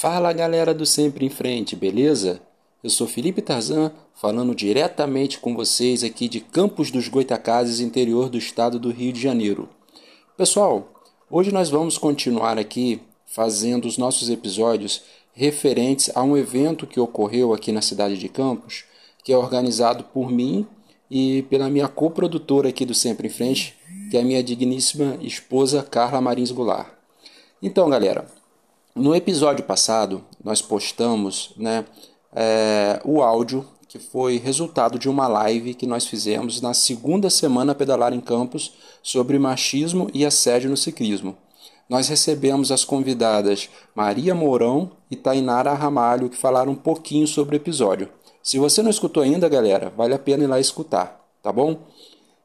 Fala galera do Sempre em Frente, beleza? Eu sou Felipe Tarzan, falando diretamente com vocês aqui de Campos dos Goitacazes, interior do estado do Rio de Janeiro. Pessoal, hoje nós vamos continuar aqui fazendo os nossos episódios referentes a um evento que ocorreu aqui na cidade de Campos, que é organizado por mim e pela minha coprodutora aqui do Sempre em Frente, que é a minha digníssima esposa Carla Marins Goulart. Então, galera, no episódio passado nós postamos né, é, o áudio que foi resultado de uma live que nós fizemos na segunda semana Pedalar em Campos sobre machismo e assédio no ciclismo. Nós recebemos as convidadas Maria Mourão e Tainara Ramalho que falaram um pouquinho sobre o episódio. Se você não escutou ainda, galera, vale a pena ir lá escutar, tá bom?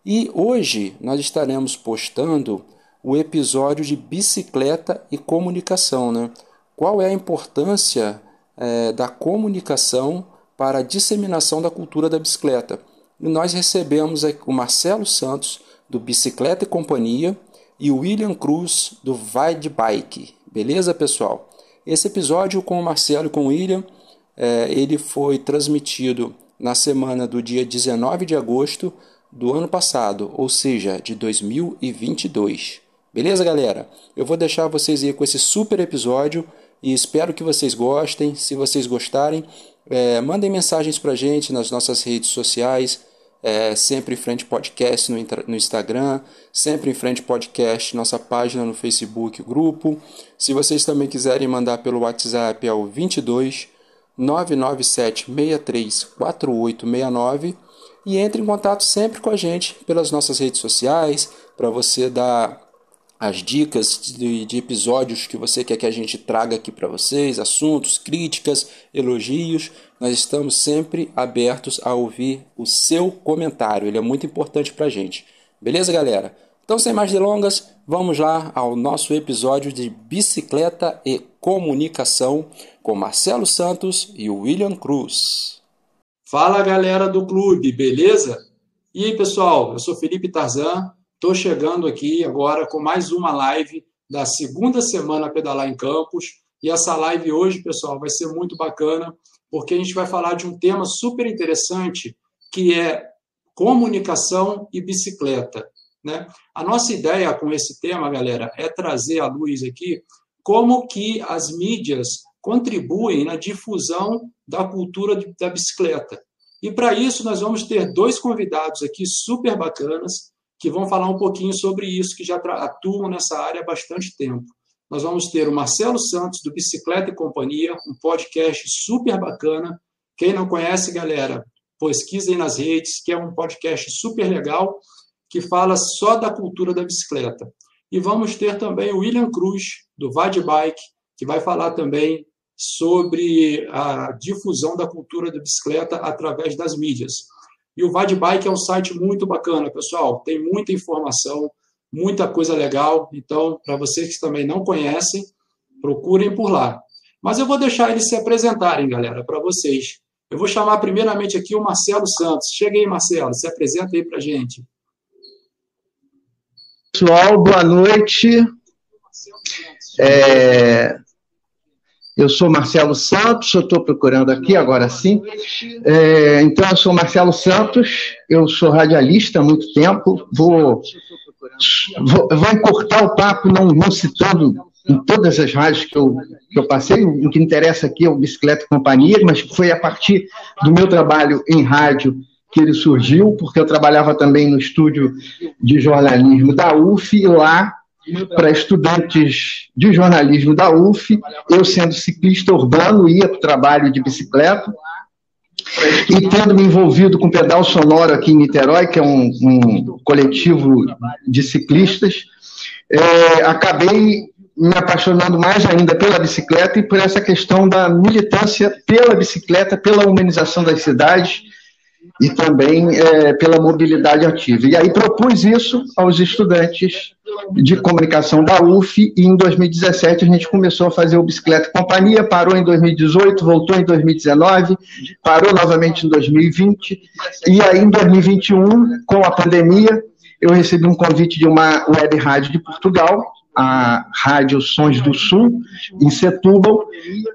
E hoje nós estaremos postando o episódio de bicicleta e comunicação, né? Qual é a importância é, da comunicação para a disseminação da cultura da bicicleta? E nós recebemos o Marcelo Santos, do Bicicleta e Companhia, e o William Cruz, do Vai de Bike. Beleza, pessoal? Esse episódio com o Marcelo e com o William, é, ele foi transmitido na semana do dia 19 de agosto do ano passado, ou seja, de 2022. Beleza, galera? Eu vou deixar vocês aí com esse super episódio e espero que vocês gostem. Se vocês gostarem, é, mandem mensagens para gente nas nossas redes sociais. É, sempre em frente podcast no, no, Instagram, sempre em frente podcast, nossa página no Facebook, grupo. Se vocês também quiserem mandar pelo WhatsApp é o 22 997 63 4869 e entre em contato sempre com a gente pelas nossas redes sociais para você dar as dicas de, de, episódios que você quer que a gente traga aqui para vocês, assuntos, críticas, elogios. Nós estamos sempre abertos a ouvir o seu comentário, ele é muito importante para a gente. Beleza, galera? Então, sem mais delongas, vamos lá ao nosso episódio de bicicleta e comunicação com Marcelo Santos e William Cruz. Fala galera do clube, beleza? E aí pessoal, eu sou Felipe Tarzan, estou chegando aqui agora com mais uma live da segunda semana Pedalar em Campos. E essa live hoje, pessoal, vai ser muito bacana, porque a gente vai falar de um tema super interessante que é comunicação e bicicleta. Né? A nossa ideia com esse tema, galera, é trazer à luz aqui como que as mídias contribuem na difusão da cultura da bicicleta. E para isso nós vamos ter dois convidados aqui super bacanas que vão falar um pouquinho sobre isso, que já atuam nessa área há bastante tempo. Nós vamos ter o Marcelo Santos, do Bicicleta e Companhia, um podcast super bacana. Quem não conhece, galera, pesquisem nas redes, que é um podcast super legal, que fala só da cultura da bicicleta. E vamos ter também o William Cruz, do Vade Bike, que vai falar também sobre a difusão da cultura da bicicleta através das mídias. E o Vai Bike é um site muito bacana, pessoal. Tem muita informação, muita coisa legal. Então, para vocês que também não conhecem, procurem por lá. Mas eu vou deixar eles se apresentarem, galera, para vocês. Eu vou chamar primeiramente aqui o Marcelo Santos. Chega aí, Marcelo, se apresenta aí para gente. Pessoal, boa noite. É, eu sou Marcelo Santos, eu estou procurando aqui agora sim. É, então, eu sou Marcelo Santos, eu sou radialista há muito tempo. Vou, vou, vou encurtar o papo, não, não citando em todas as rádios que eu, que eu passei. O que interessa aqui é o Bicicleta Companhia, mas foi a partir do meu trabalho em rádio que ele surgiu, porque eu trabalhava também no estúdio de jornalismo da UF, e lá para estudantes de jornalismo da UF. Eu, sendo ciclista urbano, ia para o trabalho de bicicleta. E tendo me envolvido com Pedal Sonoro aqui em Niterói, que é um, um coletivo de ciclistas, é, acabei me apaixonando mais ainda pela bicicleta e por essa questão da militância pela bicicleta, pela humanização das cidades e também é, pela mobilidade ativa. E aí propus isso aos estudantes de comunicação da UF e em 2017 a gente começou a fazer o Bicicleta Companhia, parou em 2018, voltou em 2019, parou novamente em 2020 e aí em 2021, com a pandemia, eu recebi um convite de uma web rádio de Portugal a Rádio Sons do Sul, em Setúbal,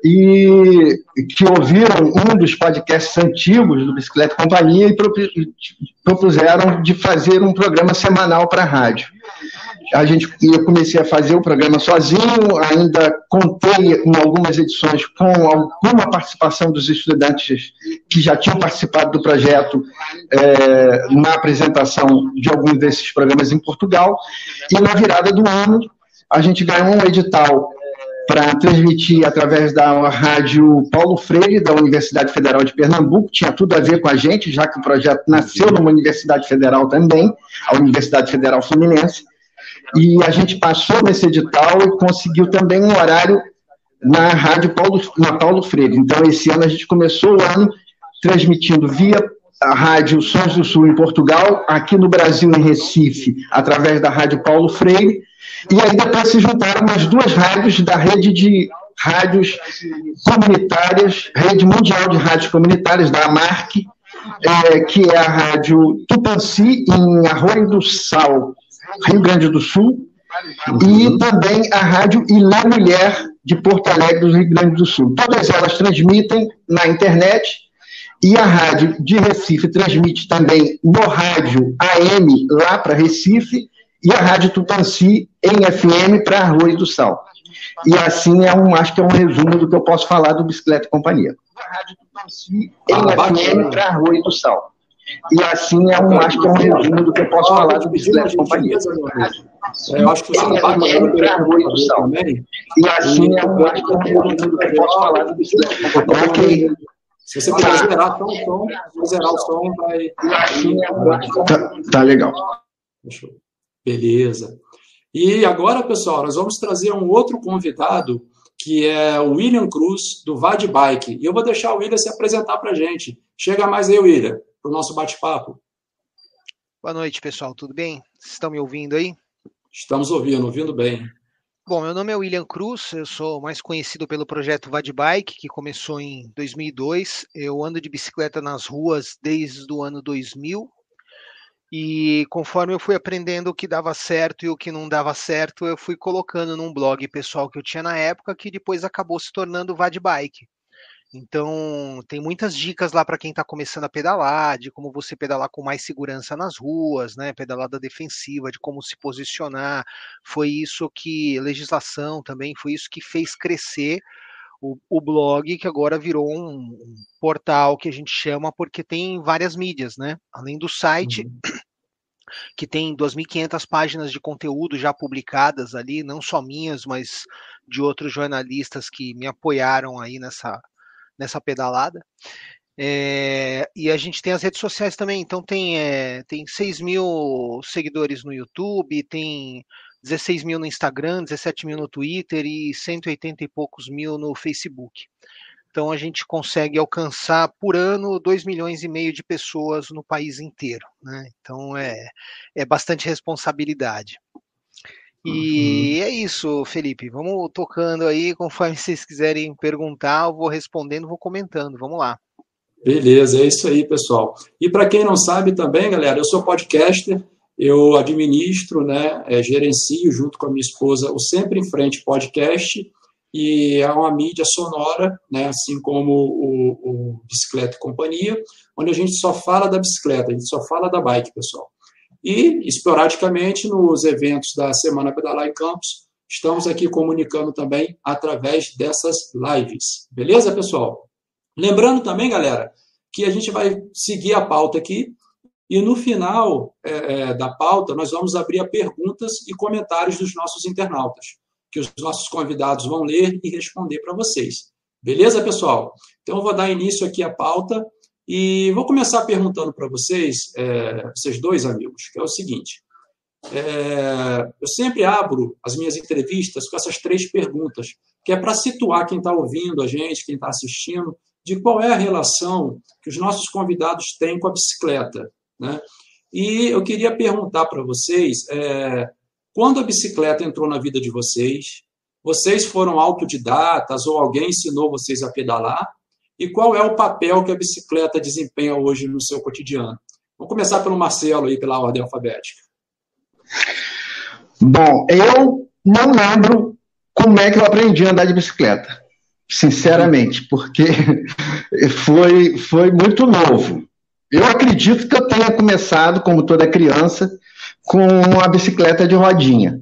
e que ouviram um dos podcasts antigos do Bicicleta Companhia e propuseram de fazer um programa semanal para a rádio. A gente, eu comecei a fazer o programa sozinho, ainda contei em algumas edições com alguma participação dos estudantes que já tinham participado do projeto é, na apresentação de alguns desses programas em Portugal, e na virada do ano a gente ganhou um edital para transmitir através da rádio Paulo Freire, da Universidade Federal de Pernambuco, tinha tudo a ver com a gente, já que o projeto nasceu numa universidade federal também, a Universidade Federal Fluminense, e a gente passou nesse edital e conseguiu também um horário na Rádio Paulo, na Paulo Freire. Então, esse ano a gente começou o ano transmitindo via a Rádio Sons do Sul em Portugal, aqui no Brasil, em Recife, através da Rádio Paulo Freire, e aí depois se juntaram mais duas rádios da rede de rádios comunitárias, rede mundial de rádios comunitárias, da AMARC, é, que é a Rádio Tupanci, em Arroio do Sal, Rio Grande do Sul, e também a Rádio Ilha Mulher de Porto Alegre, do Rio Grande do Sul. Todas elas transmitem na internet e a rádio de Recife transmite também no rádio AM lá para Recife e a rádio Tupanci em FM para Arroio do Sal. E assim é um, acho que é um resumo do que eu posso falar do Bicicleta e Companhia. A rádio Tupanci em ah, FM para Arroio do Sal. E assim é um, acho que é um resumo do que eu posso falar do bicicleta companhia. Eu acho que você está bacana também. E assim é um, acho que é um resumo do que eu posso falar do bicicleta companhia. Se você puder zerar só o som, zerar o som, vai. Tá, tá legal. Beleza. E agora, pessoal, nós vamos trazer um outro convidado, que é o William Cruz, do Vad Bike. E eu vou deixar o William se apresentar para a gente. Chega mais aí, William para o nosso bate-papo. Boa noite, pessoal. Tudo bem? Vocês estão me ouvindo aí? Estamos ouvindo, ouvindo bem. Bom, meu nome é William Cruz, eu sou mais conhecido pelo projeto Vadbike, que começou em 2002. Eu ando de bicicleta nas ruas desde o ano 2000. E conforme eu fui aprendendo o que dava certo e o que não dava certo, eu fui colocando num blog pessoal que eu tinha na época, que depois acabou se tornando Vadbike. Então, tem muitas dicas lá para quem está começando a pedalar, de como você pedalar com mais segurança nas ruas, né? Pedalada defensiva, de como se posicionar. Foi isso que, legislação também, foi isso que fez crescer o, o blog, que agora virou um, um, portal que a gente chama porque tem várias mídias, né? Além do site. Uhum. Que tem 2.500 páginas de conteúdo já publicadas ali, não só minhas, mas de outros jornalistas que me apoiaram aí nessa, nessa pedalada. É, e a gente tem as redes sociais também, então tem, é, tem 6 mil seguidores no YouTube, tem 16 mil no Instagram, 17 mil no Twitter e 180 e poucos mil no Facebook. Então a gente consegue alcançar por ano 2 milhões e meio de pessoas no país inteiro. Né? Então é, é bastante responsabilidade. E uhum. é isso, Felipe. Vamos tocando aí, conforme vocês quiserem perguntar, eu vou respondendo, vou comentando. Vamos lá. Beleza, é isso aí, pessoal. E para quem não sabe também, galera, eu sou podcaster, eu administro, né, é, gerencio junto com a minha esposa o Sempre em Frente Podcast, e é uma mídia sonora, né, assim como o, o Bicicleta e Companhia, onde a gente só fala da bicicleta, a gente só fala da bike, pessoal. E, esporadicamente, nos eventos da Semana Pedalar em Campos, estamos aqui comunicando também através dessas lives. Beleza, pessoal? Lembrando também, galera, que a gente vai seguir a pauta aqui e no final é, é, da pauta nós vamos abrir a perguntas e comentários dos nossos internautas, que os nossos convidados vão ler e responder para vocês. Beleza, pessoal? Então eu vou dar início aqui à pauta e vou começar perguntando para vocês, é, vocês dois amigos, que é o seguinte. É, eu sempre abro as minhas entrevistas com essas três perguntas, que é para situar quem está ouvindo a gente, quem está assistindo, de qual é a relação que os nossos convidados têm com a bicicleta. Né? E eu queria perguntar para vocês, é, quando a bicicleta entrou na vida de vocês, vocês foram autodidatas ou alguém ensinou vocês a pedalar? e qual é o papel que a bicicleta desempenha hoje no seu cotidiano. Vamos começar pelo Marcelo aí, pela ordem alfabética. Bom, eu não lembro como é que eu aprendi a andar de bicicleta, sinceramente, porque foi, foi muito novo. Eu acredito que eu tenha começado, como toda criança, com a bicicleta de rodinha.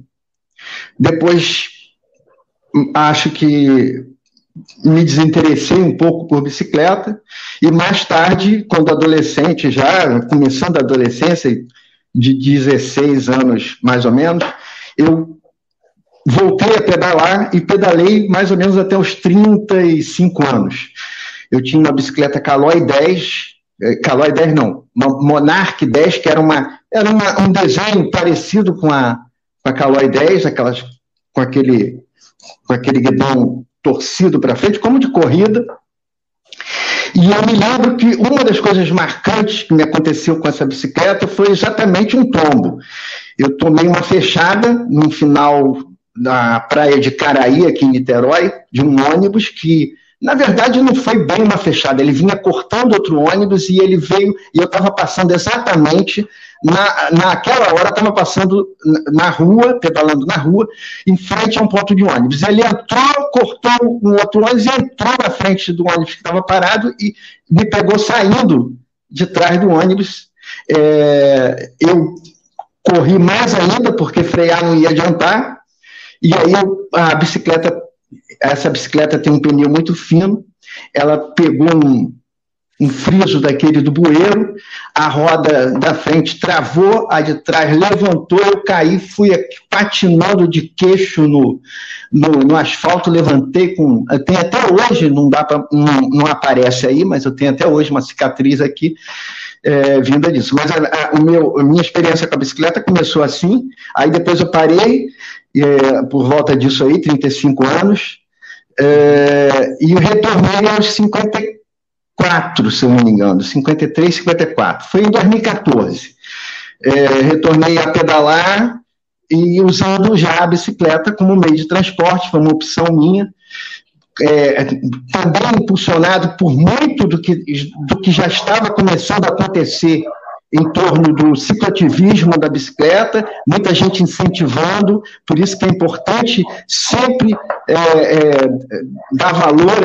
Depois, acho que me desinteressei um pouco por bicicleta e mais tarde, quando adolescente, já começando a adolescência, de 16 anos mais ou menos, eu voltei a pedalar e pedalei mais ou menos até os 35 anos. Eu tinha uma bicicleta Caloi 10, eh, Caloi 10 não, Monarch 10, que era, uma, era uma, um desenho parecido com a, com a Caloi 10, aquelas, com aquele, com aquele guidão torcido para frente, como de corrida. E eu me lembro que uma das coisas marcantes que me aconteceu com essa bicicleta foi exatamente um tombo. Eu tomei uma fechada no final da praia de Caraí, aqui em Niterói, de um ônibus que, na verdade, não foi bem uma fechada. Ele vinha cortando outro ônibus e ele veio, e eu estava passando exatamente na, naquela hora estava passando na rua, pedalando na rua, em frente a um ponto de ônibus. Ele entrou, cortou um outro ônibus e entrou na frente do ônibus que estava parado e me pegou saindo de trás do ônibus. É, eu corri mais ainda, porque frear não ia adiantar, e aí a bicicleta, essa bicicleta tem um pneu muito fino, ela pegou um, um friso daquele do bueiro, a roda da frente travou, a de trás levantou, eu caí, fui patinando de queixo no, no, no asfalto, levantei com. Tem até hoje, não dá pra, não, não, aparece aí, mas eu tenho até hoje uma cicatriz aqui. É, vinda disso. Mas a, a, meu, a minha experiência com a bicicleta começou assim, aí depois eu parei, é, por volta disso aí, 35 anos, é, e retornei aos 54 54, se eu não me engano, 53, 54. Foi em 2014. É, retornei a pedalar e usando já a bicicleta como meio de transporte, foi uma opção minha. É, também impulsionado por muito do que, do que já estava começando a acontecer em torno do cicloativismo da bicicleta, muita gente incentivando, por isso que é importante sempre é, é, dar valor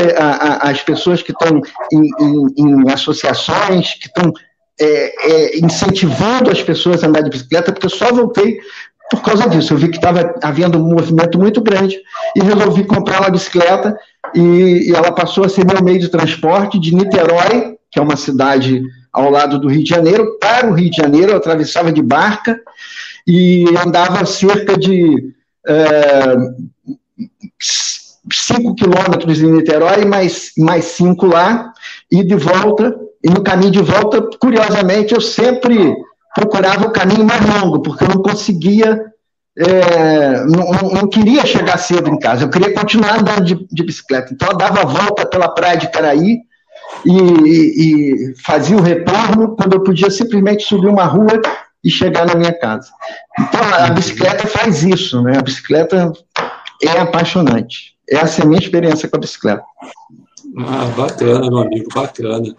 às pessoas que estão em, em, em associações, que estão é, é, incentivando as pessoas a andar de bicicleta, porque eu só voltei por causa disso. Eu vi que estava havendo um movimento muito grande e resolvi comprar uma bicicleta e, e ela passou a ser meu meio de transporte de Niterói, que é uma cidade ao lado do Rio de Janeiro, para o Rio de Janeiro, eu atravessava de barca e andava cerca de é, 5 quilômetros em Niterói, mais, mais 5 lá, e de volta, e no caminho de volta, curiosamente, eu sempre procurava o caminho mais longo, porque eu não conseguia, é, não, não, queria chegar cedo em casa, eu queria continuar andando de, de bicicleta. Então eu dava a volta pela praia de Caraí, e, e fazia o retorno quando eu podia simplesmente subir uma rua e chegar na minha casa. Então a bicicleta faz isso, né? A bicicleta é apaixonante. Essa é a minha experiência com a bicicleta. Ah, bacana, meu amigo, bacana.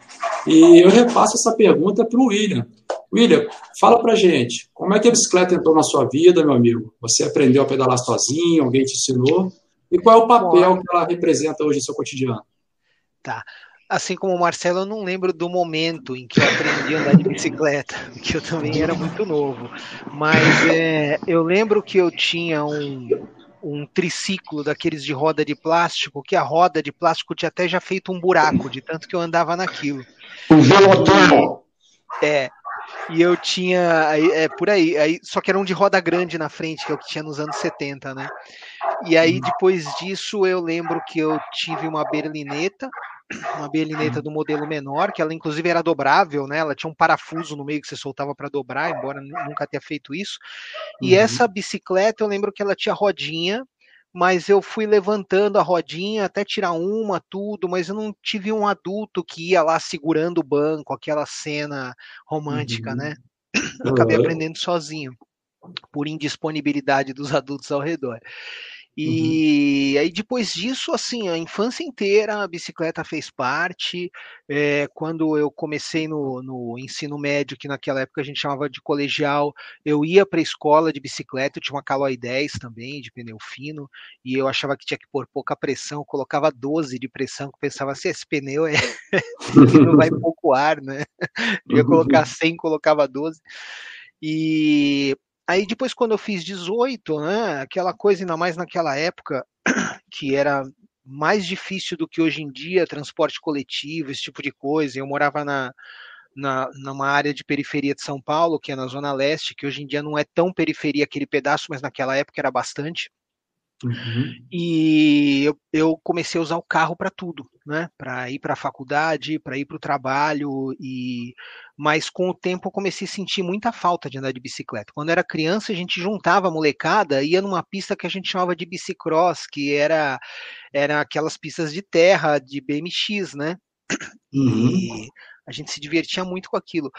E eu repasso essa pergunta para o William. William, fala para gente, como é que a bicicleta entrou na sua vida, meu amigo? Você aprendeu a pedalar sozinho, alguém te ensinou? E qual é o papel que ela representa hoje no seu cotidiano? Tá assim como o Marcelo, eu não lembro do momento em que eu aprendi a andar de bicicleta, que eu também era muito novo. Mas é, eu lembro que eu tinha um, um triciclo daqueles de roda de plástico, que a roda de plástico tinha até já feito um buraco, de tanto que eu andava naquilo. O velotão! É, e eu tinha, é por aí, aí, só que era um de roda grande na frente, que é o que tinha nos anos 70, né? E aí depois disso eu lembro que eu tive uma berlineta, uma berlineta do modelo menor, que ela inclusive era dobrável, né? Ela tinha um parafuso no meio que você soltava para dobrar, embora nunca tenha feito isso. E uhum. essa bicicleta, eu lembro que ela tinha rodinha, mas eu fui levantando a rodinha até tirar uma, tudo, mas eu não tive um adulto que ia lá segurando o banco, aquela cena romântica, uhum. né? Eu acabei aprendendo sozinho, por indisponibilidade dos adultos ao redor. E uhum. aí depois disso, assim, a infância inteira a bicicleta fez parte. É, quando eu comecei no, no, ensino médio, que naquela época a gente chamava de colegial, eu ia para a escola de bicicleta, eu tinha uma Caloi 10 também, de pneu fino, e eu achava que tinha que pôr pouca pressão, eu colocava 12 de pressão, que pensava assim, esse pneu é não vai pouco ar, né? Eu ia colocar 100, colocava 12. E Aí depois, quando eu fiz 18, né, aquela coisa, ainda mais naquela época, que era mais difícil do que hoje em dia, transporte coletivo, esse tipo de coisa. Eu morava na, na, numa área de periferia de São Paulo, que é na Zona Leste, que hoje em dia não é tão periferia aquele pedaço, mas naquela época era bastante. Uhum. E eu, eu, comecei a usar o carro para tudo, né? Para ir para a faculdade, para ir para o trabalho. E mas com o tempo eu comecei a sentir muita falta de andar de bicicleta. Quando era criança a gente juntava a molecada, ia numa pista que a gente chamava de bicicross, que era era aquelas pistas de terra de BMX, né? Uhum. E a gente se divertia muito com aquilo.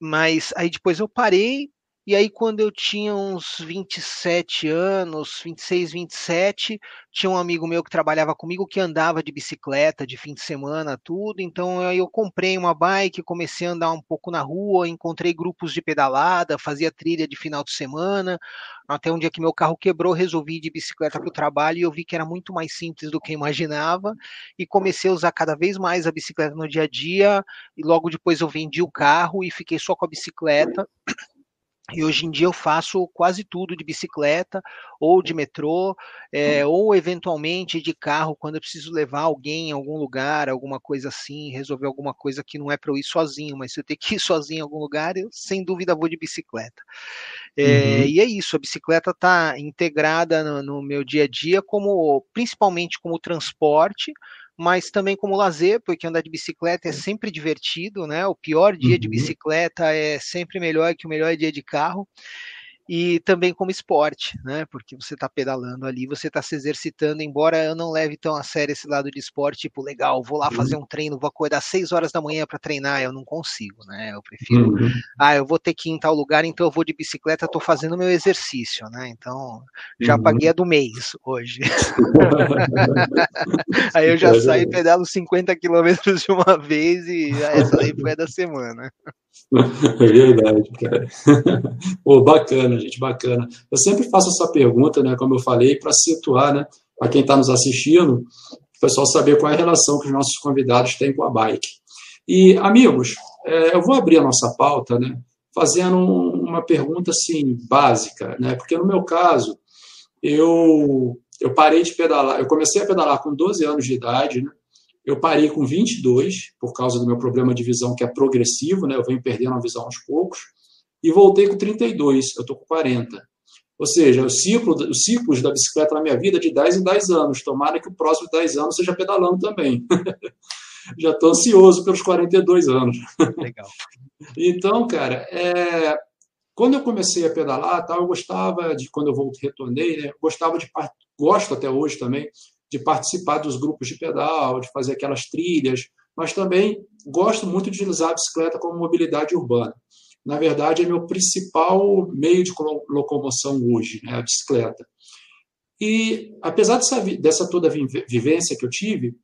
Mas aí depois eu parei, e aí, quando eu tinha uns 27 anos, 26, 27, tinha um amigo meu que trabalhava comigo que andava de bicicleta de fim de semana, tudo. Então, aí eu comprei uma bike, comecei a andar um pouco na rua, encontrei grupos de pedalada, fazia trilha de final de semana. Até um dia que meu carro quebrou, resolvi ir de bicicleta para o trabalho e eu vi que era muito mais simples do que imaginava. E comecei a usar cada vez mais a bicicleta no dia a dia. E logo depois eu vendi o carro e fiquei só com a bicicleta. E hoje em dia eu faço quase tudo de bicicleta ou de metrô, é, ou eventualmente de carro quando eu preciso levar alguém em algum lugar, alguma coisa assim, resolver alguma coisa que não é para eu ir sozinho, mas se eu tenho que ir sozinho em algum lugar, eu sem dúvida vou de bicicleta. É, uhum. E é isso, a bicicleta está integrada no, no meu dia a dia como principalmente como transporte, mas também como lazer, porque andar de bicicleta é sempre divertido, né? O pior dia uhum. de bicicleta é sempre melhor que o melhor dia de carro e também como esporte, né? Porque você está pedalando ali, você está se exercitando, embora eu não leve tão a sério esse lado de esporte, tipo, legal, vou lá fazer um treino, vou acordar 6 horas da manhã para treinar, eu não consigo, né? Eu prefiro, uhum. ah, eu vou ter que ir em tal lugar, então eu vou de bicicleta, estou fazendo meu exercício, né? Então, já uhum. paguei a do mês hoje. aí eu já saio e pedalo 50 quilômetros de uma vez e essa aí foi a da semana. É verdade, cara. Pô, bacana, gente, bacana. Eu sempre faço essa pergunta, né, como eu falei, para situar, né, para quem está nos assistindo, o pessoal saber qual é a relação que os nossos convidados têm com a bike. E, amigos, é, eu vou abrir a nossa pauta, né, fazendo uma pergunta, assim, básica, né, porque no meu caso, eu, eu parei de pedalar, eu comecei a pedalar com 12 anos de idade, né, eu parei com 22, por causa do meu problema de visão, que é progressivo, né? eu venho perdendo a visão aos poucos, e voltei com 32, eu estou com 40. Ou seja, o ciclo, os ciclos da bicicleta na minha vida é de 10 em 10 anos. Tomara que o próximo 10 anos seja pedalando também. Já estou ansioso pelos 42 anos. Legal. então, cara, é, quando eu comecei a pedalar, tal, eu gostava de, quando eu voltei, retornei, né, gostava de, gosto até hoje também, de participar dos grupos de pedal, de fazer aquelas trilhas, mas também gosto muito de usar a bicicleta como mobilidade urbana. Na verdade, é meu principal meio de locomoção hoje, né, a bicicleta. E, apesar dessa, dessa toda vivência que eu tive,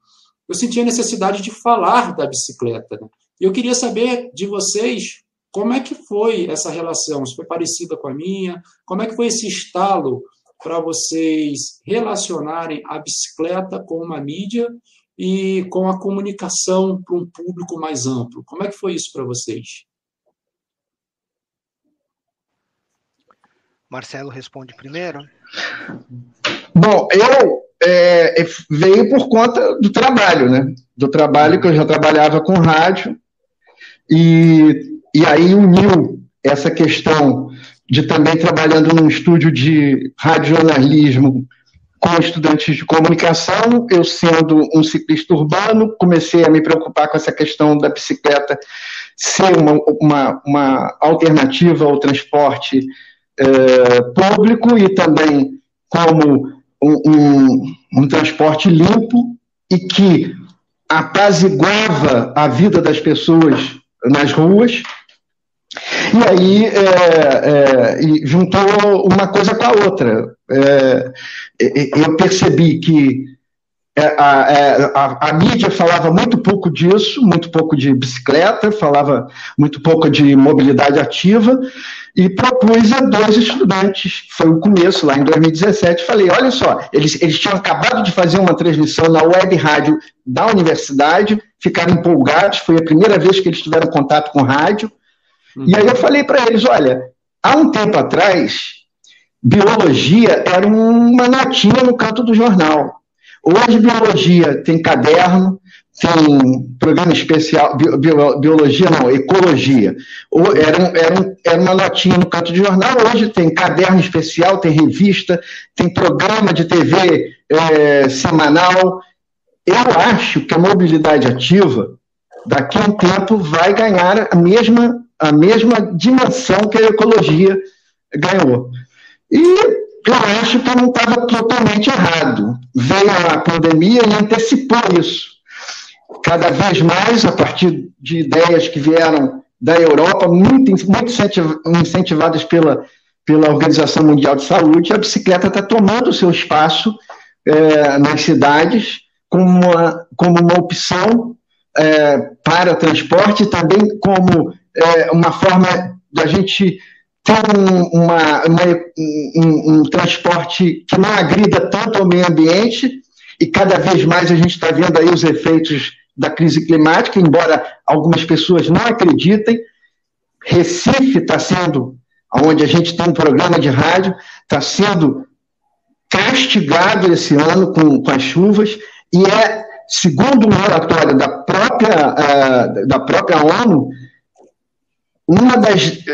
eu senti a necessidade de falar da bicicleta. Né? Eu queria saber de vocês como é que foi essa relação, se foi parecida com a minha, como é que foi esse estalo para vocês relacionarem a bicicleta com uma mídia e com a comunicação para um público mais amplo. Como é que foi isso para vocês? Marcelo responde primeiro. Bom, eu é, veio por conta do trabalho, né? Do trabalho que eu já trabalhava com rádio e, e aí uniu essa questão de também trabalhando num estúdio de radiojornalismo com estudantes de comunicação, eu sendo um ciclista urbano, comecei a me preocupar com essa questão da bicicleta ser uma, uma, uma alternativa ao transporte é, público e também como um, um, um transporte limpo e que apaziguava a vida das pessoas nas ruas, e aí é, é, juntou uma coisa com a outra. É, eu percebi que é, a, é, a, a, mídia falava muito pouco disso, muito pouco de bicicleta, falava muito pouco de mobilidade ativa, e propus a dois estudantes, foi o começo, lá em 2017, falei, olha só, eles, eles tinham acabado de fazer uma transmissão na web rádio da universidade, ficaram empolgados, foi a primeira vez que eles tiveram contato com rádio, uhum. e aí eu falei para eles, olha, há um tempo atrás, biologia era uma notinha no canto do jornal, Hoje, biologia tem caderno, tem programa especial, bio, biologia não, ecologia. Era, um, era, um, era uma notinha no canto de jornal, hoje tem caderno especial, tem revista, tem programa de TV é, semanal. Eu acho que a mobilidade ativa, daqui a um tempo, vai ganhar a mesma, a mesma dimensão que a ecologia ganhou. E eu acho que não estava totalmente errado. Veio a pandemia e antecipou isso. Cada vez mais, a partir de ideias que vieram da Europa, muito, muito incentivadas pela, pela Organização Mundial de Saúde, a bicicleta está tomando o seu espaço é, nas cidades como uma, como uma opção é, para transporte, também como é, uma forma da gente ter um, uma, uma, um, um, transporte que não agrida tanto ao meio ambiente, e cada vez mais a gente está vendo aí os efeitos da crise climática, embora algumas pessoas não acreditem. Recife está sendo, onde a gente tem um programa de rádio, está sendo castigado esse ano com, com as chuvas, e é, segundo o relatório da própria, uh, da própria ONU, uma das está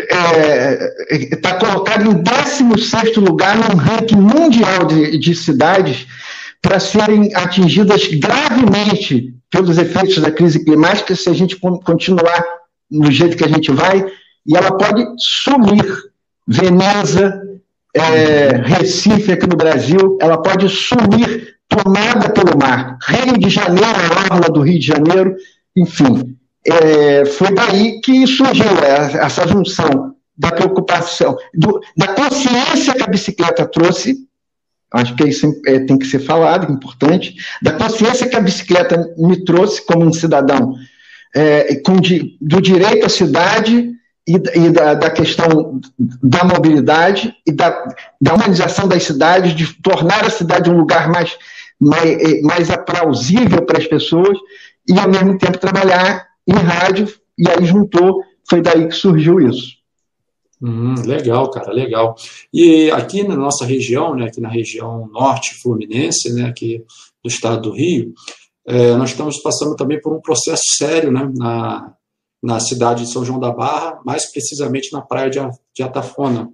é, tá colocada em 16 lugar no ranking mundial de, de cidades para serem atingidas gravemente pelos efeitos da crise climática se a gente continuar no jeito que a gente vai, e ela pode sumir. Veneza, é, Recife aqui no Brasil, ela pode sumir tomada pelo mar. Rio de Janeiro, a orla do Rio de Janeiro, enfim é, foi daí que surgiu essa junção da preocupação, do, da consciência que a bicicleta trouxe, acho que isso é, tem que ser falado, é importante, da consciência que a bicicleta me trouxe como um cidadão, é, com, do direito à cidade e, e da, da, questão da mobilidade e da, da humanização das cidades, de tornar a cidade um lugar mais, mais, mais aplausível para as pessoas e, ao mesmo tempo, trabalhar em rádio, e aí juntou, foi daí que surgiu isso. Hum, legal, cara, legal. E aqui na nossa região, né, aqui na região norte fluminense, né, aqui do estado do Rio, é, nós estamos passando também por um processo sério né, na, na cidade de São João da Barra, mais precisamente na praia de, de Atafona,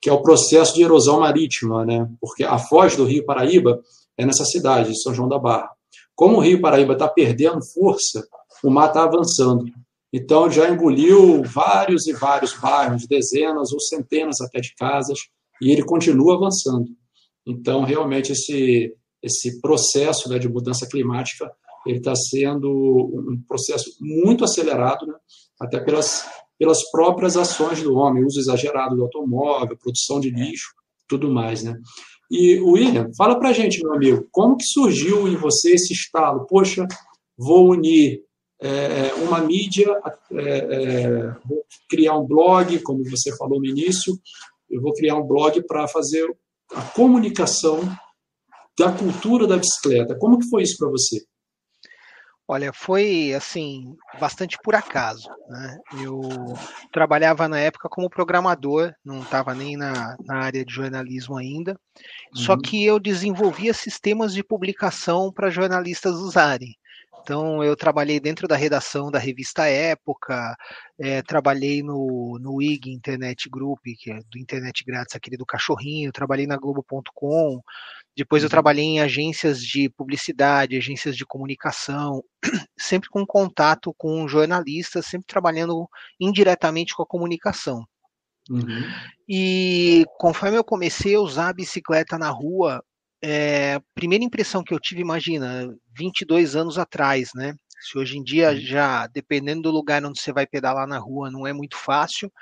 que é o processo de erosão marítima, né, porque a foz do Rio Paraíba é nessa cidade, de São João da Barra. Como o Rio Paraíba está perdendo força, o mar está avançando. Então, já engoliu vários e vários bairros, dezenas ou centenas até de casas, e ele continua avançando. Então, realmente, esse, esse processo né, de mudança climática ele está sendo um processo muito acelerado, né, até pelas, pelas próprias ações do homem, uso exagerado do automóvel, produção de lixo, tudo mais. Né? E, William, fala para gente, meu amigo, como que surgiu em você esse estalo? Poxa, vou unir é, uma mídia, é, é, vou criar um blog, como você falou no início, eu vou criar um blog para fazer a comunicação da cultura da bicicleta. Como que foi isso para você? Olha, foi assim bastante por acaso. Né? Eu trabalhava na época como programador, não estava nem na, na, área de jornalismo ainda. Uhum. Só que eu desenvolvia sistemas de publicação para jornalistas usarem. Então, eu trabalhei dentro da redação da revista Época, é, trabalhei no, no IG Internet Group, que é do Internet Grátis, aquele do cachorrinho, trabalhei na Globo.com, depois eu uhum. trabalhei em agências de publicidade, agências de comunicação, sempre com contato com jornalistas, sempre trabalhando indiretamente com a comunicação. Uhum. E conforme eu comecei a usar a bicicleta na rua, é, primeira impressão que eu tive, imagina, 22 anos atrás, né? Se hoje em dia já, dependendo do lugar onde você vai pedalar na rua, não é muito fácil,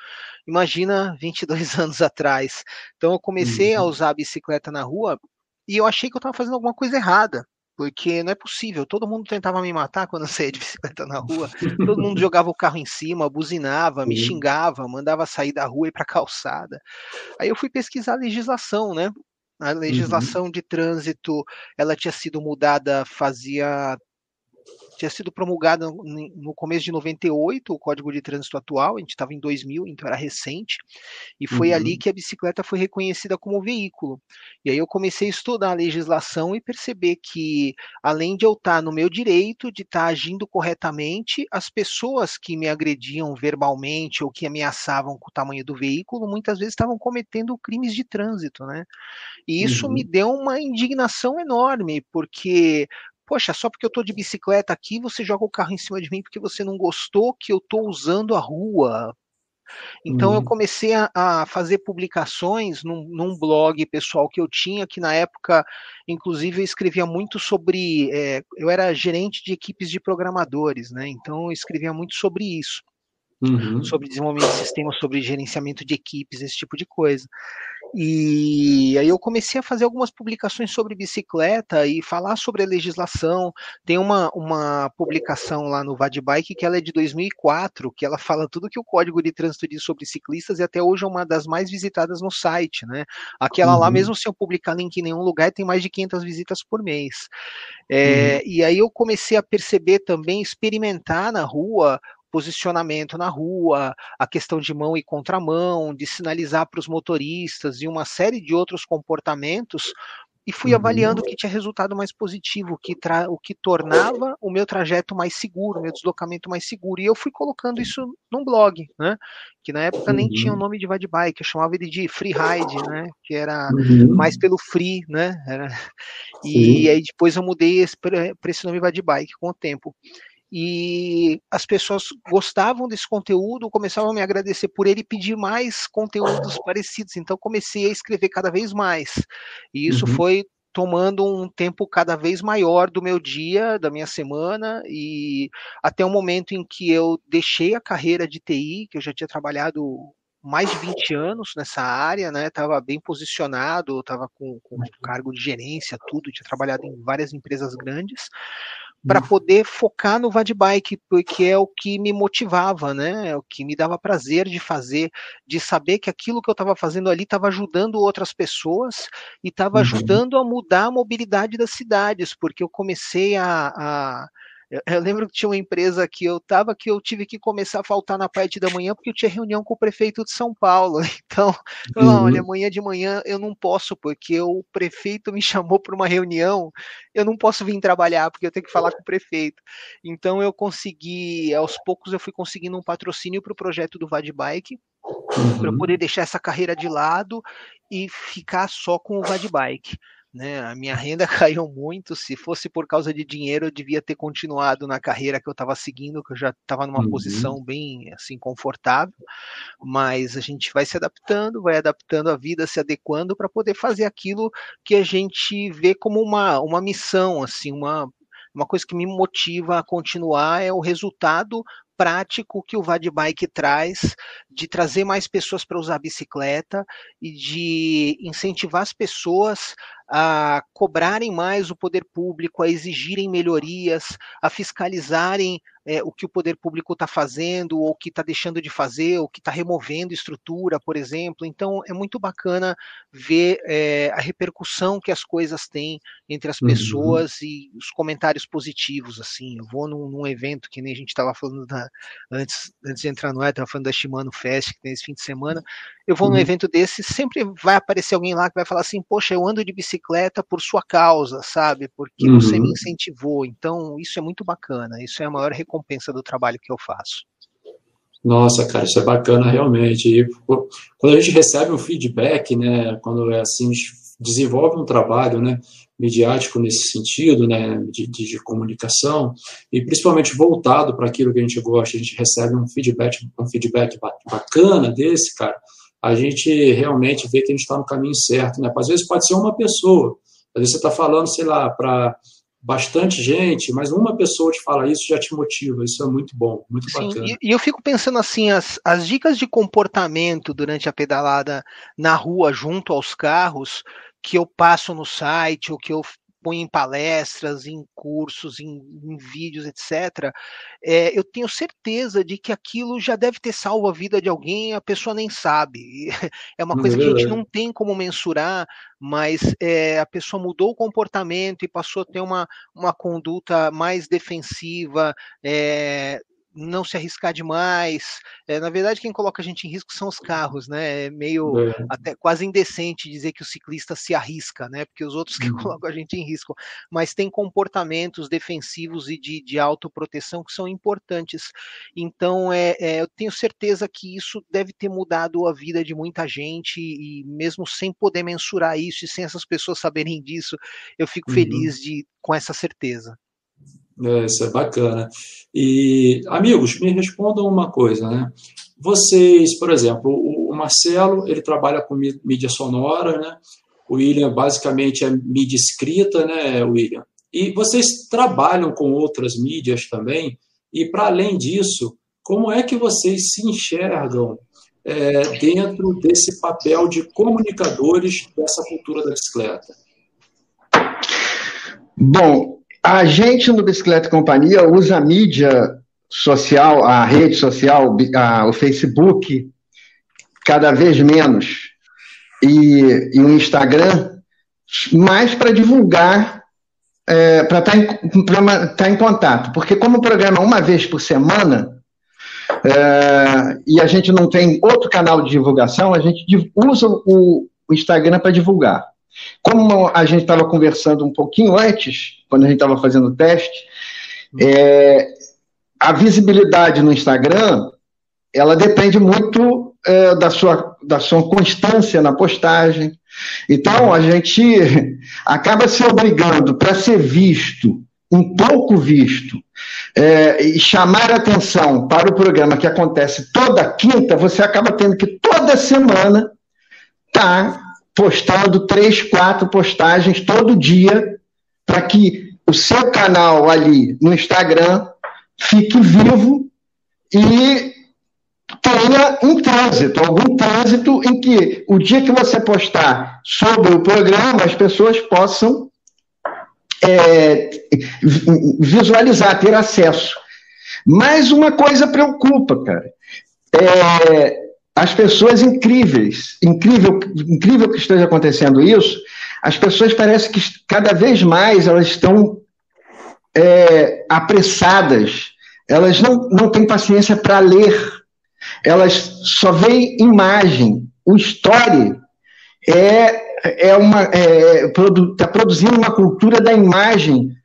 imagina 22 anos atrás. Então eu comecei uhum. a usar a bicicleta na rua e eu achei que eu estava fazendo alguma coisa errada, porque não é possível. Todo mundo tentava me matar quando eu saía de bicicleta na rua. Todo mundo jogava o carro em cima, buzinava, me xingava, mandava sair da rua e para calçada. Aí eu fui pesquisar a legislação, né? A legislação uhum. de trânsito, ela tinha sido mudada fazia tinha sido promulgada no começo de 98 o Código de Trânsito atual, a gente estava em 2000, então era recente, e foi uhum. ali que a bicicleta foi reconhecida como veículo. E aí eu comecei a estudar a legislação e perceber que, além de eu estar tá no meu direito de estar tá agindo corretamente, as pessoas que me agrediam verbalmente ou que ameaçavam com o tamanho do veículo, muitas vezes estavam cometendo crimes de trânsito, né? E isso uhum. me deu uma indignação enorme, porque poxa, só porque eu estou de bicicleta aqui, você joga o carro em cima de mim porque você não gostou que eu estou usando a rua. Então uhum. eu comecei a, a, fazer publicações num, num, blog pessoal que eu tinha, que na época, inclusive, eu escrevia muito sobre. É, eu era gerente de equipes de programadores, né? Então eu escrevia muito sobre isso. Uhum. Sobre desenvolvimento de sistemas, sobre gerenciamento de equipes, esse tipo de coisa. E aí eu comecei a fazer algumas publicações sobre bicicleta e falar sobre a legislação. Tem uma, uma publicação lá no Vadbike que ela é de 2004, que ela fala tudo que o Código de Trânsito diz sobre ciclistas e até hoje é uma das mais visitadas no site, né? Aquela uhum. lá, mesmo sem eu publicar link em nenhum lugar, tem mais de 500 visitas por mês. É, uhum. E aí eu comecei a perceber também, experimentar na rua posicionamento na rua, a questão de mão e contramão, de sinalizar para os motoristas e uma série de outros comportamentos e fui avaliando o que tinha resultado mais positivo, o que, o que tornava o meu trajeto mais seguro, o meu deslocamento mais seguro. E eu fui colocando isso num blog, né? Que na época nem tinha o nome de Vade Bike, eu chamava ele de Free Ride, né? Que era uhum. mais pelo free, né? Era... E aí depois eu mudei para esse nome Vade Bike com o tempo e as pessoas gostavam desse conteúdo, começavam a me agradecer por ele e pedir mais conteúdos parecidos. Então comecei a escrever cada vez mais. E isso uhum. foi tomando um tempo cada vez maior do meu dia, da minha semana, e até o momento em que eu deixei a carreira de TI, que eu já tinha trabalhado mais de 20 anos nessa área, né? Estava bem posicionado, estava com, com cargo de gerência, tudo, tinha trabalhado em várias empresas grandes para poder focar no Vadbike, porque é o que me motivava, né? É o que me dava prazer de fazer, de saber que aquilo que eu estava fazendo ali estava ajudando outras pessoas e estava uhum. ajudando a mudar a mobilidade das cidades, porque eu comecei a, a eu, eu, lembro que tinha uma empresa que eu estava que eu tive que começar a faltar na parte da manhã porque eu tinha reunião com o prefeito de São Paulo. Então, eu, uhum. olha, amanhã de manhã eu não posso porque o prefeito me chamou para uma reunião, eu não posso vir trabalhar porque eu tenho que falar com o prefeito. Então, eu consegui, aos poucos, eu fui conseguindo um patrocínio para o projeto do Vadbike uhum. para poder deixar essa carreira de lado e ficar só com o Vadbike né? A minha renda caiu muito. Se fosse por causa de dinheiro, eu devia ter continuado na carreira que eu estava seguindo, que eu já estava numa uhum. posição bem assim confortável. Mas a gente vai se adaptando, vai adaptando a vida, se adequando para poder fazer aquilo que a gente vê como uma, uma missão, assim, uma uma coisa que me motiva a continuar é o resultado prático que o Vadbike traz de trazer mais pessoas para usar a bicicleta e de incentivar as pessoas a cobrarem mais o poder público, a exigirem melhorias, a fiscalizarem é, o que o poder público está fazendo, ou que está deixando de fazer, ou que está removendo estrutura, por exemplo. Então, é muito bacana ver é, a repercussão que as coisas têm entre as uhum. pessoas uhum. e os comentários positivos. Assim, eu vou num, num evento que nem a gente estava falando da, antes, antes de entrar no ar, estava falando da Shimano Fest que tem esse fim de semana. Eu vou uhum. num evento desse, sempre vai aparecer alguém lá que vai falar assim: Poxa, eu ando de bicicleta por sua causa, sabe? Porque uhum. você me uhum. incentivou. Então, isso é muito bacana. Isso é a maior recompensa do trabalho que eu faço. Nossa, cara, isso é bacana realmente. E quando a gente recebe um feedback, né, quando é assim, a gente desenvolve um trabalho, né, midiático nesse sentido, né, de, de comunicação, e principalmente voltado para aquilo que a gente gosta, a gente recebe um feedback, um feedback bacana desse, cara, a gente realmente vê que a gente está no caminho certo, né? Às vezes pode ser uma pessoa, Às vezes você está falando, sei lá, para bastante gente, mas uma pessoa te fala isso já te motiva. Isso é muito bom, muito Sim, bacana. E, eu fico pensando assim, as, as dicas de comportamento durante a pedalada na rua, junto aos carros, que eu passo no site, ou que eu põe em palestras, em cursos, em, em vídeos, etc., é, eu tenho certeza de que aquilo já deve ter salvo a vida de alguém, a pessoa nem sabe. É uma coisa é que a gente não tem como mensurar, mas é, a pessoa mudou o comportamento e passou a ter uma, uma conduta mais defensiva, é, não se arriscar demais. É, na verdade, quem coloca a gente em risco são os carros, né? É meio é. até quase indecente dizer que o ciclista se arrisca, né? Porque os outros que uhum. colocam a gente em risco. Mas tem comportamentos defensivos e de, de autoproteção que são importantes. Então, é, é, eu tenho certeza que isso deve ter mudado a vida de muita gente, e mesmo sem poder mensurar isso e sem essas pessoas saberem disso, eu fico uhum. feliz de, com essa certeza. É, isso é bacana. E, amigos, me respondam uma coisa, né? Vocês, por exemplo, o Marcelo, ele trabalha com mídia sonora, né? O William, basicamente, é mídia escrita, né, William? E vocês trabalham com outras mídias também? E, para além disso, como é que vocês se enxergam é, dentro desse papel de comunicadores dessa cultura da bicicleta? Bom, a gente no Bicicleta Companhia usa a mídia social, a rede social, a, o Facebook, cada vez menos, e, e o Instagram, mais para divulgar, é, para estar tá, tá em contato. Porque como o programa é uma vez por semana, é, e a gente não tem outro canal de divulgação, a gente usa o, o Instagram para divulgar. Como a gente estava conversando um pouquinho antes, quando a gente estava fazendo o teste, é, a visibilidade no Instagram ela depende muito é, da, sua, da sua constância na postagem. Então, a gente acaba se obrigando para ser visto, um pouco visto, é, e chamar atenção para o programa que acontece toda quinta, você acaba tendo que toda semana estar tá postando três, quatro postagens todo dia para que o seu canal ali no Instagram fique vivo e tenha um trânsito, algum trânsito em que o dia que você postar sobre o programa, as pessoas possam é, visualizar, ter acesso. Mas uma coisa preocupa, cara. É, as pessoas incríveis, incrível, incrível que esteja acontecendo isso, as pessoas parecem que cada vez mais elas estão é, apressadas, elas não, não têm paciência para ler, elas só veem imagem. O story é, é uma está é, produ, tá produzindo uma cultura da imagem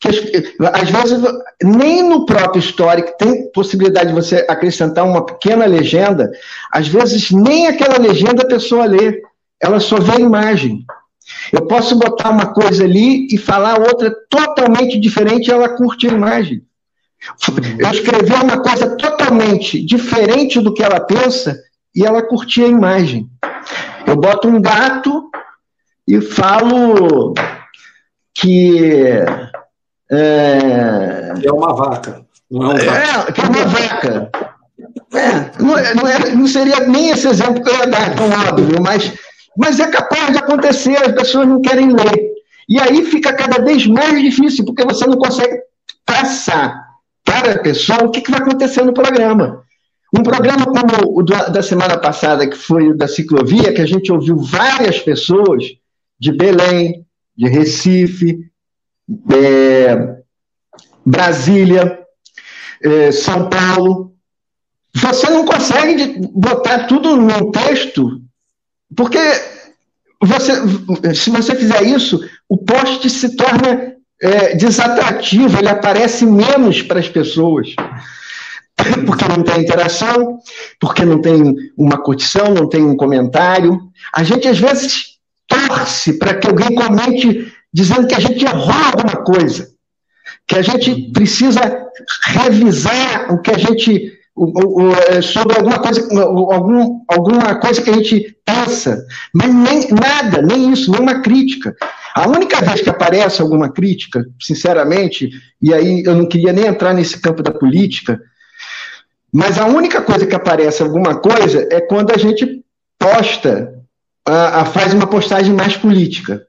que às vezes nem no próprio histórico tem possibilidade de você acrescentar uma pequena legenda, às vezes nem aquela legenda a pessoa lê, ela só vê a imagem. Eu posso botar uma coisa ali e falar outra totalmente diferente e ela curte a imagem. Eu escrevi uma coisa totalmente diferente do que ela pensa e ela curte a imagem. Eu boto um gato e falo que é, é uma vaca. Não é um É, que é uma vaca. É, não, é, não, é, não, seria nem esse exemplo que eu ia dar, tão óbvio, mas, mas é capaz de acontecer, as pessoas não querem ler. E aí fica cada vez mais difícil, porque você não consegue passar para a pessoa o que, que vai acontecer no programa. Um programa como o da semana passada, que foi o da ciclovia, que a gente ouviu várias pessoas de Belém, de Recife, é, Brasília, é, São Paulo. Você não consegue botar tudo num texto, porque você, se você fizer isso, o post se torna é, desatrativo, ele aparece menos para as pessoas. Porque não tem interação, porque não tem uma curtição, não tem um comentário. A gente, às vezes, torce para que alguém comente dizendo que a gente errou alguma coisa, que a gente precisa revisar o que a gente, é, sobre alguma coisa, algum, alguma coisa que a gente pensa, mas nem nada, nem isso, nenhuma crítica. A única vez que aparece alguma crítica, sinceramente, e aí eu não queria nem entrar nesse campo da política, mas a única coisa que aparece alguma coisa é quando a gente posta, a, a faz uma postagem mais política.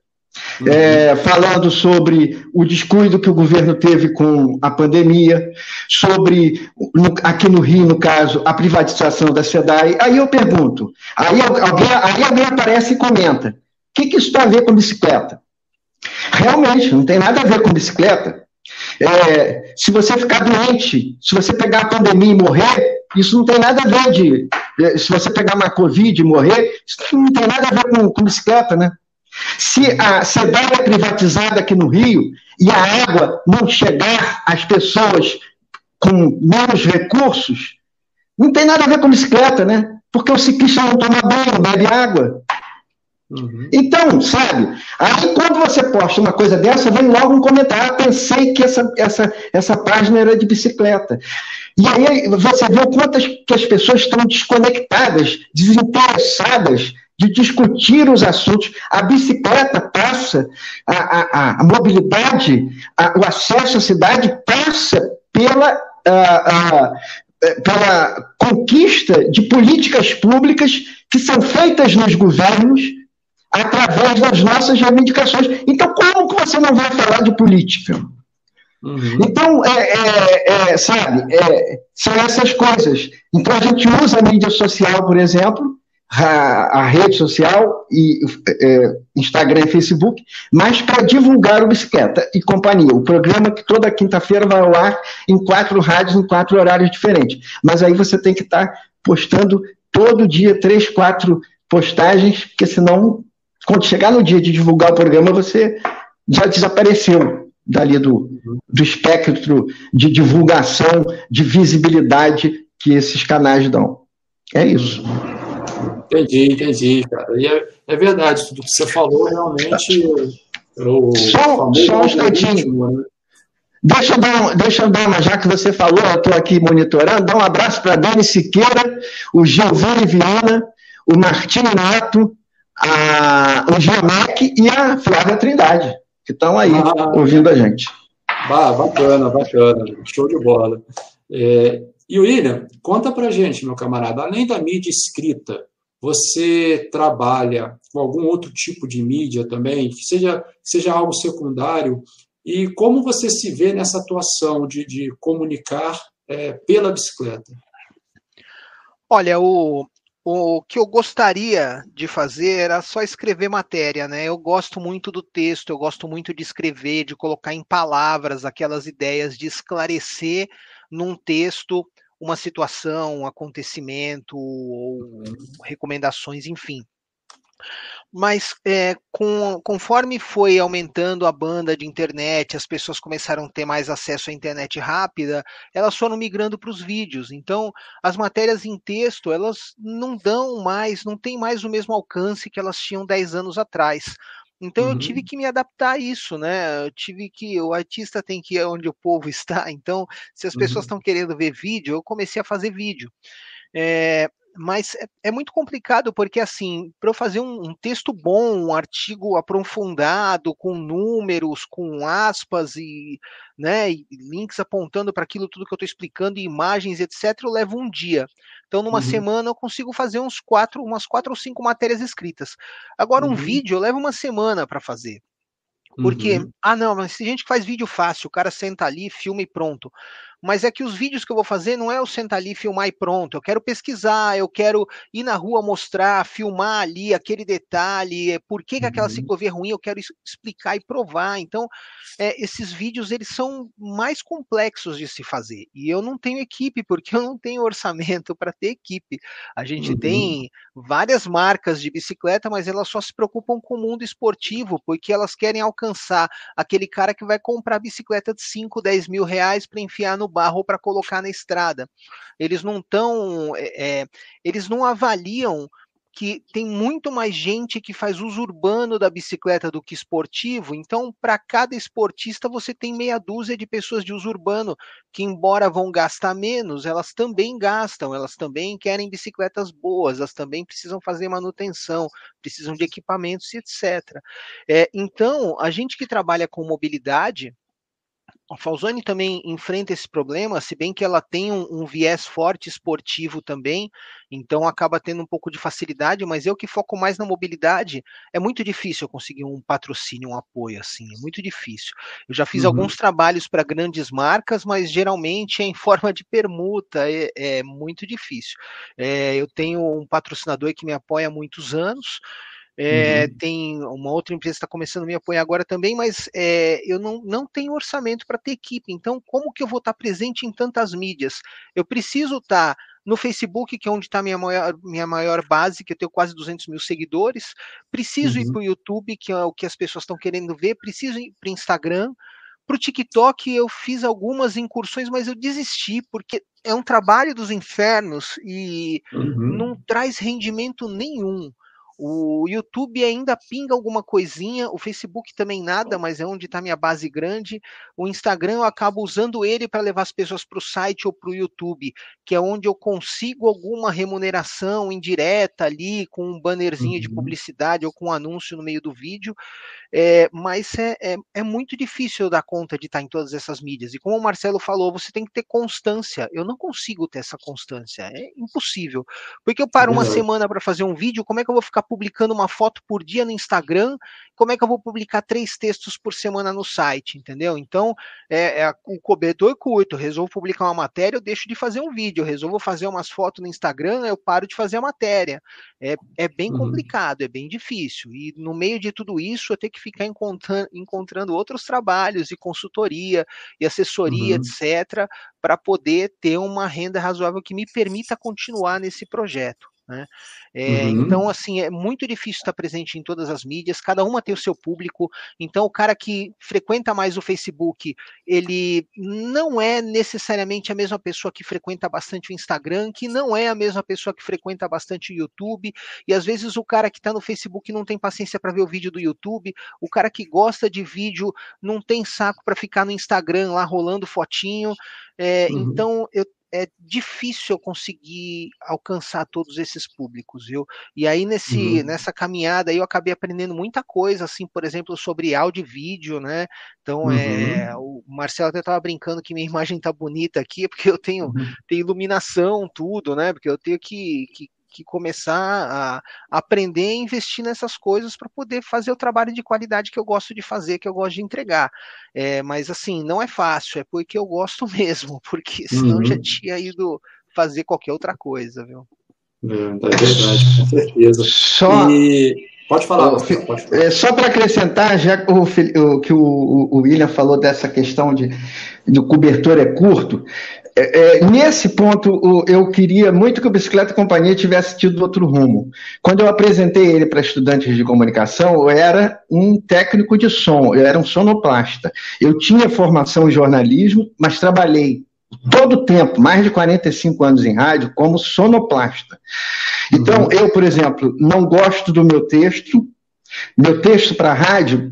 Uhum. É, falando sobre o descuido que o governo teve com a pandemia, sobre, no, aqui no Rio, no caso, a privatização da SEDAI. Aí eu pergunto, aí alguém, aí alguém aparece e comenta, o que, que isso tem a ver com bicicleta? Realmente, não tem nada a ver com bicicleta. É, se você ficar doente, se você pegar a pandemia e morrer, isso não tem nada a ver de. Se você pegar uma Covid e morrer, isso não tem nada a ver com, com bicicleta, né? Se a SEDAI é privatizada aqui no Rio e a água não chegar às pessoas com menos recursos, não tem nada a ver com bicicleta, né? Porque o ciclista não toma banho, não bebe água. Uhum. Então, sabe? Aí quando você posta uma coisa dessa, vem logo um comentário. Ah, pensei que essa, essa, essa página era de bicicleta. E aí você vê o quanto que as pessoas estão desconectadas, desinteressadas de discutir os assuntos. A bicicleta passa, a, a, a mobilidade, a, o acesso à cidade passa pela, a, pela conquista de políticas públicas que são feitas nos governos através das nossas reivindicações. Então, como que você não vai falar de política? Uhum. Então, é, é, é, sabe, é, são essas coisas. Então, a gente usa a mídia social, por exemplo, a, a rede social, e é, Instagram e Facebook, mas para divulgar o Bicicleta e Companhia, o programa que toda quinta-feira vai ao ar em quatro rádios, em quatro horários diferentes. Mas aí você tem que estar tá postando todo dia três, quatro postagens, porque senão, quando chegar no dia de divulgar o programa, você já desapareceu dali do, do espectro de divulgação, de visibilidade que esses canais dão. É isso. Entendi, entendi, cara. E é, é verdade, tudo que você falou realmente. Eu, só, só um instantinho. Né? Deixa eu, dar, deixa eu dar uma, já que você falou, eu estou aqui monitorando, dá um abraço para Dani Siqueira, o Giovanni Viana, o Martinho Neto, a, o Giamec e a Flávia Trindade, que estão aí ah, ouvindo a gente. Ah, bacana, bacana, show de bola. É, e William, conta para gente, meu camarada, além da mídia escrita, você trabalha com algum outro tipo de mídia também, que seja, seja algo secundário, e como você se vê nessa atuação de, de comunicar é, pela bicicleta? Olha, o, o que eu gostaria de fazer era só escrever matéria, né? Eu gosto muito do texto, eu gosto muito de escrever, de colocar em palavras aquelas ideias, de esclarecer num texto uma situação, um acontecimento, ou recomendações, enfim. Mas é, com, conforme foi aumentando a banda de internet, as pessoas começaram a ter mais acesso à internet rápida, elas foram migrando para os vídeos. Então, as matérias em texto, elas não dão mais, não tem mais o mesmo alcance que elas tinham 10 anos atrás. Então uhum. eu tive que me adaptar a isso, né? Eu tive que o artista tem que ir onde o povo está. Então, se as pessoas estão uhum. querendo ver vídeo, eu comecei a fazer vídeo. É, mas é, é, muito complicado porque assim, para eu fazer um, um, texto bom, um artigo aprofundado, com números, com aspas e, né, e links apontando para aquilo tudo que eu estou explicando, imagens, etc., eu levo um dia. Então, numa uhum. semana eu consigo fazer uns quatro, umas quatro ou cinco matérias escritas. Agora, um uhum. vídeo eu levo uma semana para fazer. Porque, uhum. ah, não, mas tem gente que faz vídeo fácil, o cara senta ali, filma e pronto mas é que os vídeos que eu vou fazer não é eu sentar ali, filmar e pronto. Eu quero pesquisar, eu quero ir na rua mostrar, filmar ali aquele detalhe, é, por que, que aquela uhum. ciclovia é ruim, eu quero explicar e provar. Então, é, esses vídeos eles são mais complexos de se fazer. E eu não tenho equipe, porque eu não tenho orçamento para ter equipe. A gente uhum. tem várias marcas de bicicleta, mas elas só se preocupam com o mundo esportivo, porque elas querem alcançar aquele cara que vai comprar bicicleta de 5, 10 mil reais para enfiar no barro para colocar na estrada. Eles não estão, é, é, eles não avaliam que tem muito mais gente que faz uso urbano da bicicleta do que esportivo. Então, para cada esportista, você tem meia dúzia de pessoas de uso urbano que, embora vão gastar menos, elas também gastam, elas também querem bicicletas boas, elas também precisam fazer manutenção, precisam de equipamentos etc. É, então, a gente que trabalha com mobilidade, a Falzoni também enfrenta esse problema, se bem que ela tem um, um, viés forte esportivo também, então acaba tendo um pouco de facilidade, mas eu que foco mais na mobilidade, é muito difícil eu conseguir um patrocínio, um apoio assim, é muito difícil. Eu já fiz uhum. alguns trabalhos para grandes marcas, mas geralmente é em forma de permuta, é, é muito difícil. É, eu tenho um patrocinador que me apoia há muitos anos, é, uhum. Tem uma outra empresa que está começando a me apoiar agora também, mas é, eu não, não tenho orçamento para ter equipe. Então, como que eu vou estar tá presente em tantas mídias? Eu preciso estar tá no Facebook, que é onde está minha maior, minha maior base, que eu tenho quase 200 mil seguidores. Preciso uhum. ir para o YouTube, que é o que as pessoas estão querendo ver. Preciso ir para o Instagram. Para o TikTok eu fiz algumas incursões, mas eu desisti, porque é um trabalho dos infernos e uhum. não traz rendimento nenhum. O YouTube ainda pinga alguma coisinha, o Facebook também nada, mas é onde está minha base grande. O Instagram eu acabo usando ele para levar as pessoas para o site ou para o YouTube, que é onde eu consigo alguma remuneração indireta ali, com um bannerzinho uhum. de publicidade ou com um anúncio no meio do vídeo. É, mas é, é, é, muito difícil eu dar conta de estar em todas essas mídias. E como o Marcelo falou, você tem que ter constância. Eu não consigo ter essa constância. É impossível. Porque eu paro uma semana para fazer um vídeo, como é que eu vou ficar publicando uma foto por dia no Instagram? Como é que eu vou publicar três textos por semana no site? Entendeu? Então, é, é o cobertor curto. Eu resolvo publicar uma matéria, eu deixo de fazer um vídeo. Eu resolvo fazer umas fotos no Instagram, eu paro de fazer a matéria. É, é bem uhum. complicado, é bem difícil. E no meio de tudo isso, eu tenho que que ficar encontrando, encontrando outros trabalhos e consultoria e assessoria, uhum. etc., para poder ter uma renda razoável que me permita continuar nesse projeto. Né? É, uhum. Então, assim, é muito difícil estar presente em todas as mídias, cada uma tem o seu público. Então, o cara que frequenta mais o Facebook, ele não é necessariamente a mesma pessoa que frequenta bastante o Instagram, que não é a mesma pessoa que frequenta bastante o YouTube. E às vezes o cara que está no Facebook não tem paciência para ver o vídeo do YouTube, o cara que gosta de vídeo não tem saco para ficar no Instagram lá rolando fotinho. É, uhum. Então, eu é difícil eu conseguir alcançar todos esses públicos, viu? E aí nesse uhum. nessa caminhada aí eu acabei aprendendo muita coisa, assim, por exemplo, sobre áudio e vídeo, né? Então, é, uhum. é, o Marcelo até estava brincando que minha imagem tá bonita aqui, porque eu tenho, uhum. tenho iluminação, tudo, né? Porque eu tenho que, que que começar a aprender a investir nessas coisas para poder fazer o trabalho de qualidade que eu gosto de fazer, que eu gosto de entregar. É, mas assim, não é fácil, é porque eu gosto mesmo, porque senão uhum. já tinha ido fazer qualquer outra coisa, viu? É, é verdade, com certeza. Só... E... Pode falar, Marcelo, pode falar. É, só para acrescentar, já o, o, que o, o William falou dessa questão de do cobertor é curto, é, é, nesse ponto, eu queria muito que o Bicicleta Companhia tivesse tido outro rumo. Quando eu apresentei ele para estudantes de comunicação, eu era um técnico de som, eu era um sonoplasta. Eu tinha formação em jornalismo, mas trabalhei todo o tempo, mais de 45 anos em rádio, como sonoplasta. Então, uhum. eu, por exemplo, não gosto do meu texto. Meu texto para rádio,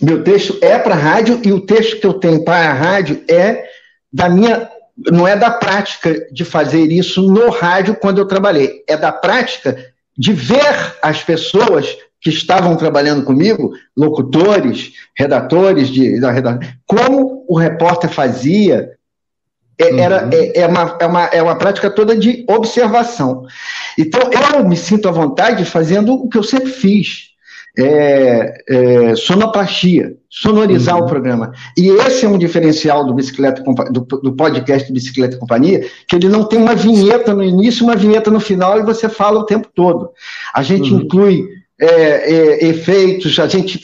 meu texto é para rádio e o texto que eu tenho para a rádio é da minha não é da prática de fazer isso no rádio quando eu trabalhei, é da prática de ver as pessoas que estavam trabalhando comigo, locutores, redatores de, da redação, como o repórter fazia. É, era, uhum. é, é, uma, é, uma, é uma prática toda de observação. Então, eu me sinto à vontade fazendo o que eu sempre fiz é, é, sonoplastia, sonorizar uhum. o programa. E esse é um diferencial do, bicicleta, do, do podcast Bicicleta e Companhia, que ele não tem uma vinheta no início, uma vinheta no final e você fala o tempo todo. A gente uhum. inclui é, é efeitos, a gente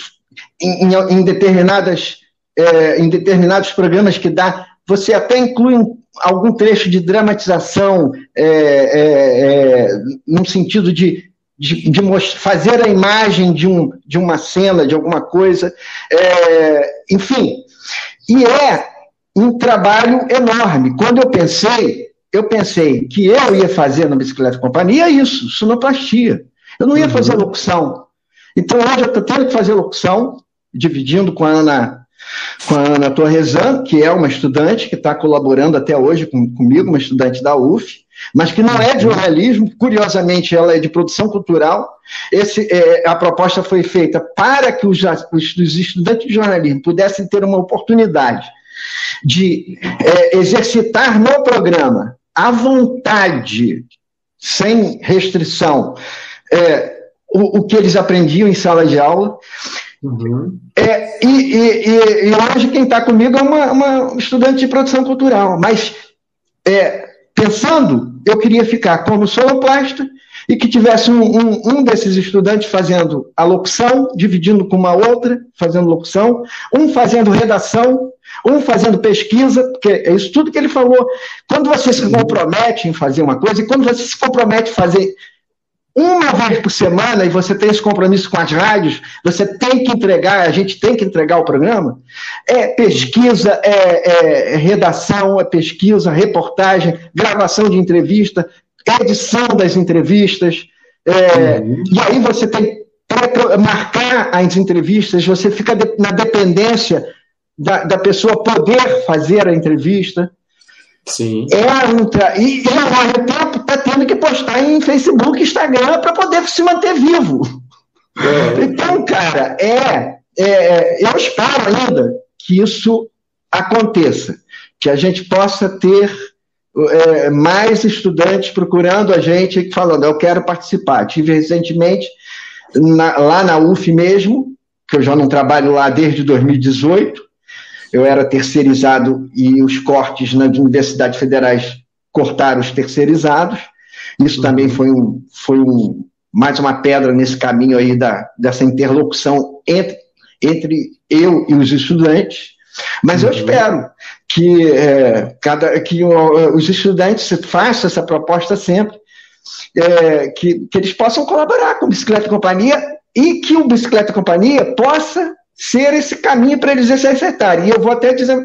em, em determinadas é, em determinados programas que dá, você até inclui um, algum trecho de dramatização, é, é, é, num sentido de de, de fazer a imagem de, um, de uma cena, de alguma coisa, é, enfim. E é um trabalho enorme. Quando eu pensei, eu pensei que eu ia fazer na Bicicleta Companhia isso, sonoplastia. Eu não ia fazer uhum. locução. Então hoje eu estou tendo que fazer locução, dividindo com a Ana, com a Ana Torresan, que é uma estudante que está colaborando até hoje com, comigo, uma estudante da UF, mas que não é de jornalismo, curiosamente ela é de produção cultural. Esse, é, a proposta foi feita para que os, os, estudantes de jornalismo pudessem ter uma oportunidade de é, exercitar no programa à vontade, sem restrição, é, o, o, que eles aprendiam em sala de aula. Uhum. É, e, e, e, hoje quem está comigo é uma, uma, estudante de produção cultural, mas é, pensando, eu queria ficar como soloplasta e que tivesse um, um, um, desses estudantes fazendo a locução, dividindo com uma outra, fazendo locução, um fazendo redação, um fazendo pesquisa, porque é isso tudo que ele falou. Quando você se compromete em fazer uma coisa, e quando você se compromete em fazer uma vez por semana e você tem esse compromisso com as rádios, você tem que entregar, a gente tem que entregar o programa, é pesquisa, é, é redação, é pesquisa, reportagem, gravação de entrevista, edição das entrevistas, é, uhum. e aí você tem para marcar as entrevistas, você fica na dependência da, da pessoa poder fazer a entrevista. Sim. É um tra... E, e ao mesmo tempo está tendo que postar em Facebook, Instagram para poder se manter vivo. É. Então, cara, é, é, eu espero ainda que isso aconteça, que a gente possa ter é, mais estudantes procurando a gente falando, eu quero participar. Tive recentemente na, lá na UF mesmo, que eu já não trabalho lá desde 2018, eu era terceirizado e os cortes nas universidades federais cortaram os terceirizados. Isso também foi, um, foi um, mais uma pedra nesse caminho aí da, dessa interlocução entre, entre eu e os estudantes. Mas eu uhum. espero que, é, cada, que os estudantes façam essa proposta sempre, é, que, que eles possam colaborar com o Bicicleta Companhia e que o Bicicleta Companhia possa ser esse caminho para eles se acertarem. E eu vou até dizer,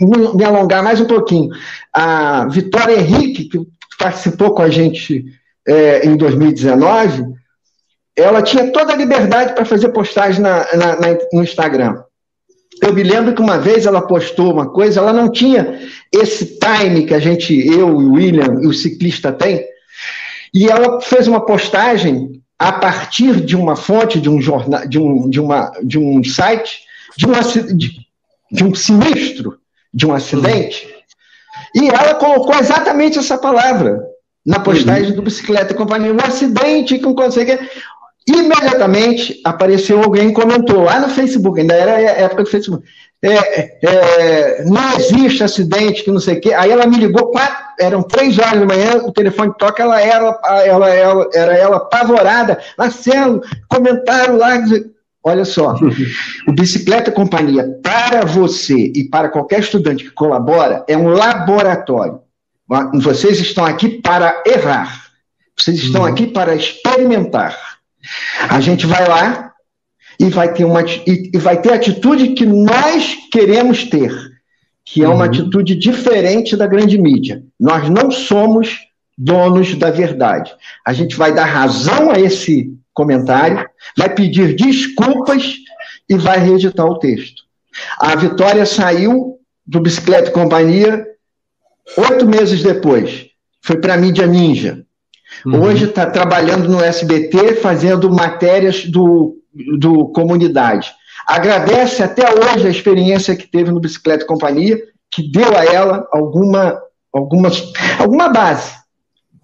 me alongar mais um pouquinho. A Vitória Henrique, que participou com a gente é, em 2019, ela tinha toda a liberdade para fazer postagem na, na, na, no Instagram. Eu me lembro que uma vez ela postou uma coisa, ela não tinha esse time que a gente, eu, o William e o ciclista tem, e ela fez uma postagem a partir de uma fonte, de um jornal, de um, de uma, de um site, de um, de, de um sinistro, de um acidente, e ela colocou exatamente essa palavra na postagem do Bicicleta Companhia, um acidente que não consegue. Imediatamente apareceu alguém e comentou lá no Facebook, ainda era a época do Facebook é, é, não existe acidente, que não sei o quê. Aí ela me ligou, quatro, eram três horas da manhã, o telefone toca, ela era, ela, ela, era ela apavorada. Marcelo, comentaram lá. Olha só, o Bicicleta Companhia, para você e para qualquer estudante que colabora, é um laboratório. Vocês estão aqui para errar. Vocês estão uhum. aqui para experimentar. A gente vai lá, e vai ter uma e, vai ter a atitude que nós queremos ter, que é uma uhum. atitude diferente da grande mídia. Nós não somos donos da verdade. A gente vai dar razão a esse comentário, vai pedir desculpas e vai reeditar o texto. A Vitória saiu do Bicicleta e Companhia oito meses depois. Foi para a mídia ninja. Uhum. Hoje está trabalhando no SBT, fazendo matérias do do comunidade. Agradece até hoje a experiência que teve no Bicicleta Companhia, que deu a ela alguma, alguma, alguma base.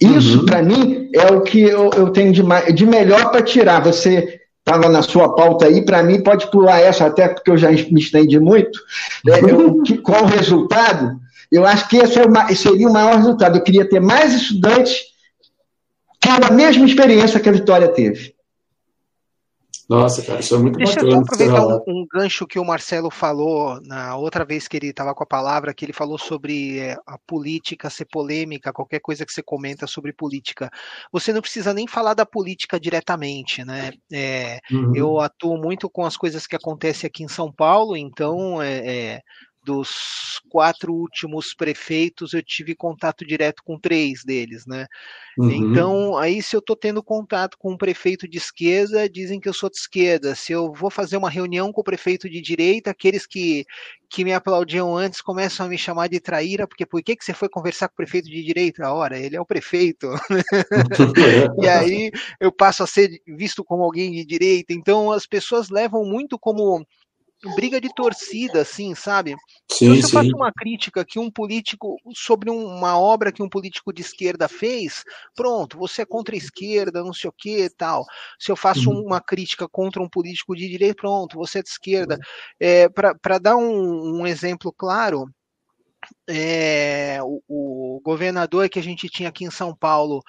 Isso, uhum. para mim, é o que eu, eu tenho de, de melhor para tirar. Você estava na sua pauta aí, para mim, pode pular essa, até porque eu já me estendi muito. É, eu, que, qual o resultado? Eu acho que esse é seria o maior resultado. Eu queria ter mais estudantes que a mesma experiência que a Vitória teve. Nossa, cara, isso é muito Deixa bacana. Deixa eu aproveitar um, um, gancho que o Marcelo falou na outra vez que ele estava com a palavra, que ele falou sobre é, a política ser polêmica, qualquer coisa que você comenta sobre política. Você não precisa nem falar da política diretamente, né? É, uhum. Eu atuo muito com as coisas que acontecem aqui em São Paulo, então é, é dos quatro últimos prefeitos, eu tive contato direto com três deles, né? Uhum. Então, aí se eu estou tendo contato com um prefeito de esquerda, dizem que eu sou de esquerda. Se eu vou fazer uma reunião com o prefeito de direita, aqueles que, que me aplaudiam antes começam a me chamar de traíra, porque por que, que você foi conversar com o prefeito de direita? Ora, ele é o prefeito. e aí eu passo a ser visto como alguém de direita. Então, as pessoas levam muito como briga de torcida, assim, sabe? Sim, então, se eu faço uma crítica que um político, sobre uma obra que um político de esquerda fez, pronto, você é contra a esquerda, não sei o que tal. Se eu faço uhum. uma crítica contra um político de direita, pronto, você é de esquerda. É, Para dar um, um exemplo claro, é, o, o, governador que a gente tinha aqui em São Paulo,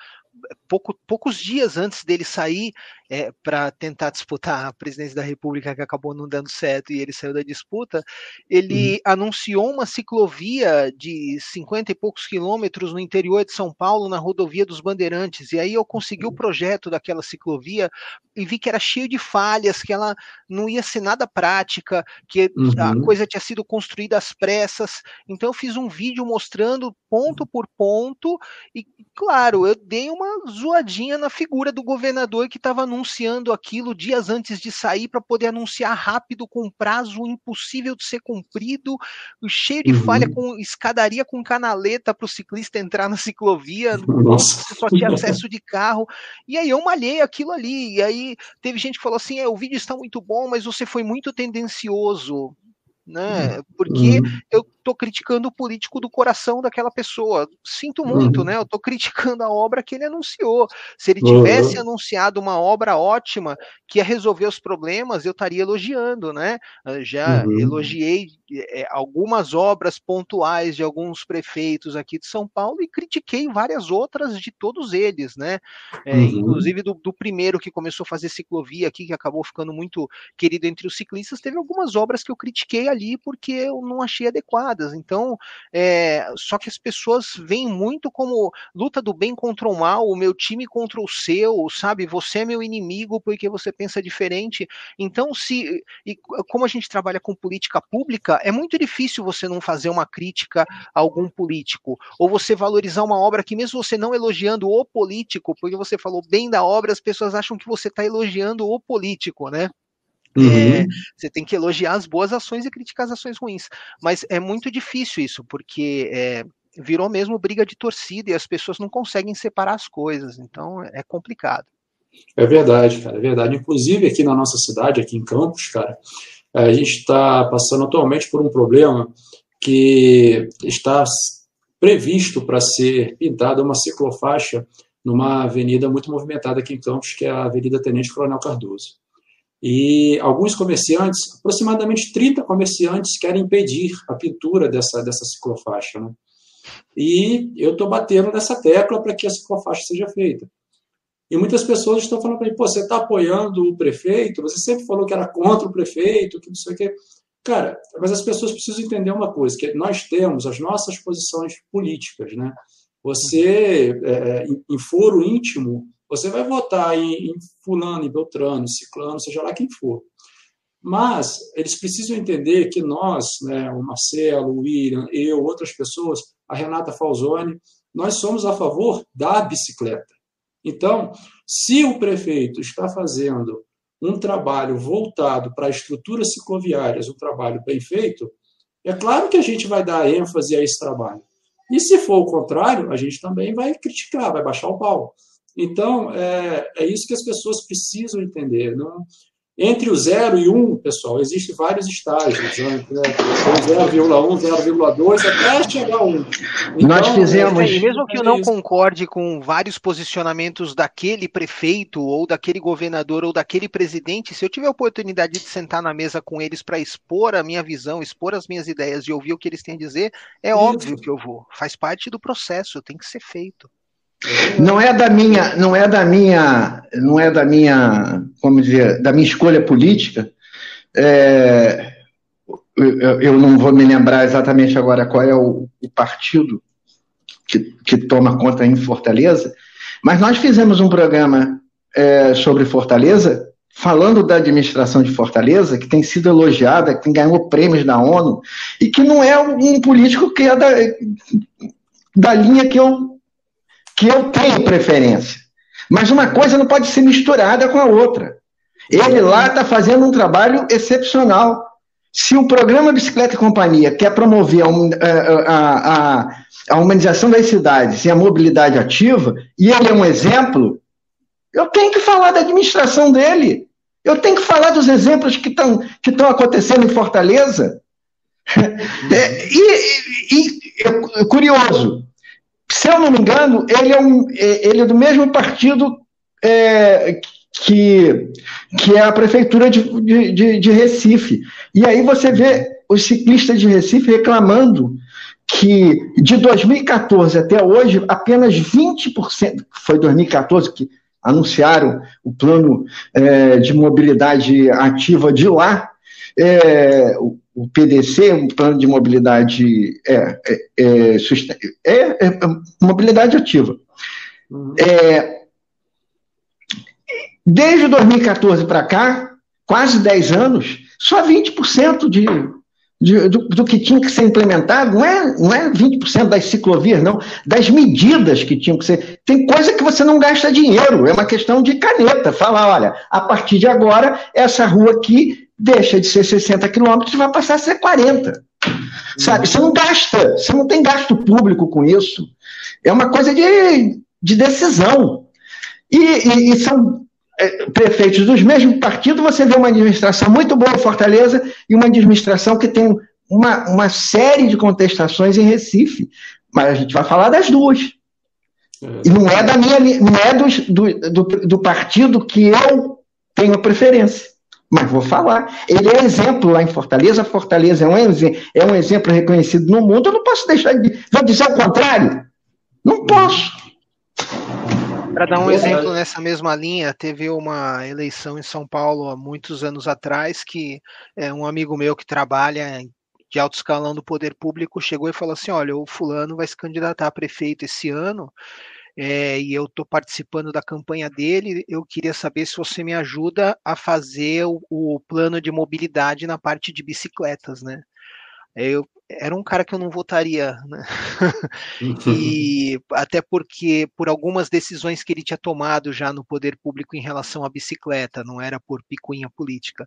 pouco, poucos dias antes dele sair é, para tentar disputar a presidência da República, que acabou não dando certo e ele saiu da disputa, ele uhum. anunciou uma ciclovia de 50 e poucos quilômetros no interior de São Paulo, na rodovia dos Bandeirantes. E aí eu consegui o uhum. projeto daquela ciclovia e vi que era cheio de falhas, que ela não ia ser nada prática, que uhum. a coisa tinha sido construída às pressas. Então eu fiz um vídeo mostrando ponto por ponto e, claro, eu dei uma zoadinha na figura do governador que estava anunciando aquilo dias antes de sair para poder anunciar rápido com prazo impossível de ser cumprido, cheio de uhum. falha com escadaria com canaleta para o ciclista entrar na ciclovia, Nossa. só tinha acesso de carro. E aí eu malhei aquilo ali. E aí teve gente que falou assim: é, o vídeo está muito bom, mas você foi muito tendencioso né? Uhum. Porque uhum. eu estou criticando o político do coração daquela pessoa. Sinto muito, uhum. né? Eu estou criticando a obra que ele anunciou. Se ele tivesse uhum. anunciado uma obra ótima que ia resolver os problemas, eu estaria elogiando, né? Já uhum. elogiei é, algumas obras pontuais de alguns prefeitos aqui de São Paulo e critiquei várias outras de todos eles, né? É, uhum. Inclusive do, do, primeiro que começou a fazer ciclovia aqui, que acabou ficando muito querido entre os ciclistas, teve algumas obras que eu critiquei ali porque eu não achei adequado então, é, só que as pessoas veem muito como luta do bem contra o mal, o meu time contra o seu, sabe? Você é meu inimigo porque você pensa diferente. Então, se e como a gente trabalha com política pública, é muito difícil você não fazer uma crítica a algum político ou você valorizar uma obra que mesmo você não elogiando o político, porque você falou bem da obra, as pessoas acham que você está elogiando o político, né? Uhum. É, você tem que elogiar as boas ações e criticar as ações ruins. Mas é muito difícil isso, porque é, virou mesmo briga de torcida e as pessoas não conseguem separar as coisas. Então é complicado. É verdade, cara, é verdade. Inclusive aqui na nossa cidade, aqui em Campos, cara, a gente está passando atualmente por um problema que está previsto para ser pintada uma ciclofaixa numa avenida muito movimentada aqui em Campos, que é a Avenida Tenente Coronel Cardoso. E alguns comerciantes, aproximadamente 30 comerciantes, querem impedir a pintura dessa, dessa ciclofaixa. Né? E eu estou batendo nessa tecla para que a ciclofaixa seja feita. E muitas pessoas estão falando para mim, pô, você está apoiando o prefeito, você sempre falou que era contra o prefeito, que não sei o quê. Cara, mas as pessoas precisam entender uma coisa, que nós temos as nossas posições políticas, né? Você, é, é em, em foro íntimo, você vai votar em, em fulano, em beltrano, ciclano, seja lá quem for. Mas eles precisam entender que nós, né, o Marcelo, o William, eu, outras pessoas, a Renata Falzoni, nós somos a favor da bicicleta. Então, se o prefeito está fazendo um trabalho voltado para estruturas cicloviárias, um trabalho bem feito, é claro que a gente vai dar ênfase a esse trabalho. E se for o contrário, a gente também vai criticar, vai baixar o pau. Então, é, é isso que as pessoas precisam entender. Não, entre o 0 e 1, um, pessoal, existem vários estágios, né? 0,1, 0,2, até chegar a 1. Então, Nós fizemos. É, mesmo que eu não concorde com vários posicionamentos daquele prefeito, ou daquele governador, ou daquele presidente, se eu tiver a oportunidade de sentar na mesa com eles para expor a minha visão, expor as minhas ideias e ouvir o que eles têm a dizer, é Isso. óbvio que eu vou. Faz parte do processo, tem que ser feito. Não é da minha, não é da minha, não é da minha, como dizer, da minha escolha política. É, eu, eu, não vou me lembrar exatamente agora qual é o, o partido que, que, toma conta em Fortaleza, mas nós fizemos um programa é, sobre Fortaleza falando da administração de Fortaleza, que tem sido elogiada, que ganhou prêmios da ONU, e que não é um político que é da, da linha que eu, que eu tenho preferência. Mas uma coisa não pode ser misturada com a outra. Ele lá está fazendo um trabalho excepcional. Se o programa Bicicleta e Companhia quer promover a, a, a, a humanização das cidades e a mobilidade ativa, e ele é um exemplo, eu tenho que falar da administração dele. Eu tenho que falar dos exemplos que estão que acontecendo em Fortaleza. É, e, e, é curioso, se eu não me engano, ele é, um, é, ele é do mesmo partido é, que, que é a prefeitura de, de, de, Recife. E aí você vê os ciclistas de Recife reclamando que de 2014 até hoje, apenas 20%, foi 2014 que anunciaram o plano é, de mobilidade ativa de lá, é, o, PDC, o plano de mobilidade é, é, é, é mobilidade ativa. Uhum. desde 2014 para cá, quase 10 anos, só 20% de, de, do, do, que tinha que ser implementado, não é, não é 20% das ciclovias, não, das medidas que tinham que ser. Tem coisa que você não gasta dinheiro, é uma questão de caneta. Falar, olha, a partir de agora, essa rua aqui deixa de ser 60 quilômetros e vai passar a ser 40. Sabe? Você não gasta, você não tem gasto público com isso. É uma coisa de, de decisão. E, e, e são é, prefeitos dos mesmos partidos, você vê uma administração muito boa em Fortaleza e uma administração que tem uma, uma série de contestações em Recife. Mas a gente vai falar das duas. E não é da minha não é do, do, do, do partido que eu tenho preferência. Mas vou falar. Ele é exemplo lá em Fortaleza. Fortaleza é um, é um exemplo reconhecido no mundo. Eu não posso deixar de. Vou dizer o contrário? Não posso. Para dar um exemplo nessa mesma linha, teve uma eleição em São Paulo há muitos anos atrás que é, um amigo meu que trabalha de alto escalão do poder público chegou e falou assim: olha, o fulano vai se candidatar a prefeito esse ano. É, e eu estou participando da campanha dele. Eu queria saber se você me ajuda a fazer o, o plano de mobilidade na parte de bicicletas, né? Eu era um cara que eu não votaria, né? e até porque por algumas decisões que ele tinha tomado já no poder público em relação à bicicleta, não era por picuinha política.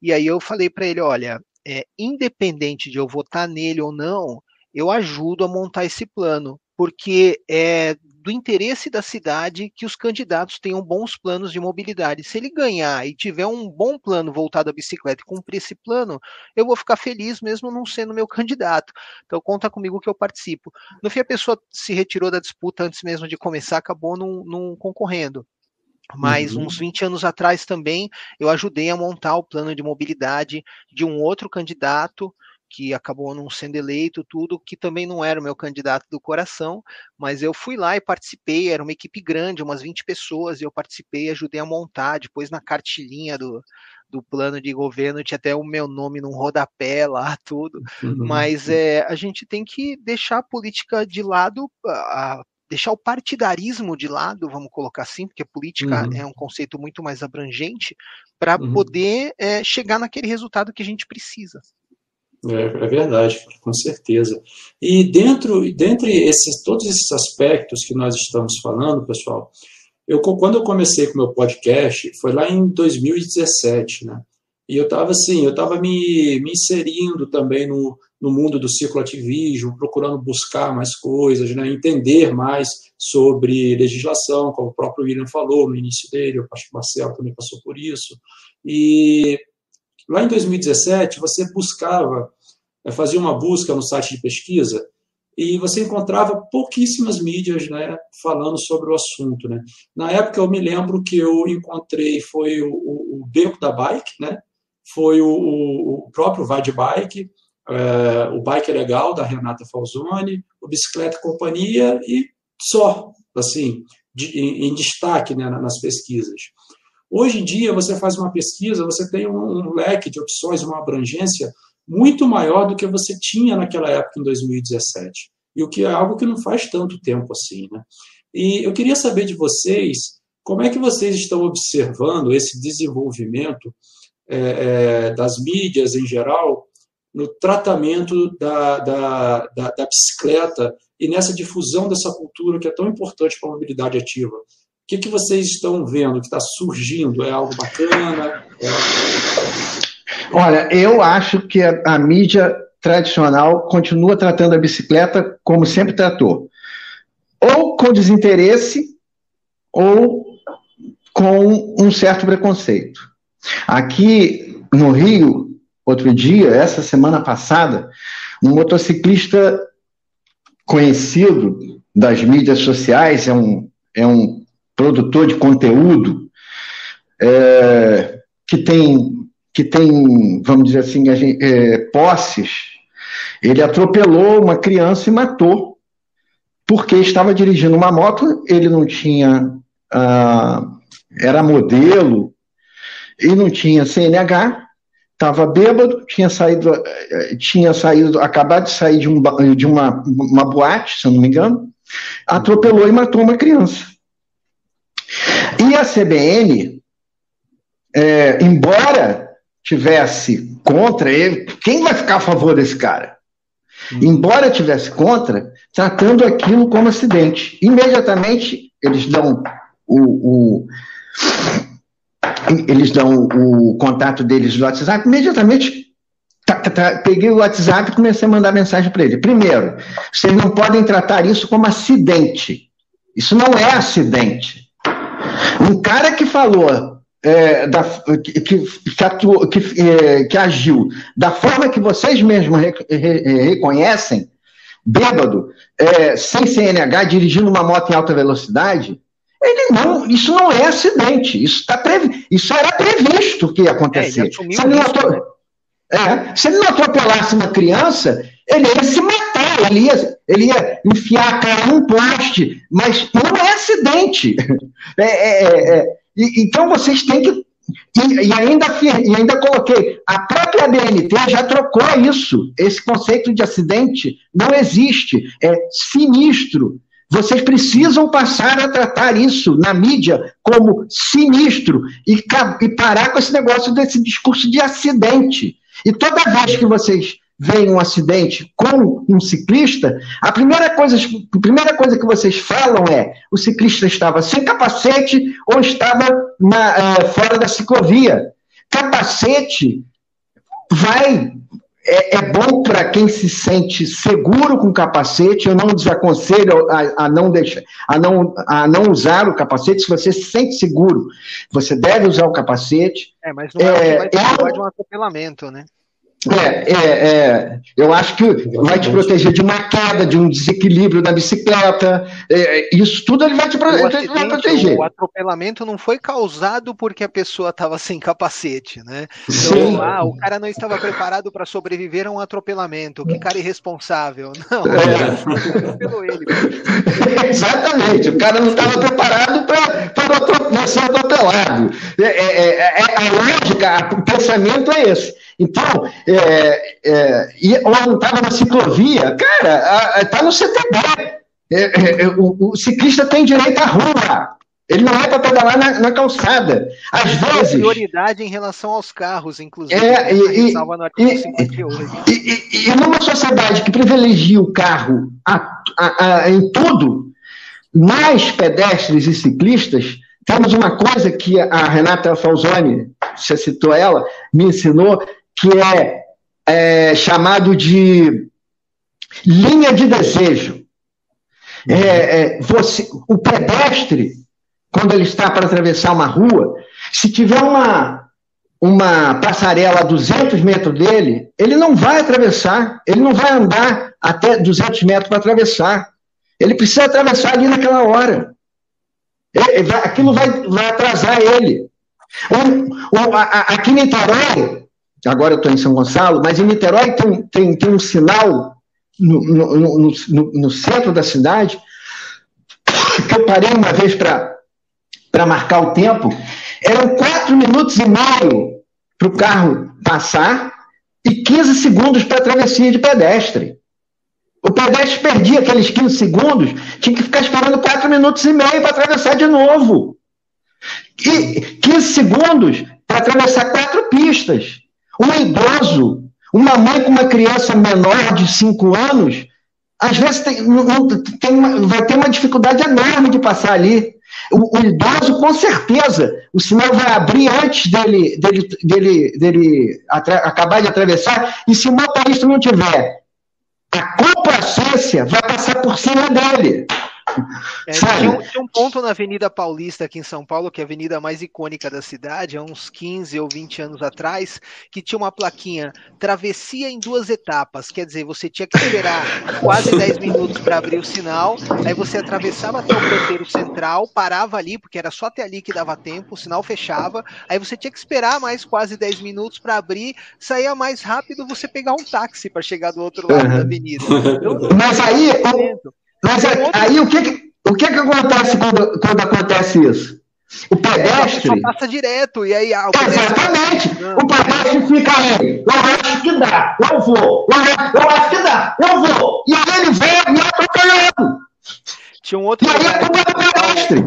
E aí eu falei para ele, olha, é, independente de eu votar nele ou não, eu ajudo a montar esse plano, porque é do interesse da cidade que os candidatos tenham bons planos de mobilidade. Se ele ganhar e tiver um bom plano voltado à bicicleta e cumprir esse plano, eu vou ficar feliz mesmo não sendo meu candidato. Então conta comigo que eu participo. No fim, a pessoa se retirou da disputa antes mesmo de começar, acabou não, concorrendo. Mas uhum. uns 20 anos atrás também eu ajudei a montar o plano de mobilidade de um outro candidato que acabou não sendo eleito, tudo, que também não era o meu candidato do coração, mas eu fui lá e participei, era uma equipe grande, umas 20 pessoas, e eu participei, ajudei a montar, depois na cartilinha do, do plano de governo tinha até o meu nome num rodapé lá, tudo, uhum. mas é, a gente tem que deixar a política de lado, a, deixar o partidarismo de lado, vamos colocar assim, porque política uhum. é um conceito muito mais abrangente, para uhum. poder é, chegar naquele resultado que a gente precisa. É, é, verdade, com certeza. E dentro, dentre esses, todos esses aspectos que nós estamos falando, pessoal, eu, quando eu comecei com meu podcast, foi lá em 2017, né? E eu estava assim, eu estava me, me inserindo também no, no mundo do cicloativismo, procurando buscar mais coisas, né? entender mais sobre legislação, como o próprio William falou no início dele, eu acho que o Marcelo também passou por isso. E Lá em 2017, você buscava, fazia uma busca no site de pesquisa e você encontrava pouquíssimas mídias né, falando sobre o assunto. Né. Na época, eu me lembro que eu encontrei, foi o, o, o Beco da Bike, né, foi o, o próprio Vai de Bike, é, o Bike Legal, da Renata Falzoni, o Bicicleta Companhia e só, assim, de, em, em, destaque né, nas pesquisas. Hoje em dia, você faz uma pesquisa, você tem um, um leque de opções, uma abrangência muito maior do que você tinha naquela época, em 2017. E o que é algo que não faz tanto tempo assim. Né? E eu queria saber de vocês Como é que vocês estão observando esse desenvolvimento é, é, das mídias em geral no tratamento da, da, da, da, bicicleta e nessa difusão dessa cultura que é tão importante para a mobilidade ativa? O que, que vocês estão vendo que está surgindo? É algo bacana? É... Olha, eu acho que a, a mídia tradicional continua tratando a bicicleta como sempre tratou. Ou com desinteresse, ou com um certo preconceito. Aqui no Rio, outro dia, essa semana passada, um motociclista conhecido das mídias sociais, é um, é um produtor de conteúdo, é, que, tem, que tem, vamos dizer assim, é, posses, ele atropelou uma criança e matou, porque estava dirigindo uma moto, ele não tinha. Ah, era modelo e não tinha CNH, estava bêbado, tinha saído, tinha saído, acabado de sair de, um, de uma, uma boate, se eu não me engano, atropelou e matou uma criança. E a CBN, é, embora tivesse contra ele, quem vai ficar a favor desse cara? Embora tivesse contra, tratando aquilo como acidente. Imediatamente eles dão o, o eles dão o contato deles do WhatsApp, imediatamente tá, tá, tá, peguei o WhatsApp e comecei a mandar mensagem para ele. Primeiro, vocês não podem tratar isso como acidente. Isso não é acidente. Um cara que falou, é, da, que, que, que, é, que, agiu da forma que vocês mesmos re, re, reconhecem, bêbado, é, sem CNH, dirigindo uma moto em alta velocidade, ele não, isso não é acidente, isso, tá previ, isso era previsto que ia acontecer. É, se, ele não né? é, se ele não atropelasse uma criança, ele ia se matar, ele ia, ele ia enfiar a cara num poste, mas não é acidente. É, é, e, então vocês têm que. E, e, ainda, e ainda coloquei, a própria BNT já trocou isso. Esse conceito de acidente não existe. É sinistro. Vocês precisam passar a tratar isso na mídia como sinistro e, e parar com esse negócio desse discurso de acidente. E toda vez que vocês veem um acidente com um ciclista, a primeira coisa, a primeira coisa que vocês falam é o ciclista estava sem capacete ou estava na, é, fora da ciclovia. Capacete vai é, é bom para quem se sente seguro com o capacete. Eu não desaconselho a, a, não deixar, a, não, a não usar o capacete. Se você se sente seguro, você deve usar o capacete. É, mas não é, é, é de um atropelamento, né? É, é, é, eu acho que vai te proteger de uma queda, de um desequilíbrio na bicicleta. É, isso tudo ele vai te, pro, acidente, vai proteger. O atropelamento não foi causado porque a pessoa estava sem capacete, né? Então, ah, o cara não estava preparado para sobreviver a um atropelamento. Que cara irresponsável. Não, é. ele. Exatamente, o cara não estava preparado para ser atropelado. É, é, é, a lógica, o pensamento é esse. Então, é, é, e, ou não estava na ciclovia, cara, está no CTB. É, é, é, o, o, ciclista tem direito à rua. Ele não é para pedalar na, na, calçada. Às vezes. prioridade em relação aos carros, inclusive. É, e, e, e, e, numa sociedade que privilegia o carro a, a, a, em tudo, mais pedestres e ciclistas, temos uma coisa que a Renata Falzoni, você citou ela, me ensinou, que é, é chamado de linha de desejo. É, é, você, o pedestre, quando ele está para atravessar uma rua, se tiver uma, uma passarela a 200 metros dele, ele não vai atravessar, ele não vai andar até 200 metros para atravessar. Ele precisa atravessar ali naquela hora. Ele, vai, aquilo vai, vai atrasar ele. A, a, aqui em Niterói, agora eu estou em São Gonçalo, mas em Niterói tem, tem, tem um sinal no, no, no, no, centro da cidade, que eu parei uma vez para marcar o tempo, eram quatro minutos e meio para o carro passar e 15 segundos para a travessia de pedestre. O pedestre perdia aqueles 15 segundos, tinha que ficar esperando quatro minutos e meio para atravessar de novo. E 15 segundos para atravessar quatro pistas. Um idoso, uma mãe com uma criança menor de 5 anos, às vezes tem, tem uma, vai ter uma dificuldade enorme de passar ali. O, o, idoso, com certeza, o sinal vai abrir antes dele, dele, dele, dele acabar de atravessar, e se o motorista não tiver a complacência, vai passar por cima dele. É, tinha, um, tinha, um, ponto na Avenida Paulista aqui em São Paulo, que é a avenida mais icônica da cidade, há uns 15 ou 20 anos atrás, que tinha uma plaquinha travessia em duas etapas. Quer dizer, você tinha que esperar quase 10 minutos para abrir o sinal, aí você atravessava até o canteiro central, parava ali, porque era só até ali que dava tempo, o sinal fechava, aí você tinha que esperar mais quase 10 minutos para abrir, saía mais rápido você pegar um táxi para chegar do outro lado uhum. da avenida. Então, Mas aí, mas aí o que, que, o que, que acontece quando, quando acontece isso? O pedestre. Só passa direto, e aí. Ah, o Exatamente! Pedestre... O pedestre fica aí. Eu acho que dá, eu vou. Eu, eu acho que dá, eu vou. E aí ele vem e atropelando. Tinha um outro. E aí é culpa do pedestre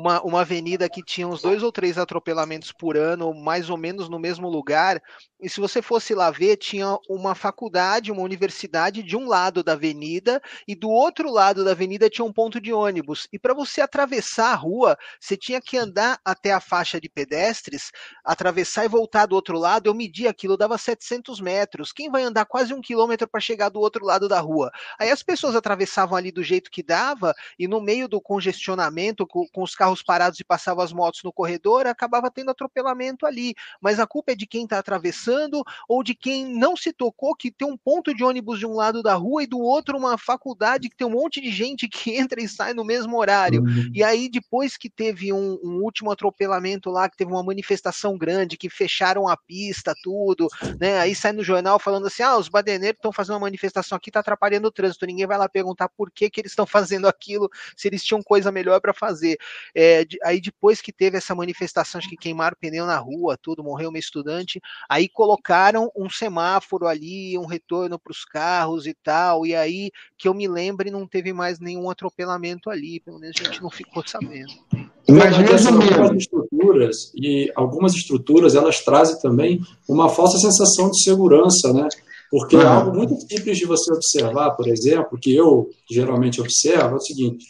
uma, uma avenida que tinha uns dois ou três atropelamentos por ano, mais ou menos no mesmo lugar. E se você fosse lá ver, tinha uma faculdade, uma universidade de um lado da avenida e do outro lado da avenida tinha um ponto de ônibus. E para você atravessar a rua, você tinha que andar até a faixa de pedestres, atravessar e voltar do outro lado. Eu medi aquilo, dava 700 metros. Quem vai andar quase um quilômetro para chegar do outro lado da rua? Aí as pessoas atravessavam ali do jeito que dava e no meio do congestionamento, com, com os carros carros parados e passavam as motos no corredor, acabava tendo atropelamento ali. Mas a culpa é de quem está atravessando ou de quem não se tocou que tem um ponto de ônibus de um lado da rua e do outro uma faculdade que tem um monte de gente que entra e sai no mesmo horário. Uhum. E aí, depois que teve um, um, último atropelamento lá, que teve uma manifestação grande, que fecharam a pista, tudo, né? Aí sai no jornal falando assim: ah, os badeneiros estão fazendo uma manifestação aqui, está atrapalhando o trânsito. Ninguém vai lá perguntar por que, que eles estão fazendo aquilo, se eles tinham coisa melhor para fazer. É, de, aí depois que teve essa manifestação, acho que queimaram pneu na rua, tudo, morreu uma estudante, aí colocaram um semáforo ali, um retorno para os carros e tal, e aí que eu me lembre não teve mais nenhum atropelamento ali, pelo menos a gente não ficou sabendo. Mas algumas estruturas e algumas estruturas elas trazem também uma falsa sensação de segurança, né? Porque é algo muito simples de você observar, por exemplo, que eu geralmente observo, é o seguinte: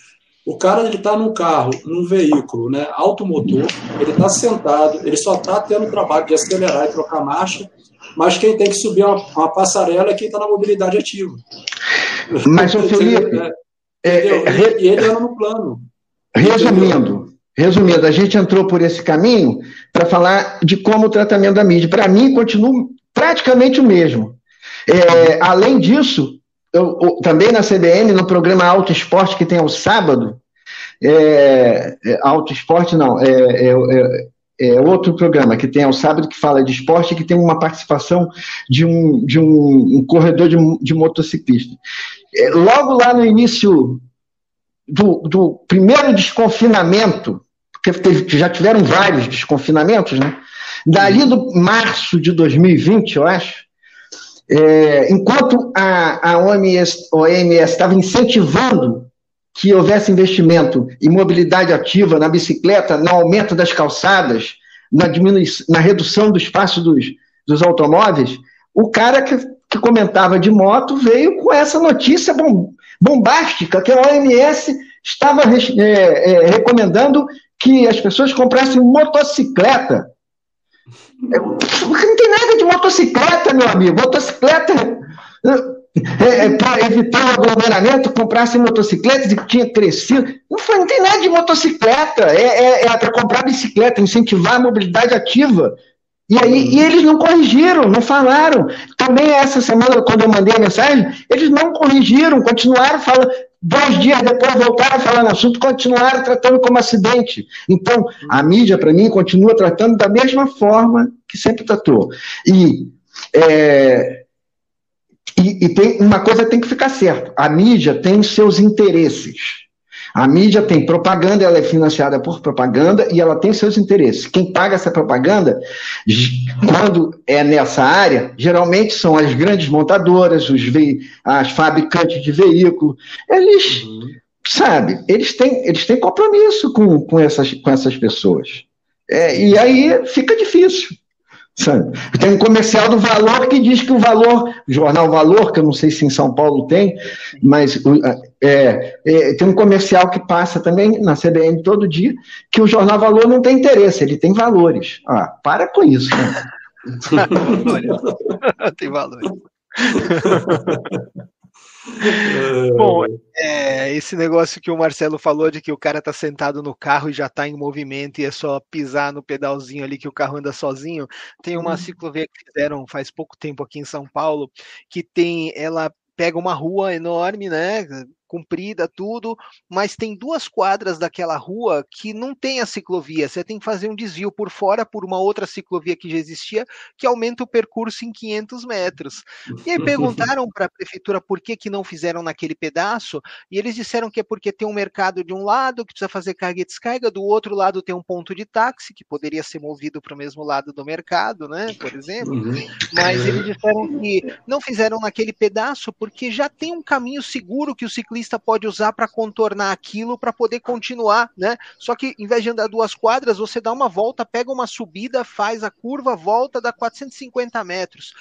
o cara ele está num carro, num veículo, né, automotor, ele está sentado, ele só está tendo o trabalho de acelerar e trocar marcha, mas quem tem que subir uma, uma passarela é quem está na mobilidade ativa. Mas o Felipe, é, é, e ele anda no plano. Resumindo, resumindo, a gente entrou por esse caminho para falar de como o tratamento da mídia. Para mim, continua praticamente o mesmo. É, além disso, eu, eu, também na CBN, no programa Auto Esporte, que tem ao sábado, é, é, Auto Esporte não, é, é, é, é, outro programa que tem ao sábado que fala de esporte que tem uma participação de um, de um, um corredor de, de motociclista. É, logo lá no início do, do primeiro desconfinamento, porque já tiveram vários desconfinamentos, né? Dali do março de 2020, eu acho, é, enquanto a, a OMS estava incentivando que houvesse investimento em mobilidade ativa na bicicleta, no aumento das calçadas, na, na redução do espaço dos, dos automóveis, o cara que, que comentava de moto veio com essa notícia bom, bombástica que a OMS estava é, é, recomendando que as pessoas comprassem motocicleta não tem nada de motocicleta, meu amigo. Motocicleta é, é, para evitar o aglomeramento, comprasse motocicletas e tinha crescido. Não, foi, não tem nada de motocicleta. É, é, é para comprar bicicleta, incentivar a mobilidade ativa. E aí e eles não corrigiram, não falaram. Também essa semana, quando eu mandei a mensagem, eles não corrigiram, continuaram falando. Dois dias depois voltaram a falar no assunto, continuaram tratando como acidente. Então, a mídia, para mim, continua tratando da mesma forma que sempre tratou. E, é, e, e tem, uma coisa tem que ficar certa: a mídia tem seus interesses. A mídia tem propaganda, ela é financiada por propaganda e ela tem seus interesses. Quem paga essa propaganda, quando é nessa área, geralmente são as grandes montadoras, os as fabricantes de veículos. Eles, uhum. sabe, eles têm, eles têm compromisso com, com, essas, com essas pessoas. É, e aí fica difícil. Sabe? Tem um comercial do Valor que diz que o Valor, jornal Valor, que eu não sei se em São Paulo tem, mas é, é, tem um comercial que passa também na CBN todo dia, que o jornal Valor não tem interesse, ele tem valores. Ah, para com isso. Né? tem valores. Bom, é, esse negócio que o Marcelo falou de que o cara tá sentado no carro e já tá em movimento e é só pisar no pedalzinho ali que o carro anda sozinho. Tem uma uhum. ciclovia que fizeram faz pouco tempo aqui em São Paulo, que tem, ela pega uma rua enorme, né? Comprida, tudo, mas tem duas quadras daquela rua que não tem a ciclovia. Você tem que fazer um desvio por fora por uma outra ciclovia que já existia, que aumenta o percurso em 500 metros. E aí perguntaram para a prefeitura por que, que não fizeram naquele pedaço, e eles disseram que é porque tem um mercado de um lado que precisa fazer carga e descarga, do outro lado tem um ponto de táxi que poderia ser movido para o mesmo lado do mercado, né, por exemplo. Uhum. Mas eles disseram que não fizeram naquele pedaço porque já tem um caminho seguro que o ciclista ciclista pode usar para contornar aquilo para poder continuar, né? Só que em vez de andar duas quadras, você dá uma volta, pega uma subida, faz a curva, volta, dá 450 metros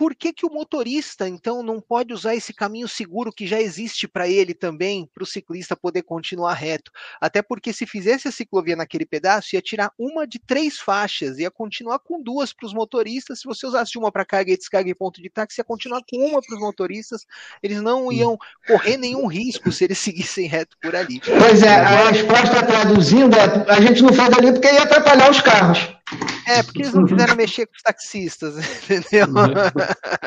por que, que o motorista, então, não pode usar esse caminho seguro que já existe para ele também, para o ciclista poder continuar reto? Até porque se fizesse a ciclovia naquele pedaço, ia tirar uma de três faixas, ia continuar com duas para os motoristas. Se você usasse uma para carga e descarga em ponto de táxi, ia continuar com uma para os motoristas. Eles não hum. iam correr nenhum risco se eles seguissem reto por ali. Pois é, a resposta traduzindo é: a gente não faz ali porque ia atrapalhar os carros. É, porque eles não quiseram mexer com os taxistas, entendeu?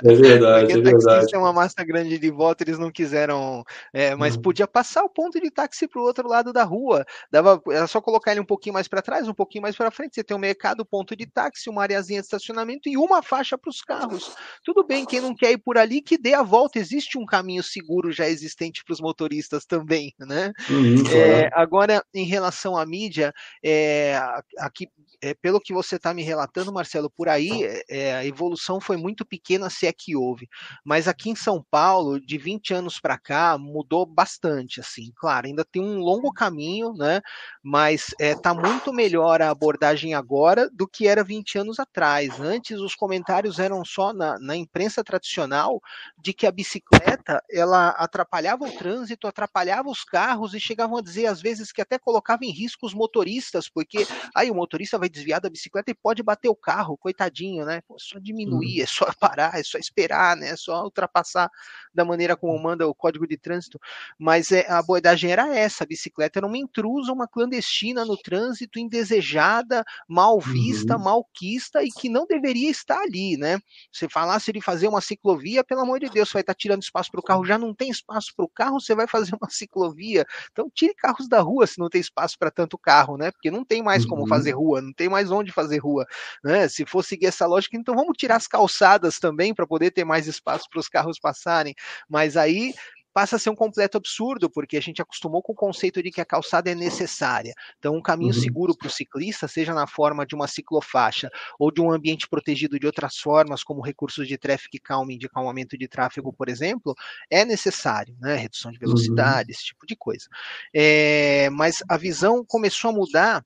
É verdade, porque é verdade. é uma massa grande de voto, eles não quiseram. É, mas uhum. podia passar o ponto de táxi para o outro lado da rua. Dava, era só colocar ele um pouquinho mais para trás, um pouquinho mais para frente. Você tem um mercado, ponto de táxi, uma areazinha de estacionamento e uma faixa para os carros. Tudo bem, quem não quer ir por ali, que dê a volta. Existe um caminho seguro já existente para os motoristas também, né? Uhum, é, agora, em relação à mídia, é, aqui, é, pelo que você está me relatando, Marcelo, por aí é, é, a evolução foi muito pequena, se é que houve. Mas aqui em São Paulo, de 20 anos para cá, mudou bastante. Assim, claro, ainda tem um longo caminho, né? Mas está é, muito melhor a abordagem agora do que era 20 anos atrás. Antes, os comentários eram só na, na imprensa tradicional de que a bicicleta ela atrapalhava o trânsito, atrapalhava os carros e chegavam a dizer às vezes que até colocava em risco os motoristas, porque aí o motorista vai desviar da bicicleta e pode bater o carro, coitadinho, né? Pô, é só diminuir, uhum. é só parar, é só esperar, né? É só ultrapassar da maneira como manda o código de trânsito. Mas é, a abordagem era essa: a bicicleta era uma intrusa, uma clandestina no trânsito, indesejada, mal vista, uhum. malquista e que não deveria estar ali, né? Você falasse de fazer uma ciclovia, pelo amor de Deus, você vai estar tirando espaço para o carro, já não tem espaço para o carro, você vai fazer uma ciclovia. Então tire carros da rua se não tem espaço para tanto carro, né? Porque não tem mais como uhum. fazer rua, não tem mais onde fazer rua, né? Se for seguir essa lógica, então vamos tirar as calçadas também para poder ter mais espaço para os carros passarem. Mas aí passa a ser um completo absurdo, porque a gente acostumou com o conceito de que a calçada é necessária. Então, um caminho uhum. seguro para o ciclista, seja na forma de uma ciclofaixa ou de um ambiente protegido de outras formas, como recursos de traffic calming, de calmamento de tráfego, por exemplo, é necessário, né? Redução de velocidade, uhum. esse tipo de coisa. É, mas a visão começou a mudar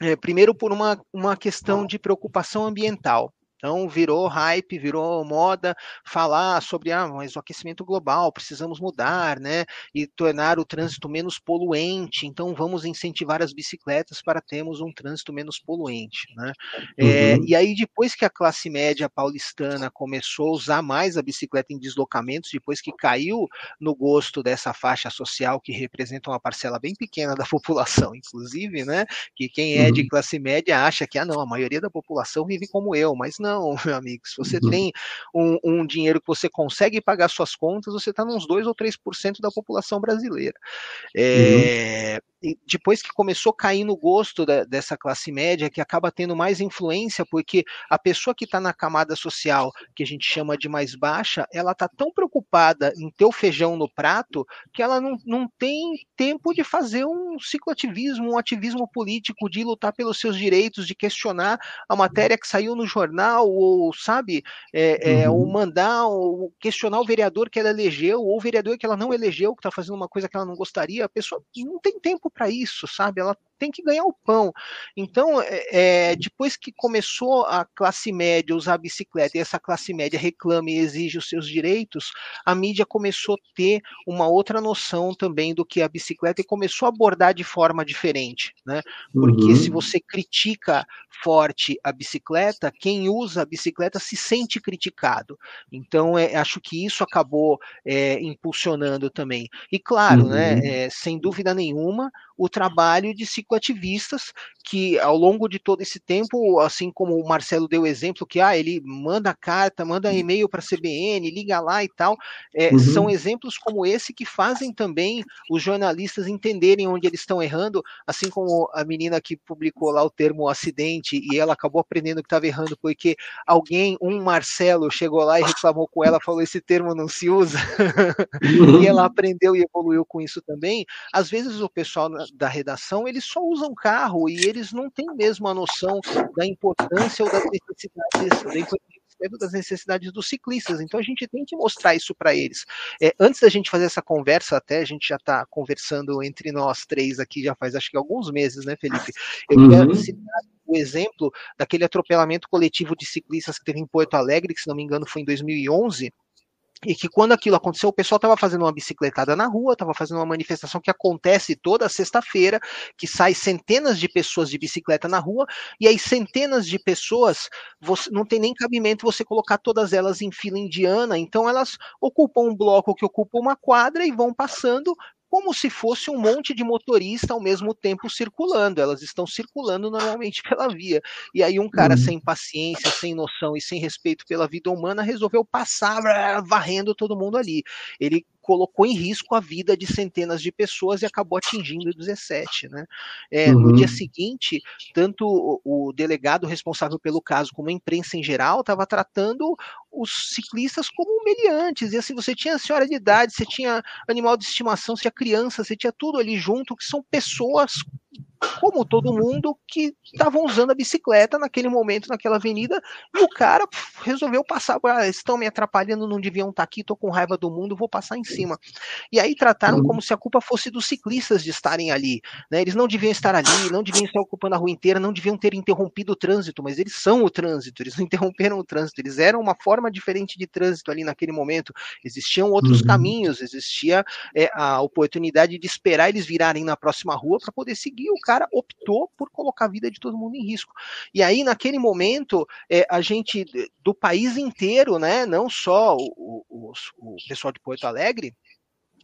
é, primeiro por uma, uma questão de preocupação ambiental. Então virou hype, virou moda falar sobre ah, mas o aquecimento global, precisamos mudar, né? E tornar o trânsito menos poluente. Então vamos incentivar as bicicletas para termos um trânsito menos poluente, né? É, uhum. É, e aí depois que a classe média paulistana começou a usar mais a bicicleta em deslocamentos, depois que caiu no gosto dessa faixa social que representa uma parcela bem pequena da população, inclusive, né? Que quem é de uhum. classe média acha que ah não, a maioria da população vive como eu, mas não não, meu amigo. Se você uhum. tem um, um, dinheiro que você consegue pagar suas contas, você está nos 2 ou 3% da população brasileira. É, uhum depois que começou a cair no gosto da, dessa classe média, que acaba tendo mais influência, porque a pessoa que está na camada social, que a gente chama de mais baixa, ela está tão preocupada em ter o feijão no prato, que ela não, não tem tempo de fazer um cicloativismo, um ativismo político, de lutar pelos seus direitos, de questionar a matéria que saiu no jornal, ou, sabe, é, é, uhum. ou mandar, ou questionar o vereador que ela elegeu, ou o vereador que ela não elegeu, que está fazendo uma coisa que ela não gostaria, a pessoa não tem tempo tempo para isso, sabe? Ela tem que ganhar o pão. Então, é, é, depois que começou a classe média usar a bicicleta e essa classe média reclama e exige os seus direitos, a mídia começou a ter uma outra noção também do que é a bicicleta e começou a abordar de forma diferente, né? Porque uhum. se você critica forte a bicicleta, quem usa a bicicleta se sente criticado. Então, é, acho que isso acabou é, impulsionando também. E claro, né, uhum. né, é, sem dúvida nenhuma, o trabalho de cicloativistas que ao longo de todo esse tempo, assim como o Marcelo deu exemplo, que ah, ele manda carta, manda e-mail para a CBN, liga lá e tal, é, uhum. são exemplos como esse que fazem também os jornalistas entenderem onde eles estão errando, assim como a menina que publicou lá o termo acidente e ela acabou aprendendo que estava errando porque alguém, um Marcelo, chegou lá e reclamou com ela, falou esse termo não se usa, uhum. e ela aprendeu e evoluiu com isso também. Às vezes o pessoal da redação, eles só usam carro e eles não têm mesmo a noção da importância ou das necessidades, da importância das necessidades dos ciclistas. Então a gente tem que mostrar isso para eles. É, antes da gente fazer essa conversa, até a gente já está conversando entre nós três aqui já faz acho que alguns meses, né, Felipe? Eu uhum. queria citar o exemplo daquele atropelamento coletivo de ciclistas que teve em Porto Alegre, que se não me engano foi em 2011 e que quando aquilo aconteceu, o pessoal estava fazendo uma bicicletada na rua, estava fazendo uma manifestação que acontece toda sexta-feira, que sai centenas de pessoas de bicicleta na rua, e aí centenas de pessoas, você, não tem nem cabimento você colocar todas elas em fila indiana, então elas ocupam um bloco que ocupa uma quadra e vão passando como se fosse um monte de motorista ao mesmo tempo circulando. Elas estão circulando normalmente pela via. E aí um cara uhum. sem paciência, sem noção e sem respeito pela vida humana resolveu passar varrendo todo mundo ali. Ele colocou em risco a vida de centenas de pessoas e acabou atingindo 17. Né? É, uhum. No dia seguinte, tanto o, o, delegado responsável pelo caso como a imprensa em geral estava tratando os ciclistas como meliantes. E assim, você tinha senhora de idade, você tinha animal de estimação, você tinha criança, você tinha tudo ali junto, que são pessoas como todo mundo que estavam usando a bicicleta naquele momento, naquela avenida, e o cara resolveu passar, ah, estão me atrapalhando, não deviam estar aqui, estou com raiva do mundo, vou passar em cima. E aí trataram como se a culpa fosse dos ciclistas de estarem ali. Né? Eles não deviam estar ali, não deviam estar ocupando a rua inteira, não deviam ter interrompido o trânsito, mas eles são o trânsito, eles não interromperam o trânsito, eles eram uma forma diferente de trânsito ali naquele momento. Existiam outros uhum. caminhos, existia é, a oportunidade de esperar eles virarem na próxima rua para poder seguir o cara optou por colocar a vida de todo mundo em risco. E aí, naquele momento, é, a gente, do país inteiro, né, não só o, o, o pessoal de Porto Alegre,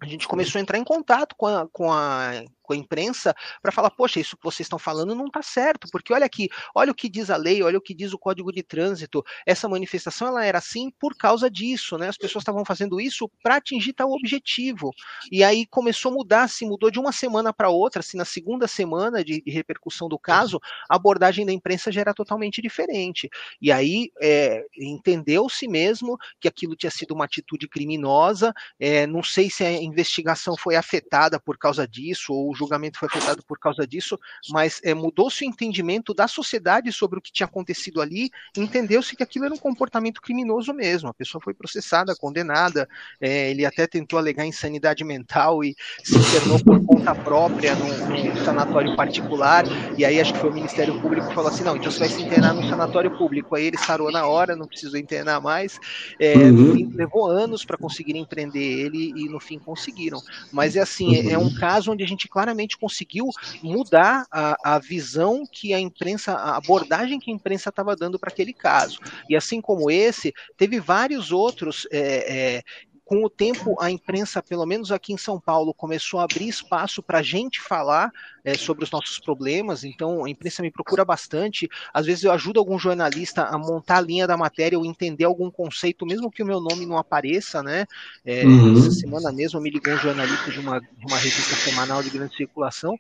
a gente começou a entrar em contato com a, com a com a imprensa para falar, poxa, isso que vocês estão falando não está certo, porque olha aqui, olha o que diz a lei, olha o que diz o Código de Trânsito. Essa manifestação ela era assim por causa disso, né? As pessoas estavam fazendo isso para atingir tal objetivo. E aí começou a mudar, se mudou de uma semana para outra, assim, na segunda semana de, de, repercussão do caso, a abordagem da imprensa já era totalmente diferente. E aí é, entendeu-se mesmo que aquilo tinha sido uma atitude criminosa. É, não sei se a investigação foi afetada por causa disso ou o julgamento foi afetado por causa disso, mas é, mudou-se o entendimento da sociedade sobre o que tinha acontecido ali, entendeu-se que aquilo era um comportamento criminoso mesmo. A pessoa foi processada, condenada, é, ele até tentou alegar insanidade mental e se internou por conta própria num, num, sanatório particular, e aí acho que foi o Ministério Público que falou assim, não, então você vai se internar no sanatório público. Aí ele sarou na hora, não precisou internar mais. É, uhum. fim, levou anos para conseguirem prender ele e no fim conseguiram. Mas é assim, é, é um caso onde a gente, claro, claramente conseguiu mudar a, a visão que a imprensa, a abordagem que a imprensa estava dando para aquele caso. E assim como esse, teve vários outros é, é, com o tempo, a imprensa, pelo menos aqui em São Paulo, começou a abrir espaço para a gente falar é, sobre os nossos problemas. Então, a imprensa me procura bastante. Às vezes, eu ajudo algum jornalista a montar a linha da matéria ou entender algum conceito, mesmo que o meu nome não apareça, né? É, uhum. Essa semana mesmo me ligou um jornalista de uma, de uma revista semanal de grande circulação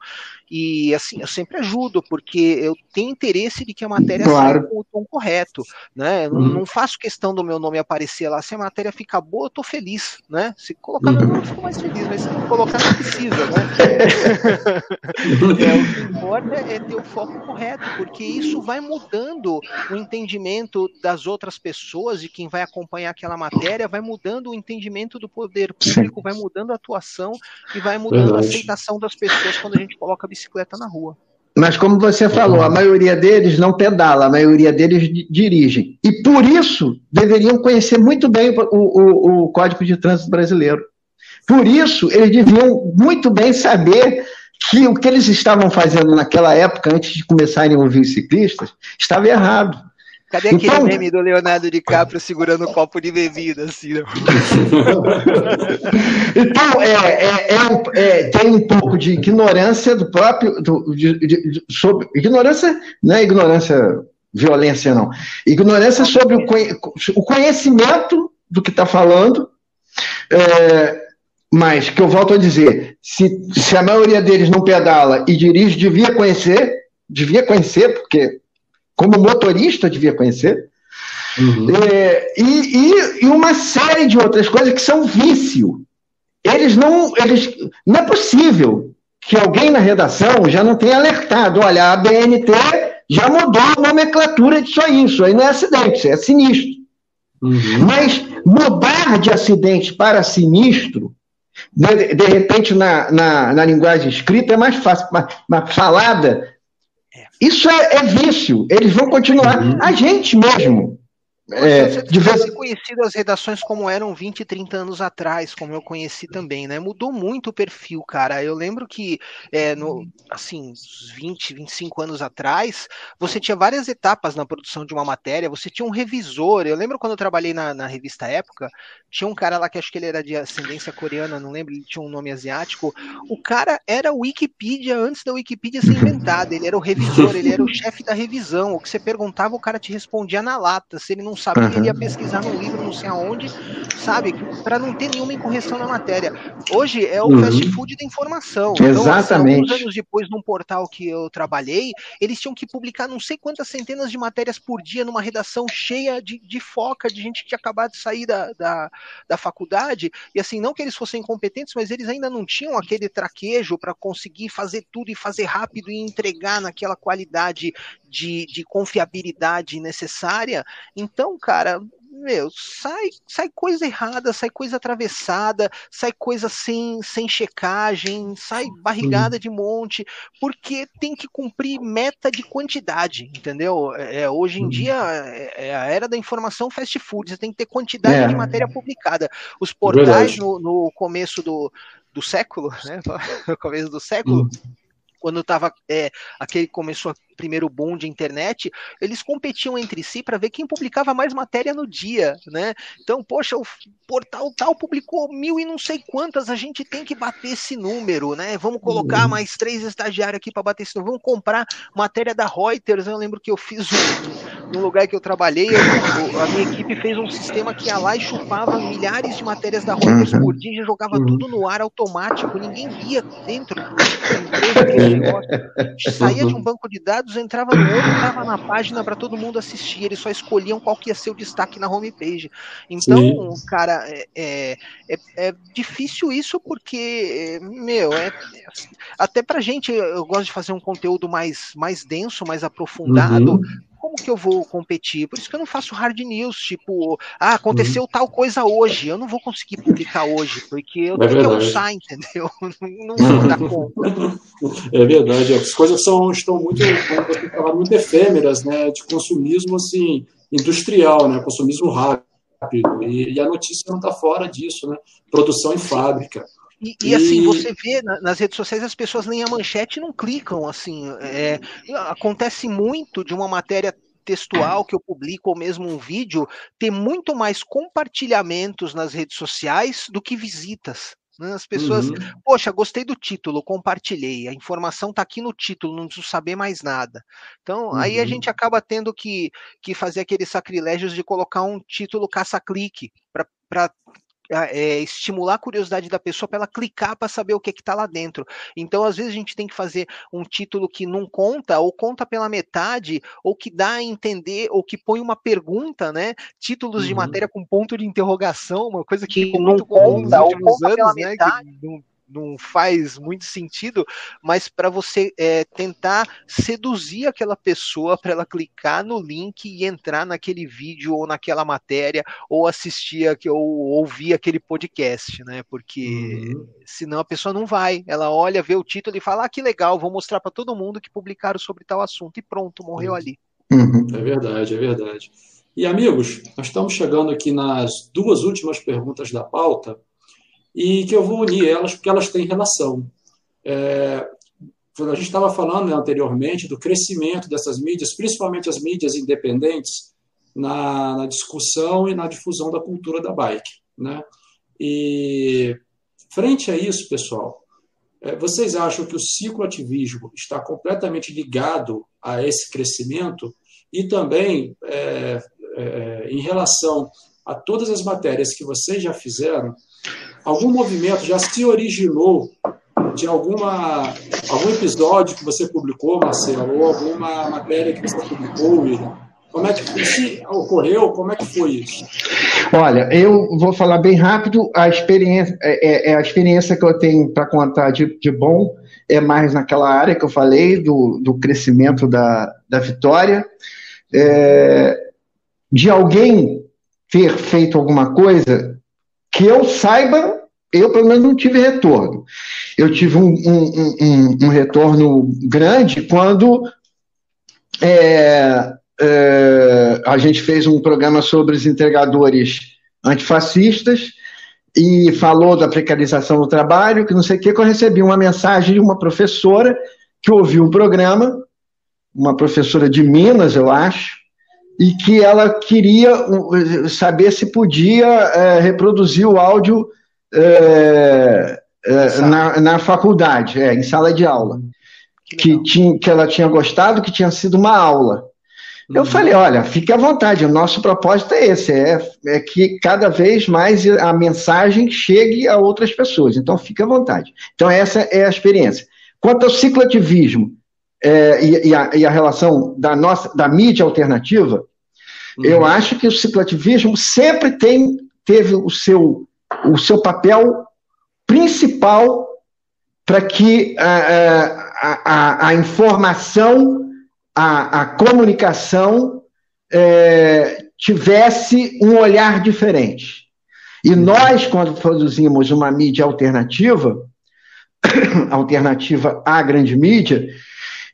e, assim, eu sempre ajudo, porque eu tenho interesse de que a matéria claro. saia com o tom correto, né? Uhum. Não, não faço questão do meu nome aparecer lá. Se a matéria ficar boa, eu tô feliz né? Se colocar meu nome, eu fico mais feliz, mas se não colocar, não precisa, né? é, o que importa é ter o foco correto, porque isso vai mudando o entendimento das outras pessoas, de quem vai acompanhar aquela matéria, vai mudando o entendimento do poder público, vai mudando a atuação e vai mudando Verdade. a aceitação das pessoas quando a gente coloca a bicicleta na rua. Mas como você falou, a maioria deles não pedala, a maioria deles dirigem. E por isso deveriam conhecer muito bem o, o, o Código de Trânsito Brasileiro. Por isso, eles deviam muito bem saber que o que eles estavam fazendo naquela época, antes de começarem a ouvir os ciclistas, estava errado. Cadê aquele então, meme do Leonardo DiCaprio segurando um copo de bebida, assim? Né? então, é, é, é, é, tem um pouco de ignorância do próprio. Do, de, de, sobre, ignorância não é ignorância, violência, não. Ignorância sobre o, o conhecimento do que está falando. É, mas que eu volto a dizer, se, se a maioria deles não pedala e dirige, devia conhecer, devia conhecer, porque como motorista devia conhecer, uhum. é, e, e, e, uma série de outras coisas que são vício. Eles não, eles, não é possível que alguém na redação já não tenha alertado, olha, a BNT já mudou a nomenclatura disso aí, isso aí não é acidente, isso é sinistro. Uhum. Mas mudar de acidente para sinistro, de, de repente na, na, na, linguagem escrita é mais fácil, mas, mas falada isso é, é vício. Eles vão continuar. Uhum. A gente mesmo. É, você vez... conhecido as redações como eram 20, 30 anos atrás, como eu conheci também, né? Mudou muito o perfil, cara. Eu lembro que, é, no, assim, 20, 25 anos atrás, você tinha várias etapas na produção de uma matéria, você tinha um revisor. Eu lembro quando eu trabalhei na, na revista Época, tinha um cara lá que acho que ele era de ascendência coreana, não lembro, ele tinha um nome asiático. O cara era o Wikipedia antes da Wikipedia ser inventada. Ele era o revisor, ele era o chefe da revisão. O que você perguntava, o cara te respondia na lata. Se ele não sabia, uhum. ele ia pesquisar no livro, não sei aonde, sabe? Para não ter nenhuma incorreção na matéria. Hoje é o uhum. fast food da informação. Assim, Exatamente. Então, alguns anos depois, num portal que eu trabalhei, eles tinham que publicar não sei quantas centenas de matérias por dia numa redação cheia de, de foca, de gente que tinha acabado de sair da, da, da faculdade. E assim, não que eles fossem incompetentes, mas eles ainda não tinham aquele traquejo para conseguir fazer tudo e fazer rápido e entregar naquela qualidade de, de confiabilidade necessária. Então, cara, meu, sai, sai coisa errada, sai coisa atravessada, sai coisa sem, sem checagem, sai barrigada de monte, porque tem que cumprir meta de quantidade, entendeu? É, é hoje em dia é, é a era da informação fast food, você tem que ter quantidade é. de matéria publicada. Os portais no, no, começo do, do século, né? No começo do século. Uhum quando estava é, aquele começou primeiro boom de internet, eles competiam entre si para ver quem publicava mais matéria no dia, né? Então, poxa, o portal tal publicou mil e não sei quantas, a gente tem que bater esse número, né? Vamos colocar uhum. mais três estagiários aqui para bater esse número, vamos comprar matéria da Reuters. Eu lembro que eu fiz um, no lugar que eu trabalhei, eu, a minha equipe fez um sistema que ia lá e chupava milhares de matérias da Reuters uhum. por dia, e jogava uhum. tudo no ar automático, ninguém via dentro Saía de um banco de dados, entrava no outro, entrava na página para todo mundo assistir. Eles só escolhiam qual que ia ser o destaque na homepage. Então, Sim. cara, é, é, é, é, difícil isso porque, meu, é, até pra gente, eu gosto de fazer um conteúdo mais, mais denso, mais aprofundado. Uhum como que eu vou competir? Por isso que eu não faço hard news, tipo, ah, aconteceu uhum. tal coisa hoje, eu não vou conseguir publicar hoje, porque eu é tenho verdade. que almoçar, entendeu? Não, vou dar conta. É verdade, as coisas são, estão muito, falar, muito efêmeras, né, de consumismo, assim, industrial, né, consumismo rápido, e, e a notícia não está fora disso, né, produção em fábrica. E, e, assim, você vê nas redes sociais as pessoas nem a manchete não clicam, assim, é, acontece muito de uma matéria textual que eu publico ou mesmo um vídeo ter muito mais compartilhamentos nas redes sociais do que visitas. Né? As pessoas, uhum. poxa, gostei do título, compartilhei, a informação está aqui no título, não preciso saber mais nada. Então, uhum. aí a uhum. gente acaba tendo que, que fazer aqueles sacrilégios de colocar um título caça-clique para é, estimular a curiosidade da pessoa para ela clicar para saber o que está lá dentro. Então, às vezes, a gente tem que fazer um título que não conta, ou conta pela metade, ou que dá a entender, ou que põe uma pergunta, né? Títulos uhum. de matéria com ponto de interrogação, uma coisa que, que não conta, ou conta pela né? metade. Que, não faz muito sentido, mas para você é, tentar seduzir aquela pessoa para ela clicar no link e entrar naquele vídeo ou naquela matéria ou assistir ou ouvir aquele podcast, né? Porque uhum. senão a pessoa não vai. Ela olha, vê o título e fala: ah, que legal, vou mostrar para todo mundo que publicaram sobre tal assunto e pronto, morreu uhum. ali. Uhum. É verdade, é verdade. E amigos, nós estamos chegando aqui nas duas últimas perguntas da pauta e que eu vou unir elas porque elas têm relação. É, a gente estava falando né, anteriormente do crescimento dessas mídias, principalmente as mídias independentes, na, na, discussão e na difusão da cultura da bike. Né? E frente a isso, pessoal, é, vocês acham que o cicloativismo está completamente ligado a esse crescimento e também é, é, em relação a todas as matérias que vocês já fizeram, algum movimento já se originou de alguma, algum episódio que você publicou, Marcelo, ou alguma matéria que você publicou, William? Como é que se ocorreu? Como é que foi isso? Olha, eu vou falar bem rápido. A experiência, é, é, é a experiência que eu tenho para contar de, de, bom é mais naquela área que eu falei do, do crescimento da, da vitória. É, de alguém ter feito alguma coisa que eu saiba, eu pelo menos não tive retorno. Eu tive um, um, um, um retorno grande quando é, é, a gente fez um programa sobre os entregadores antifascistas e falou da precarização do trabalho, que não sei o que, que eu recebi uma mensagem de uma professora que ouviu o programa, uma professora de Minas, eu acho, e que ela queria saber se podia é, reproduzir o áudio é, é, na, na, faculdade, é, em sala de aula. Que, que, tinha, que ela tinha gostado, que tinha sido uma aula. Uhum. Eu falei, olha, fique à vontade, o nosso propósito é esse, é, é que cada vez mais a mensagem chegue a outras pessoas, então fique à vontade. Então essa é a experiência. Quanto ao ciclativismo, é, e, e, a, e, a, relação da nossa da mídia alternativa, uhum. eu acho que o ciclativismo sempre tem, teve o seu, o seu papel principal para que a, a, a, informação, a, a comunicação é, tivesse um olhar diferente. E uhum. nós, quando produzimos uma mídia alternativa, alternativa à grande mídia,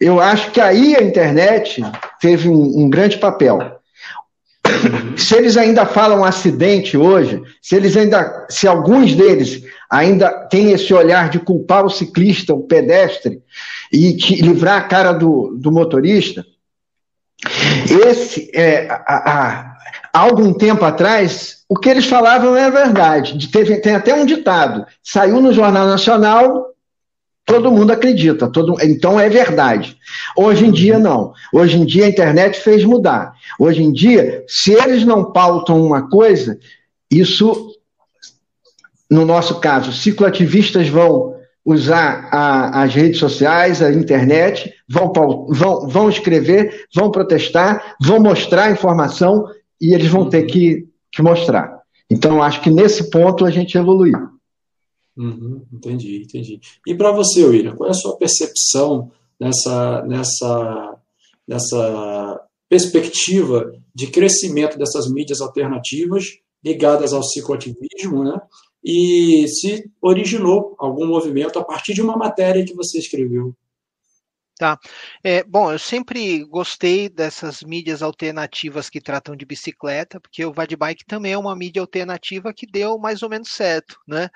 eu acho que aí a internet teve um, um grande papel. Se eles ainda falam acidente hoje, se eles ainda, se alguns deles ainda têm esse olhar de culpar o ciclista, o pedestre, e livrar a cara do, do motorista, esse, é, a, a, há algum tempo atrás, o que eles falavam é verdade. Teve, tem até um ditado: saiu no Jornal Nacional, todo mundo acredita, todo, então é verdade. Hoje em dia, não. Hoje em dia, a internet fez mudar. Hoje em dia, se eles não pautam uma coisa, isso, no nosso caso, cicloativistas vão usar a, as redes sociais, a internet, vão, vão, vão escrever, vão protestar, vão mostrar informação e eles vão ter que, que mostrar. Então, acho que nesse ponto a gente evoluiu. Uhum, entendi, entendi. E para você, William, qual é a sua percepção nessa, nessa, nessa perspectiva de crescimento dessas mídias alternativas ligadas ao psicoativismo, né? E se originou algum movimento a partir de uma matéria que você escreveu? Tá. É, bom, eu sempre gostei dessas mídias alternativas que tratam de bicicleta, porque o Vadbike também é uma mídia alternativa que deu mais ou menos certo, né?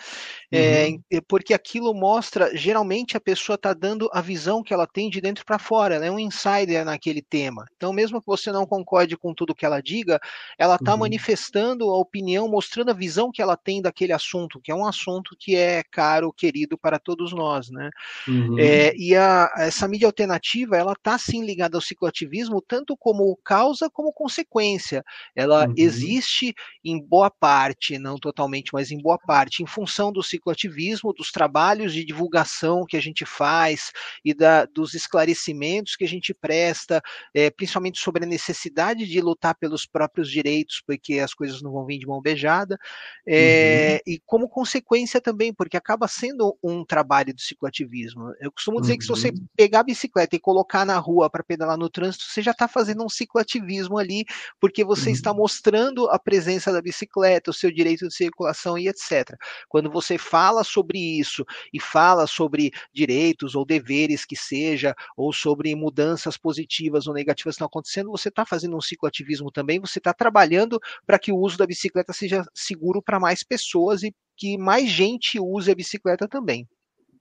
É, uhum. porque aquilo mostra, geralmente a pessoa está dando a visão que ela tem de dentro para fora, é um insider naquele tema. Então, mesmo que você não concorde com tudo que ela diga, ela está uhum. manifestando a opinião, mostrando a visão que ela tem daquele assunto, que é um assunto que é caro, querido para todos nós, né? Uhum. É, e a, essa mídia alternativa, ela está sim ligada ao cicloativismo, tanto como causa como consequência. Ela uhum. existe em boa parte, não totalmente, mas em boa parte, em função do cicloativismo, dos trabalhos de divulgação que a gente faz e da, dos esclarecimentos que a gente presta, é, principalmente sobre a necessidade de lutar pelos próprios direitos, porque as coisas não vão vir de mão beijada, é, uhum. e como consequência também, porque acaba sendo um trabalho do cicloativismo. Eu costumo dizer uhum. que se você uhum. pegar a bicicleta e colocar na rua para pedalar no trânsito, você já está fazendo um cicloativismo ali, porque você uhum. está mostrando a presença da bicicleta, o seu direito de circulação e etc. Quando você fala sobre isso e fala sobre direitos ou deveres que seja, ou sobre mudanças positivas ou negativas que estão acontecendo, você está fazendo um cicloativismo também, você está trabalhando para que o uso da bicicleta seja seguro para mais pessoas e que mais gente use a bicicleta também.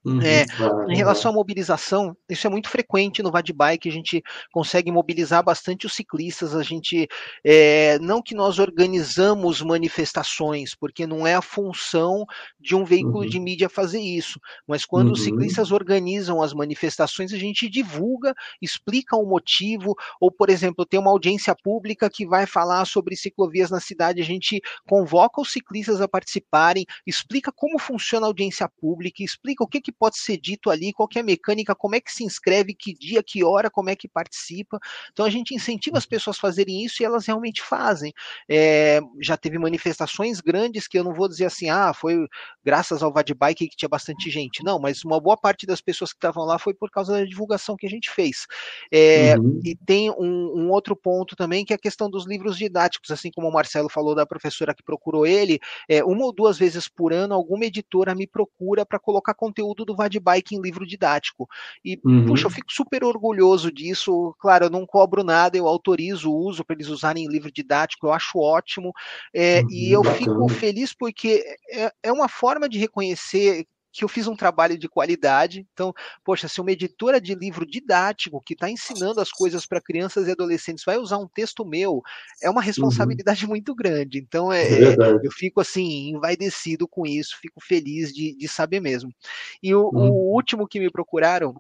Uhum, é, em relação à mobilização, isso é muito frequente no Vadbike, a gente consegue mobilizar bastante os ciclistas, a gente, é, não que nós organizamos manifestações, porque não é a função de um veículo uhum. de mídia fazer isso, mas quando uhum. os ciclistas organizam as manifestações, a gente divulga, explica o motivo, ou, por exemplo, tem uma audiência pública que vai falar sobre ciclovias na cidade, a gente convoca os ciclistas a participarem, explica como funciona a audiência pública, explica o que, que pode ser dito ali, qual é a mecânica, como é que se inscreve, que dia, que hora, como é que participa. Então a gente incentiva as pessoas a fazerem isso e elas realmente fazem. É, já teve manifestações grandes que eu não vou dizer assim, ah, foi graças ao Vadbike que tinha bastante gente. Não, mas uma boa parte das pessoas que estavam lá foi por causa da divulgação que a gente fez. É, uhum. E tem um, um, outro ponto também que é a questão dos livros didáticos, assim como o Marcelo falou da professora que procurou ele, é, uma ou duas vezes por ano alguma editora me procura para colocar conteúdo do Vadbike em livro didático. E, uhum. puxa, eu fico super orgulhoso disso. Claro, eu não cobro nada, eu autorizo o uso para eles usarem em livro didático, eu acho ótimo. É, uhum, e eu bacana. fico feliz porque é, é uma forma de reconhecer que eu fiz um trabalho de qualidade. Então, poxa, se uma editora de livro didático que está ensinando as coisas para crianças e adolescentes vai usar um texto meu, é uma uhum. responsabilidade uhum. muito grande. Então, é, é eu fico assim, envaidecido com isso, fico feliz de, de saber mesmo. E o, uhum. o último que me procuraram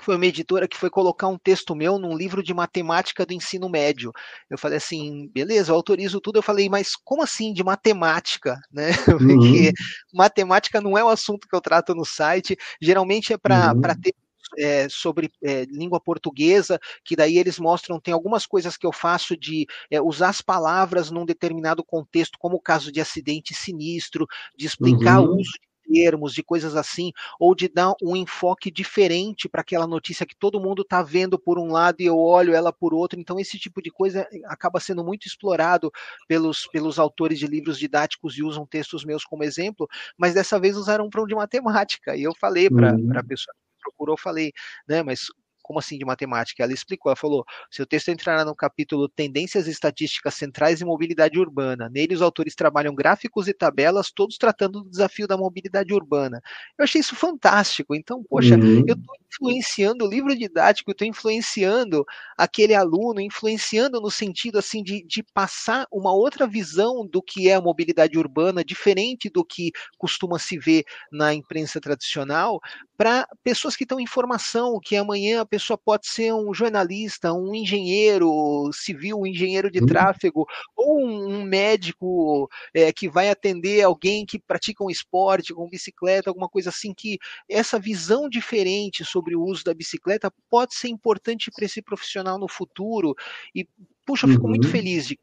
foi uma editora que foi colocar um texto meu num livro de matemática do ensino médio. Eu falei assim, beleza, eu autorizo tudo. Eu falei, mas como assim de matemática, né? Porque uhum. matemática não é o assunto que eu trato no site. Geralmente é para uhum. ter é, sobre é, língua portuguesa, que daí eles mostram, tem algumas coisas que eu faço de é, usar as palavras num determinado contexto, como o caso de acidente sinistro, de explicar uhum. o uso de termos, de coisas assim, ou de dar um enfoque diferente para aquela notícia que todo mundo está vendo por um lado e eu olho ela por outro. Então, esse tipo de coisa acaba sendo muito explorado pelos, pelos autores de livros didáticos e usam textos meus como exemplo, mas dessa vez usaram para um de matemática. E eu falei para uhum. a pessoa que procurou, falei, né, mas como assim de matemática? Ela explicou, ela falou: seu texto entrará no capítulo Tendências Estatísticas Centrais e Mobilidade Urbana. Nele, os autores trabalham gráficos e tabelas, todos tratando do desafio da mobilidade urbana. Eu achei isso fantástico. Então, poxa, uhum. eu estou influenciando o livro didático, estou influenciando aquele aluno, influenciando no sentido assim de, de passar uma outra visão do que é a mobilidade urbana, diferente do que costuma se ver na imprensa tradicional, para pessoas que estão em formação, que amanhã pessoa pode ser um jornalista, um engenheiro civil, um engenheiro de uhum. tráfego, ou um, um médico é, que vai atender alguém que pratica um esporte com bicicleta, alguma coisa assim, que essa visão diferente sobre o uso da bicicleta pode ser importante para esse profissional no futuro. E, puxa, eu fico uhum. muito feliz de que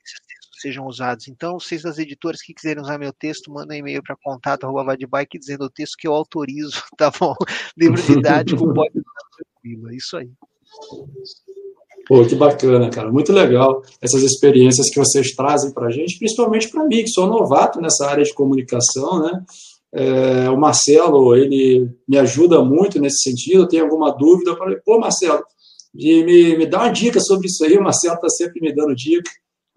sejam usados. Então, vocês das editoras que quiserem usar meu texto, mandem um e-mail para contato.vadbike dizendo o texto que eu autorizo, tá bom? Livro didático pode tranquilo, é isso aí. Pô, que bacana, cara. Muito legal essas experiências que vocês trazem para a gente, principalmente para mim, que sou novato nessa área de comunicação, né? É, o Marcelo, ele me ajuda muito nesse sentido. Eu tenho alguma dúvida, eu falei, pô, Marcelo, me, me dá uma dica sobre isso aí. O Marcelo está sempre me dando dica,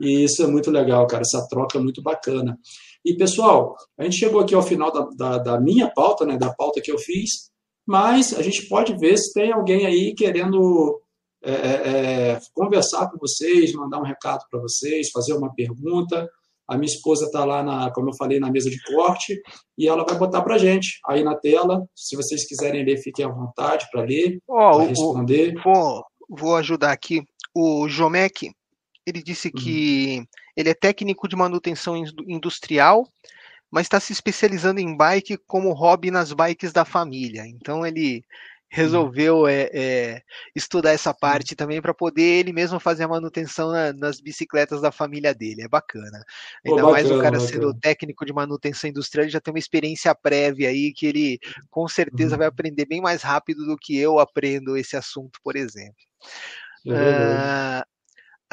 e isso é muito legal, cara. Essa troca é muito bacana. E, pessoal, a gente chegou aqui ao final da, da, da minha pauta, né, da pauta que eu fiz mas a gente pode ver se tem alguém aí querendo é, é, é conversar com vocês, mandar um recado para vocês, fazer uma pergunta. A minha esposa está lá, na, como eu falei, na mesa de corte e ela vai botar para gente aí na tela. Se vocês quiserem ler, fiquem à vontade para ler, oh, para responder. Vou, vou ajudar aqui. O Jomec, ele disse que uhum. ele é técnico de manutenção industrial, mas está se especializando em bike como hobby nas bikes da família. Então ele resolveu é, é, estudar essa parte também para poder ele mesmo fazer a manutenção na, nas bicicletas da família dele. É bacana. Ainda Pô, bacana, mais o cara bacana. sendo técnico de manutenção industrial, ele já tem uma experiência prévia aí que ele com certeza uhum. vai aprender bem mais rápido do que eu aprendo esse assunto, por exemplo. É uh,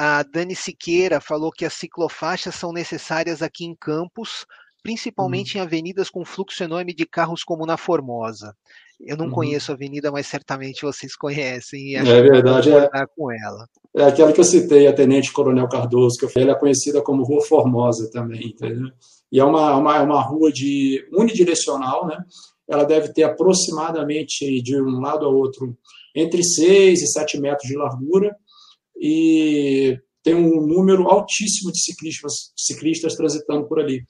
a Dani Siqueira falou que as ciclofaixas são necessárias aqui em Campos, principalmente uhum. em avenidas com fluxo enorme de carros como na Formosa. Eu não uhum. conheço a avenida, mas certamente vocês conhecem. é verdade, é, com ela. é aquela que eu citei, a Tenente Coronel Cardoso, que eu falei, ela é conhecida como Rua Formosa também, entendeu? E é uma, uma, uma rua de unidirecional, né? Ela deve ter aproximadamente de um lado a outro entre 6 e 7 metros de largura e tem um número altíssimo de ciclistas, ciclistas transitando por ali.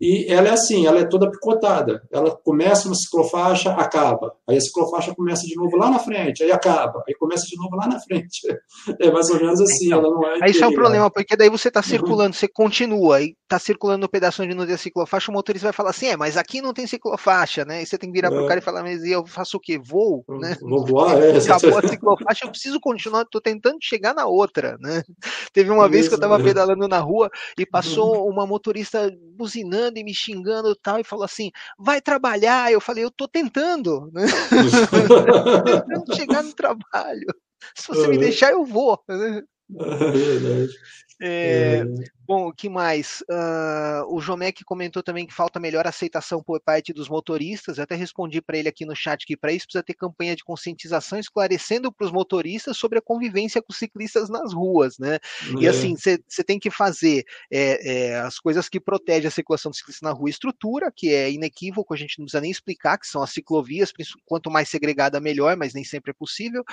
E ela é assim, ela é toda picotada. Ela começa uma ciclofaixa, acaba. Aí a ciclofaixa começa de novo lá na frente, aí acaba. Aí começa de novo lá na frente. É mais ou menos assim, então, ela não é. Aí isso é um problema, porque daí você está circulando, você continua e está circulando no pedaço onde não tem ciclofaixa, o motorista vai falar assim: é, mas aqui não tem ciclofaixa, né? E você tem que virar é. pro cara e falar, mas eu faço o quê? Voo? Né? Vou voar, é. Acabou a ciclofaixa, eu preciso continuar, estou tentando chegar na outra, né? Teve uma isso, vez que eu estava é. pedalando na rua e passou uma motorista buzinando e me xingando e tal, e falou assim: vai trabalhar. Eu falei, eu tô tentando, né? tentando chegar no trabalho. Se você me deixar, eu vou. Né? É. É. Bom, o que mais? Uh, o Jomec comentou também que falta melhor aceitação por parte dos motoristas. Eu até respondi para ele aqui no chat que para isso precisa ter campanha de conscientização esclarecendo para os motoristas sobre a convivência com ciclistas nas ruas, né? É. E assim, você tem que fazer é, é, as coisas que protegem a circulação do ciclista na rua, estrutura, que é inequívoco, a gente não precisa nem explicar, que são as ciclovias, quanto mais segregada, melhor, mas nem sempre é possível.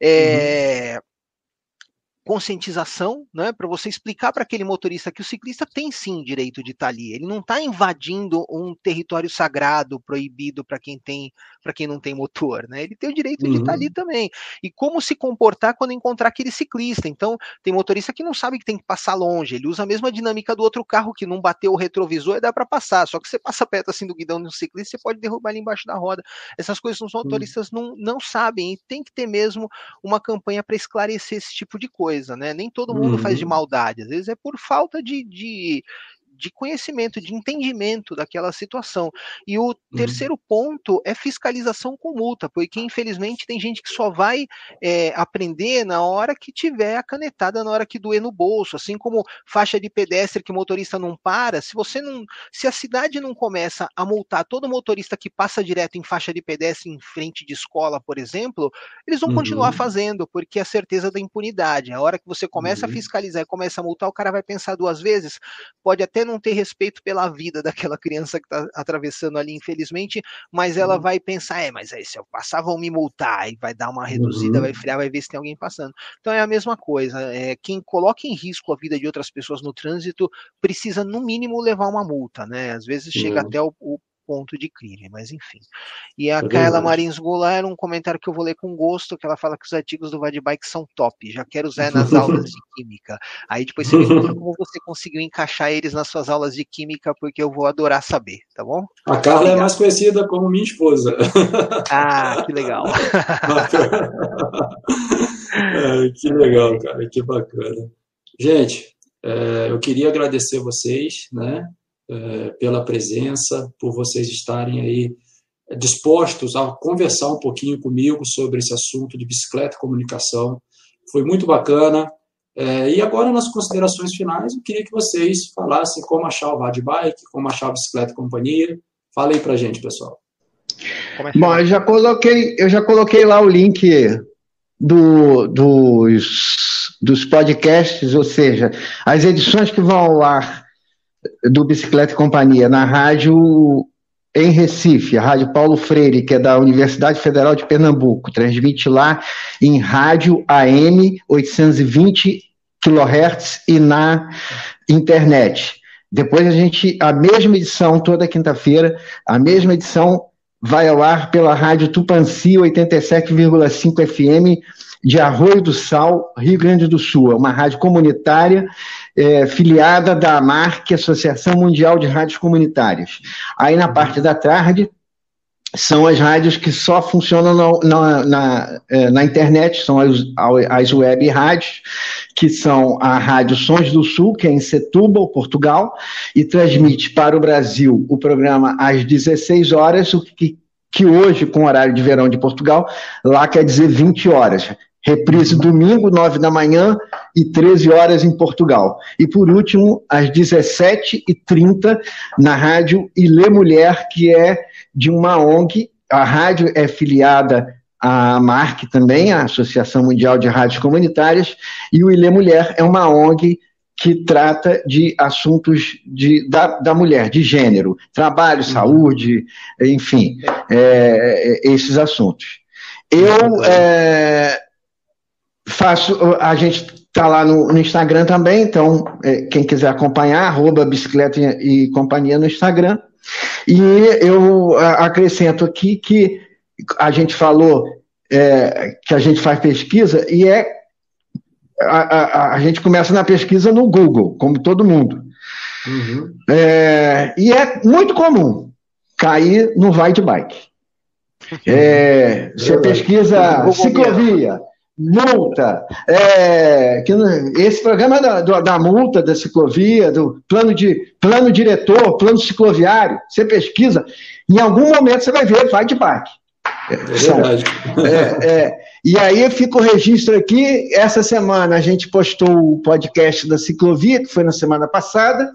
É, uhum conscientização, né, para você explicar para aquele motorista que o ciclista tem sim direito de estar tá ali. Ele não está invadindo um território sagrado, proibido para quem tem, para quem não tem motor, né? Ele tem o direito uhum. de estar tá ali também. E como se comportar quando encontrar aquele ciclista. Então, tem motorista que não sabe que tem que passar longe. Ele usa a mesma dinâmica do outro carro que não bateu o retrovisor e dá para passar. Só que você passa perto assim do guidão de um ciclista, você pode derrubar ele embaixo da roda. Essas coisas os motoristas uhum. não, não sabem. E tem que ter mesmo uma campanha para esclarecer esse tipo de coisa coisa, né? Nem todo mundo uhum. faz de uhum. maldade, às vezes é por falta de, de, de conhecimento, de entendimento daquela situação. E o uhum. terceiro ponto é fiscalização com multa, porque infelizmente tem gente que só vai é, aprender na hora que tiver a canetada, na hora que doer no bolso, assim como faixa de pedestre que o motorista não para, se você não, se a cidade não começa a multar todo motorista que passa direto em faixa de pedestre em frente de escola, por exemplo, eles vão uhum. continuar fazendo, porque é a certeza da impunidade. A hora que você começa uhum. a fiscalizar e começa a multar, o cara vai pensar duas vezes, pode até não não ter respeito pela vida daquela criança que está atravessando ali, infelizmente, mas ela uhum. vai pensar, é, mas aí se eu passar vão me multar, e vai dar uma reduzida, uhum. vai friar, vai ver se tem alguém passando. Então é a mesma coisa, é, quem coloca em risco a vida de outras pessoas no trânsito precisa, no mínimo, levar uma multa, né? Às vezes chega até o, o ponto de crime, mas enfim. E a é Kaela Marins Goulart, um comentário que eu vou ler com gosto, que ela fala que os artigos do Vadbike são top, já quero usar nas aulas de química. Aí depois você me conta como você conseguiu encaixar eles nas suas aulas de química, porque eu vou adorar saber, tá bom? A Carla Obrigado. é mais conhecida como minha esposa. Ah, que legal. é, que legal, cara, que bacana. Gente, é, eu queria agradecer vocês, né, pela presença, por vocês estarem aí dispostos a conversar um pouquinho comigo sobre esse assunto de bicicleta e comunicação. Foi muito bacana. É, e agora, nas considerações finais, eu queria que vocês falassem como achar o Rad Bike, como achar a bicicleta e companhia. Fala aí pra gente, pessoal. É Bom, eu já coloquei, eu já coloquei lá o link do, dos, dos podcasts, ou seja, as edições que vão ao ar do Bicicleta e Companhia na rádio em Recife, a Rádio Paulo Freire, que é da Universidade Federal de Pernambuco, transmite lá em rádio AM 820 kHz e na internet. Depois a gente, a mesma edição, toda quinta-feira, a mesma edição vai ao ar pela rádio Tupanci 87,5 FM de Arroio do Sal, Rio Grande do Sul. É uma rádio comunitária é, filiada da AMARC, Associação Mundial de Rádios Comunitárias. Aí na parte da tarde são as rádios que só funcionam na, na, na, é, na internet, são as, as web rádios, que são a Rádio Sons do Sul, que é em Setúbal, Portugal, e transmite para o Brasil o programa às 16 horas, o que, que hoje, com o horário de verão de Portugal, lá quer dizer 20 horas. Reprise domingo, 9 da manhã e 13 horas em Portugal. E por último, às 17h30, na rádio Ilê Mulher, que é de uma ONG. A rádio é filiada à MARC também, a Associação Mundial de Rádios Comunitárias, e o Ilê Mulher é uma ONG que trata de assuntos de, da, da mulher, de gênero, trabalho, saúde, enfim, é, esses assuntos. Eu é, faço, a gente está lá no, no, Instagram também, então é, quem quiser acompanhar, arroba bicicleta e, e companhia no Instagram. E eu acrescento aqui que a gente falou é, que a gente faz pesquisa e é a, a, a, gente começa na pesquisa no Google, como todo mundo. Uhum. É, e é muito comum cair no vai de bike. É, você pesquisa ciclovia, multa, é, que, esse programa da, da, multa da ciclovia, do plano, de, plano diretor, plano cicloviário, você pesquisa, em algum momento você vai ver, vai de bike. É verdade. É, é, e aí fica o registro aqui, essa semana a gente postou o podcast da ciclovia, que foi na semana passada,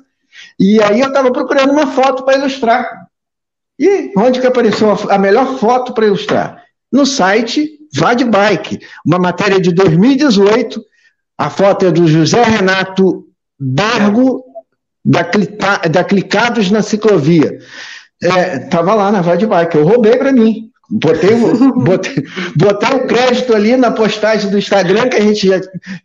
e aí eu estava procurando uma foto para ilustrar. E onde que apareceu a melhor foto para ilustrar? No site Vá de Bike, uma matéria de 2018. A foto é do José Renato Dargo, da, da Clicados na Ciclovia. É, lá na Vá de Bike, eu roubei para mim. Botei, botei, o crédito ali na postagem do Instagram, que a gente já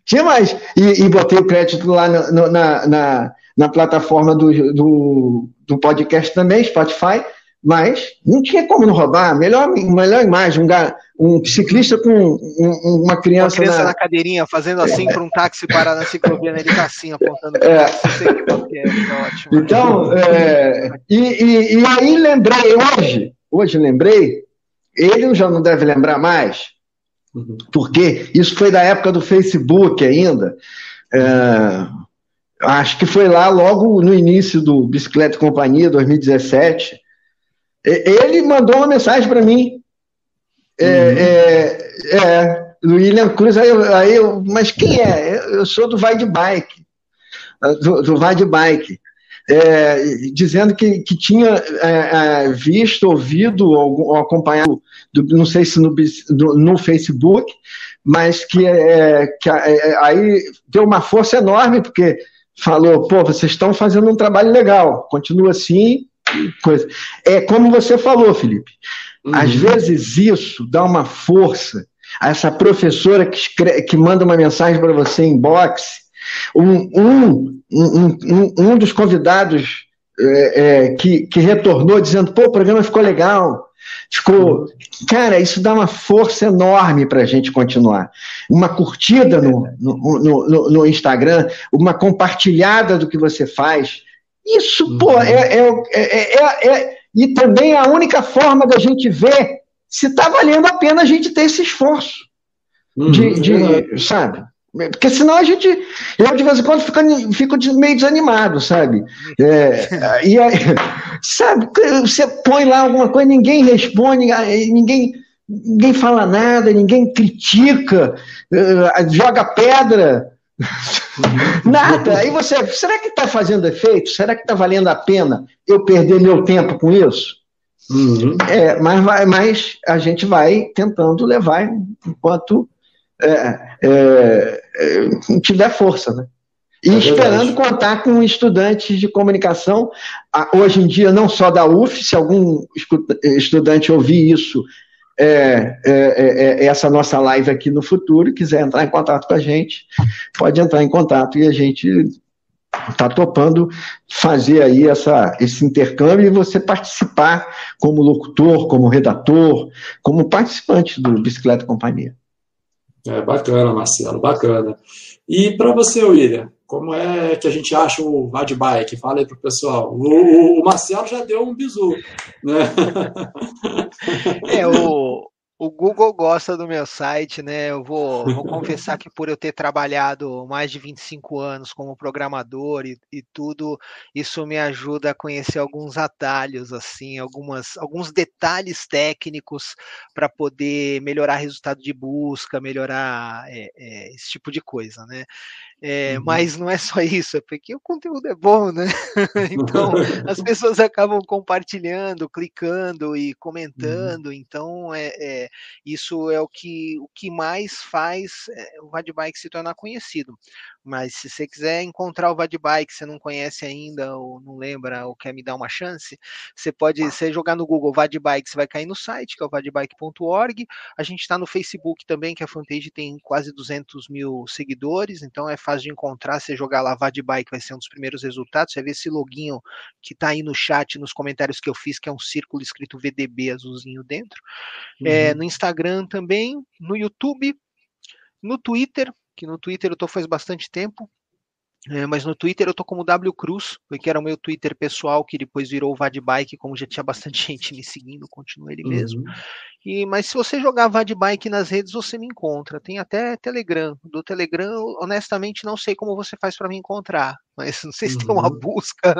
tinha mais, e, e botei o crédito lá no, na, na, na, plataforma do, do, do podcast também, Spotify. Mas não tinha como não roubar. Melhor, melhor imagem, um, um ciclista com um, uma criança. Uma criança na... na cadeirinha, fazendo assim para um táxi parar na ciclovia, né? ele tá assim, apontando para é. é, é ótimo. Então, é, e, e, e, aí lembrei, hoje, hoje lembrei, ele já não deve lembrar mais, uhum. porque isso foi da época do Facebook ainda. É, acho que foi lá logo no início do Bicicleta e Companhia, 2017 ele mandou uma mensagem para mim. É, uhum. é, é, William Cruz, aí, eu, aí eu, mas quem é? Eu sou do Vai de Bike, do, do Vai de Bike. É, dizendo que, que tinha é, é visto, ouvido ou, acompanhado, do, não sei se no, do, no Facebook, mas que, é, que aí deu uma força enorme, porque falou: pô, vocês estão fazendo um trabalho legal, continua assim, coisa. É como você falou, Felipe. Uhum. Às vezes isso dá uma força a essa professora que, escreve, que manda uma mensagem para você em box. Um, um, um, um, dos convidados é, é, que, que retornou dizendo: pô, o programa ficou legal. Ficou. Cara, isso dá uma força enorme para a gente continuar. Uma curtida no, no, no, no, Instagram, uma compartilhada do que você faz, isso, uhum. pô, é, é, é, é, E também é a única forma da gente ver se está valendo a pena a gente ter esse esforço. Uhum. De, de sabe? Porque senão a gente. Eu, de vez em quando, fico, fico meio desanimado, sabe? É, e aí, sabe, você põe lá alguma coisa, ninguém responde, ninguém, ninguém fala nada, ninguém critica, joga pedra. Nada. Aí você, será que está fazendo efeito? Será que está valendo a pena eu perder meu tempo com isso? Uhum. É, mas, vai, mas a gente vai tentando levar enquanto é, é, é tiver força, né? E é esperando contar com estudantes de comunicação, hoje em dia não só da UF, se algum estudante ouvir isso é, é, é, é, essa nossa live aqui no futuro, quiser entrar em contato com a gente, pode entrar em contato e a gente está topando fazer aí essa, esse intercâmbio e você participar como locutor, como redator, como participante do Bicicleta Companhia. É bacana, Marcelo, bacana. E para você, William, como é que a gente acha o Vad Bike? Fala aí para o pessoal. O Marcelo já deu um bisu, né? É, o, o Google gosta do meu site, né? Eu vou, vou confessar que por eu ter trabalhado mais de 25 anos como programador e, e, tudo, isso me ajuda a conhecer alguns atalhos, assim, algumas, alguns detalhes técnicos para poder melhorar resultado de busca, melhorar é, é, esse tipo de coisa, né? É, uhum. Mas não é só isso, é porque o conteúdo é bom, né? então as pessoas acabam compartilhando, clicando e uhum. comentando. Uhum. Então é, é, isso é o que, o que mais faz é, o Vadbike se tornar conhecido. Mas se você quiser encontrar o Vadbike, você não conhece ainda, ou não lembra, ou quer me dar uma chance, você pode você jogar no Google Vadbike, você vai cair no site, que é o vadbike.org. A gente está no Facebook também, que a fanpage tem quase 200 mil seguidores, então é fácil de encontrar. Você jogar lá Vadbike, vai ser um dos primeiros resultados. Você ver esse loginho que está aí no chat, nos comentários que eu fiz, que é um círculo escrito VDB azulzinho dentro. É, uhum. É, no Instagram também, no YouTube, no Twitter, que no Twitter eu tô faz bastante tempo, é, mas no Twitter eu tô como W Cruz, que era o meu Twitter pessoal, que depois virou o Vadbike, como já tinha bastante gente me seguindo, continua ele mesmo. Uhum. E, mas se você jogar Vadbike nas redes, você me encontra. Tem até Telegram. Do Telegram, honestamente, não sei como você faz para me encontrar. Mas não sei se uhum. tem uma uhum. busca.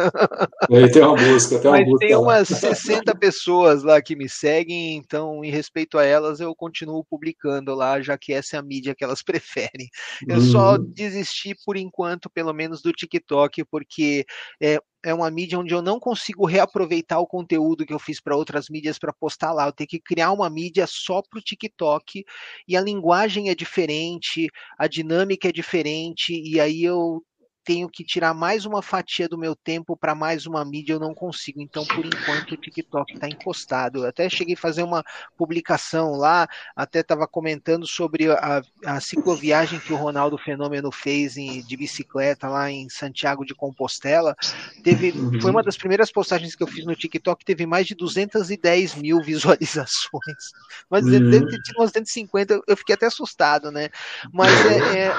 É, tem uma busca, tem uma mas busca. Tem umas 60 pessoas lá que me seguem, então, em respeito a elas, eu continuo publicando lá, já que essa é a mídia que elas preferem. Eu uhum. só desisti por enquanto, pelo menos, do TikTok, porque é, é uma mídia onde eu não consigo reaproveitar o conteúdo que eu fiz para outras mídias para postar lá. Eu tenho que criar uma mídia só para o TikTok e a linguagem é diferente, a dinâmica é diferente, e aí eu tenho que tirar mais uma fatia do meu tempo para mais uma mídia, eu não consigo. Então, por enquanto, o TikTok está encostado. Eu até cheguei a fazer uma publicação lá, até estava comentando sobre a, a, cicloviagem que o Ronaldo Fenômeno fez em, de bicicleta lá em Santiago de Compostela. Teve, uhum. Foi uma das primeiras postagens que eu fiz no TikTok, teve mais de 210 mil visualizações. Mas uhum. deve ter tido umas 250, eu fiquei até assustado, né? Mas é, é,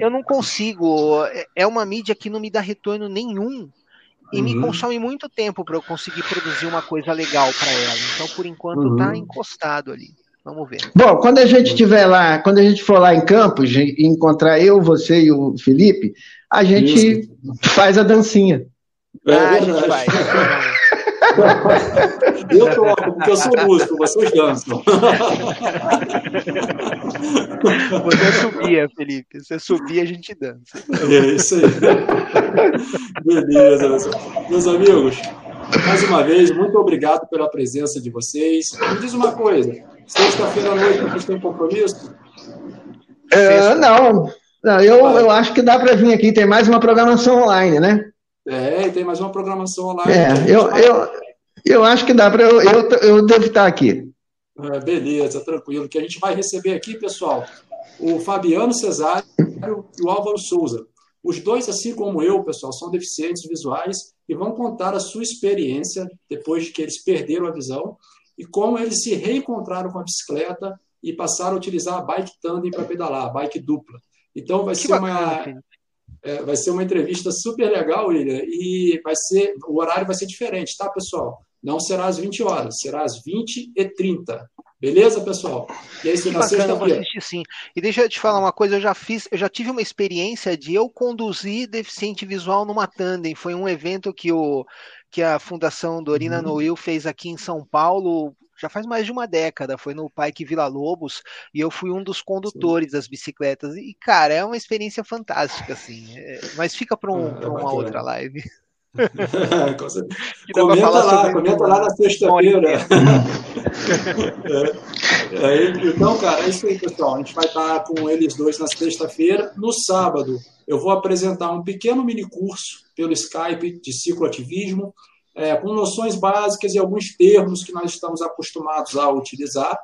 eu não consigo. É, é uma mídia que não me dá retorno nenhum e uhum. me consome muito tempo para eu conseguir produzir uma coisa legal para ela. Então, por enquanto, tá uhum. tá encostado ali. Vamos ver. Bom, quando a gente estiver lá, quando a gente for lá em Campos e encontrar eu, você e o Felipe, a gente Isso. faz a dancinha. É ah, a gente faz. Eu toco, porque eu sou músico, vocês dançam. Você subia, Felipe. Você subia, a gente dança. É isso aí. Beleza, meus amigos. Mais uma vez, muito obrigado pela presença de vocês. Me diz uma coisa: sexta-feira à noite vocês têm compromisso? É, não. não eu, eu acho que dá para vir aqui. Tem mais uma programação online, né? É, tem mais uma programação online. É, eu, eu, eu acho que dá para. Eu, eu, eu devo estar aqui. É, beleza, tranquilo. Que a gente vai receber aqui, pessoal, o Fabiano Cesário e o Álvaro Souza. Os dois, assim como eu, pessoal, são deficientes visuais e vão contar a sua experiência depois de que eles perderam a visão e como eles se reencontraram com a bicicleta e passaram a utilizar a bike tandem para pedalar, a bike dupla. Então vai que ser bacana, uma é, vai ser uma entrevista super legal, William, e vai ser o horário vai ser diferente, tá, pessoal? Não será às 20 horas, será às 20 e 30. Beleza, pessoal? E é isso na sexta-feira. sim. E deixa eu te falar uma coisa, eu já fiz, eu já tive uma experiência de eu conduzir deficiente visual numa tandem. Foi um evento que o que a Fundação Dorina uhum. Noil fez aqui em São Paulo, já faz mais de uma década, foi no Parque Vila Lobos, e eu fui um dos condutores Sim. das bicicletas. E, cara, é uma experiência fantástica, assim. É, mas fica para um, é, uma outra live. comenta lá, comenta lá na sexta-feira. é. É, então, cara, é isso aí, pessoal. A gente vai estar com eles dois na sexta-feira. No sábado, eu vou apresentar um pequeno mini curso pelo Skype de cicloativismo, é, com noções básicas e alguns termos que nós estamos acostumados a utilizar.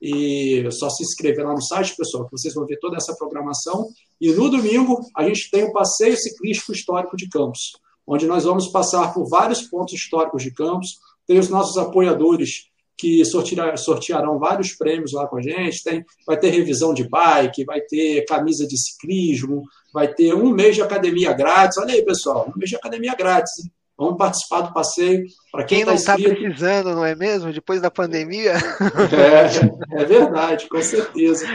E só se inscrever lá no site, pessoal, que vocês vão ver toda essa programação. E no domingo, a gente tem o Passeio Ciclístico Histórico de Campos, onde nós vamos passar por vários pontos históricos de Campos. Tem os nossos apoiadores que sortearão vários prêmios lá com a gente. Tem, vai ter revisão de bike, vai ter camisa de ciclismo, vai ter um mês de academia grátis. Olha aí, pessoal, um mês de academia grátis. Hein? Vamos participar do passeio. Para quem, quem tá não está precisando, não é mesmo? Depois da pandemia. É, é verdade, com certeza.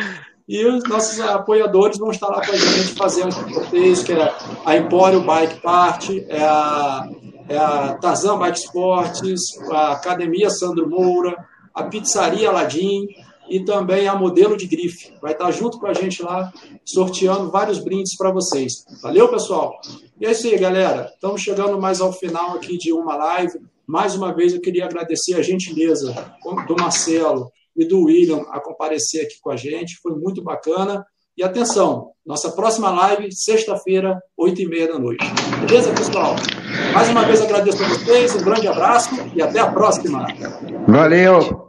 E os nossos apoiadores vão estar lá com a gente fazendo sorteios, que é a Empório Bike Party, é a, é a Tarzan Bike Sports, a Academia Sandro Moura, a Pizzaria Aladim e também a Modelo de Grife. Vai estar junto com a gente lá, sorteando vários brindes para vocês. Valeu, pessoal? E é isso aí, galera. Estamos chegando mais ao final aqui de uma live. Mais uma vez, eu queria agradecer a gentileza do Marcelo e do William a comparecer aqui com a gente. Foi muito bacana. E atenção, nossa próxima live, sexta-feira, oito e meia da noite. Beleza, pessoal? Mais uma vez agradeço a vocês, um grande abraço e até a próxima. Valeu!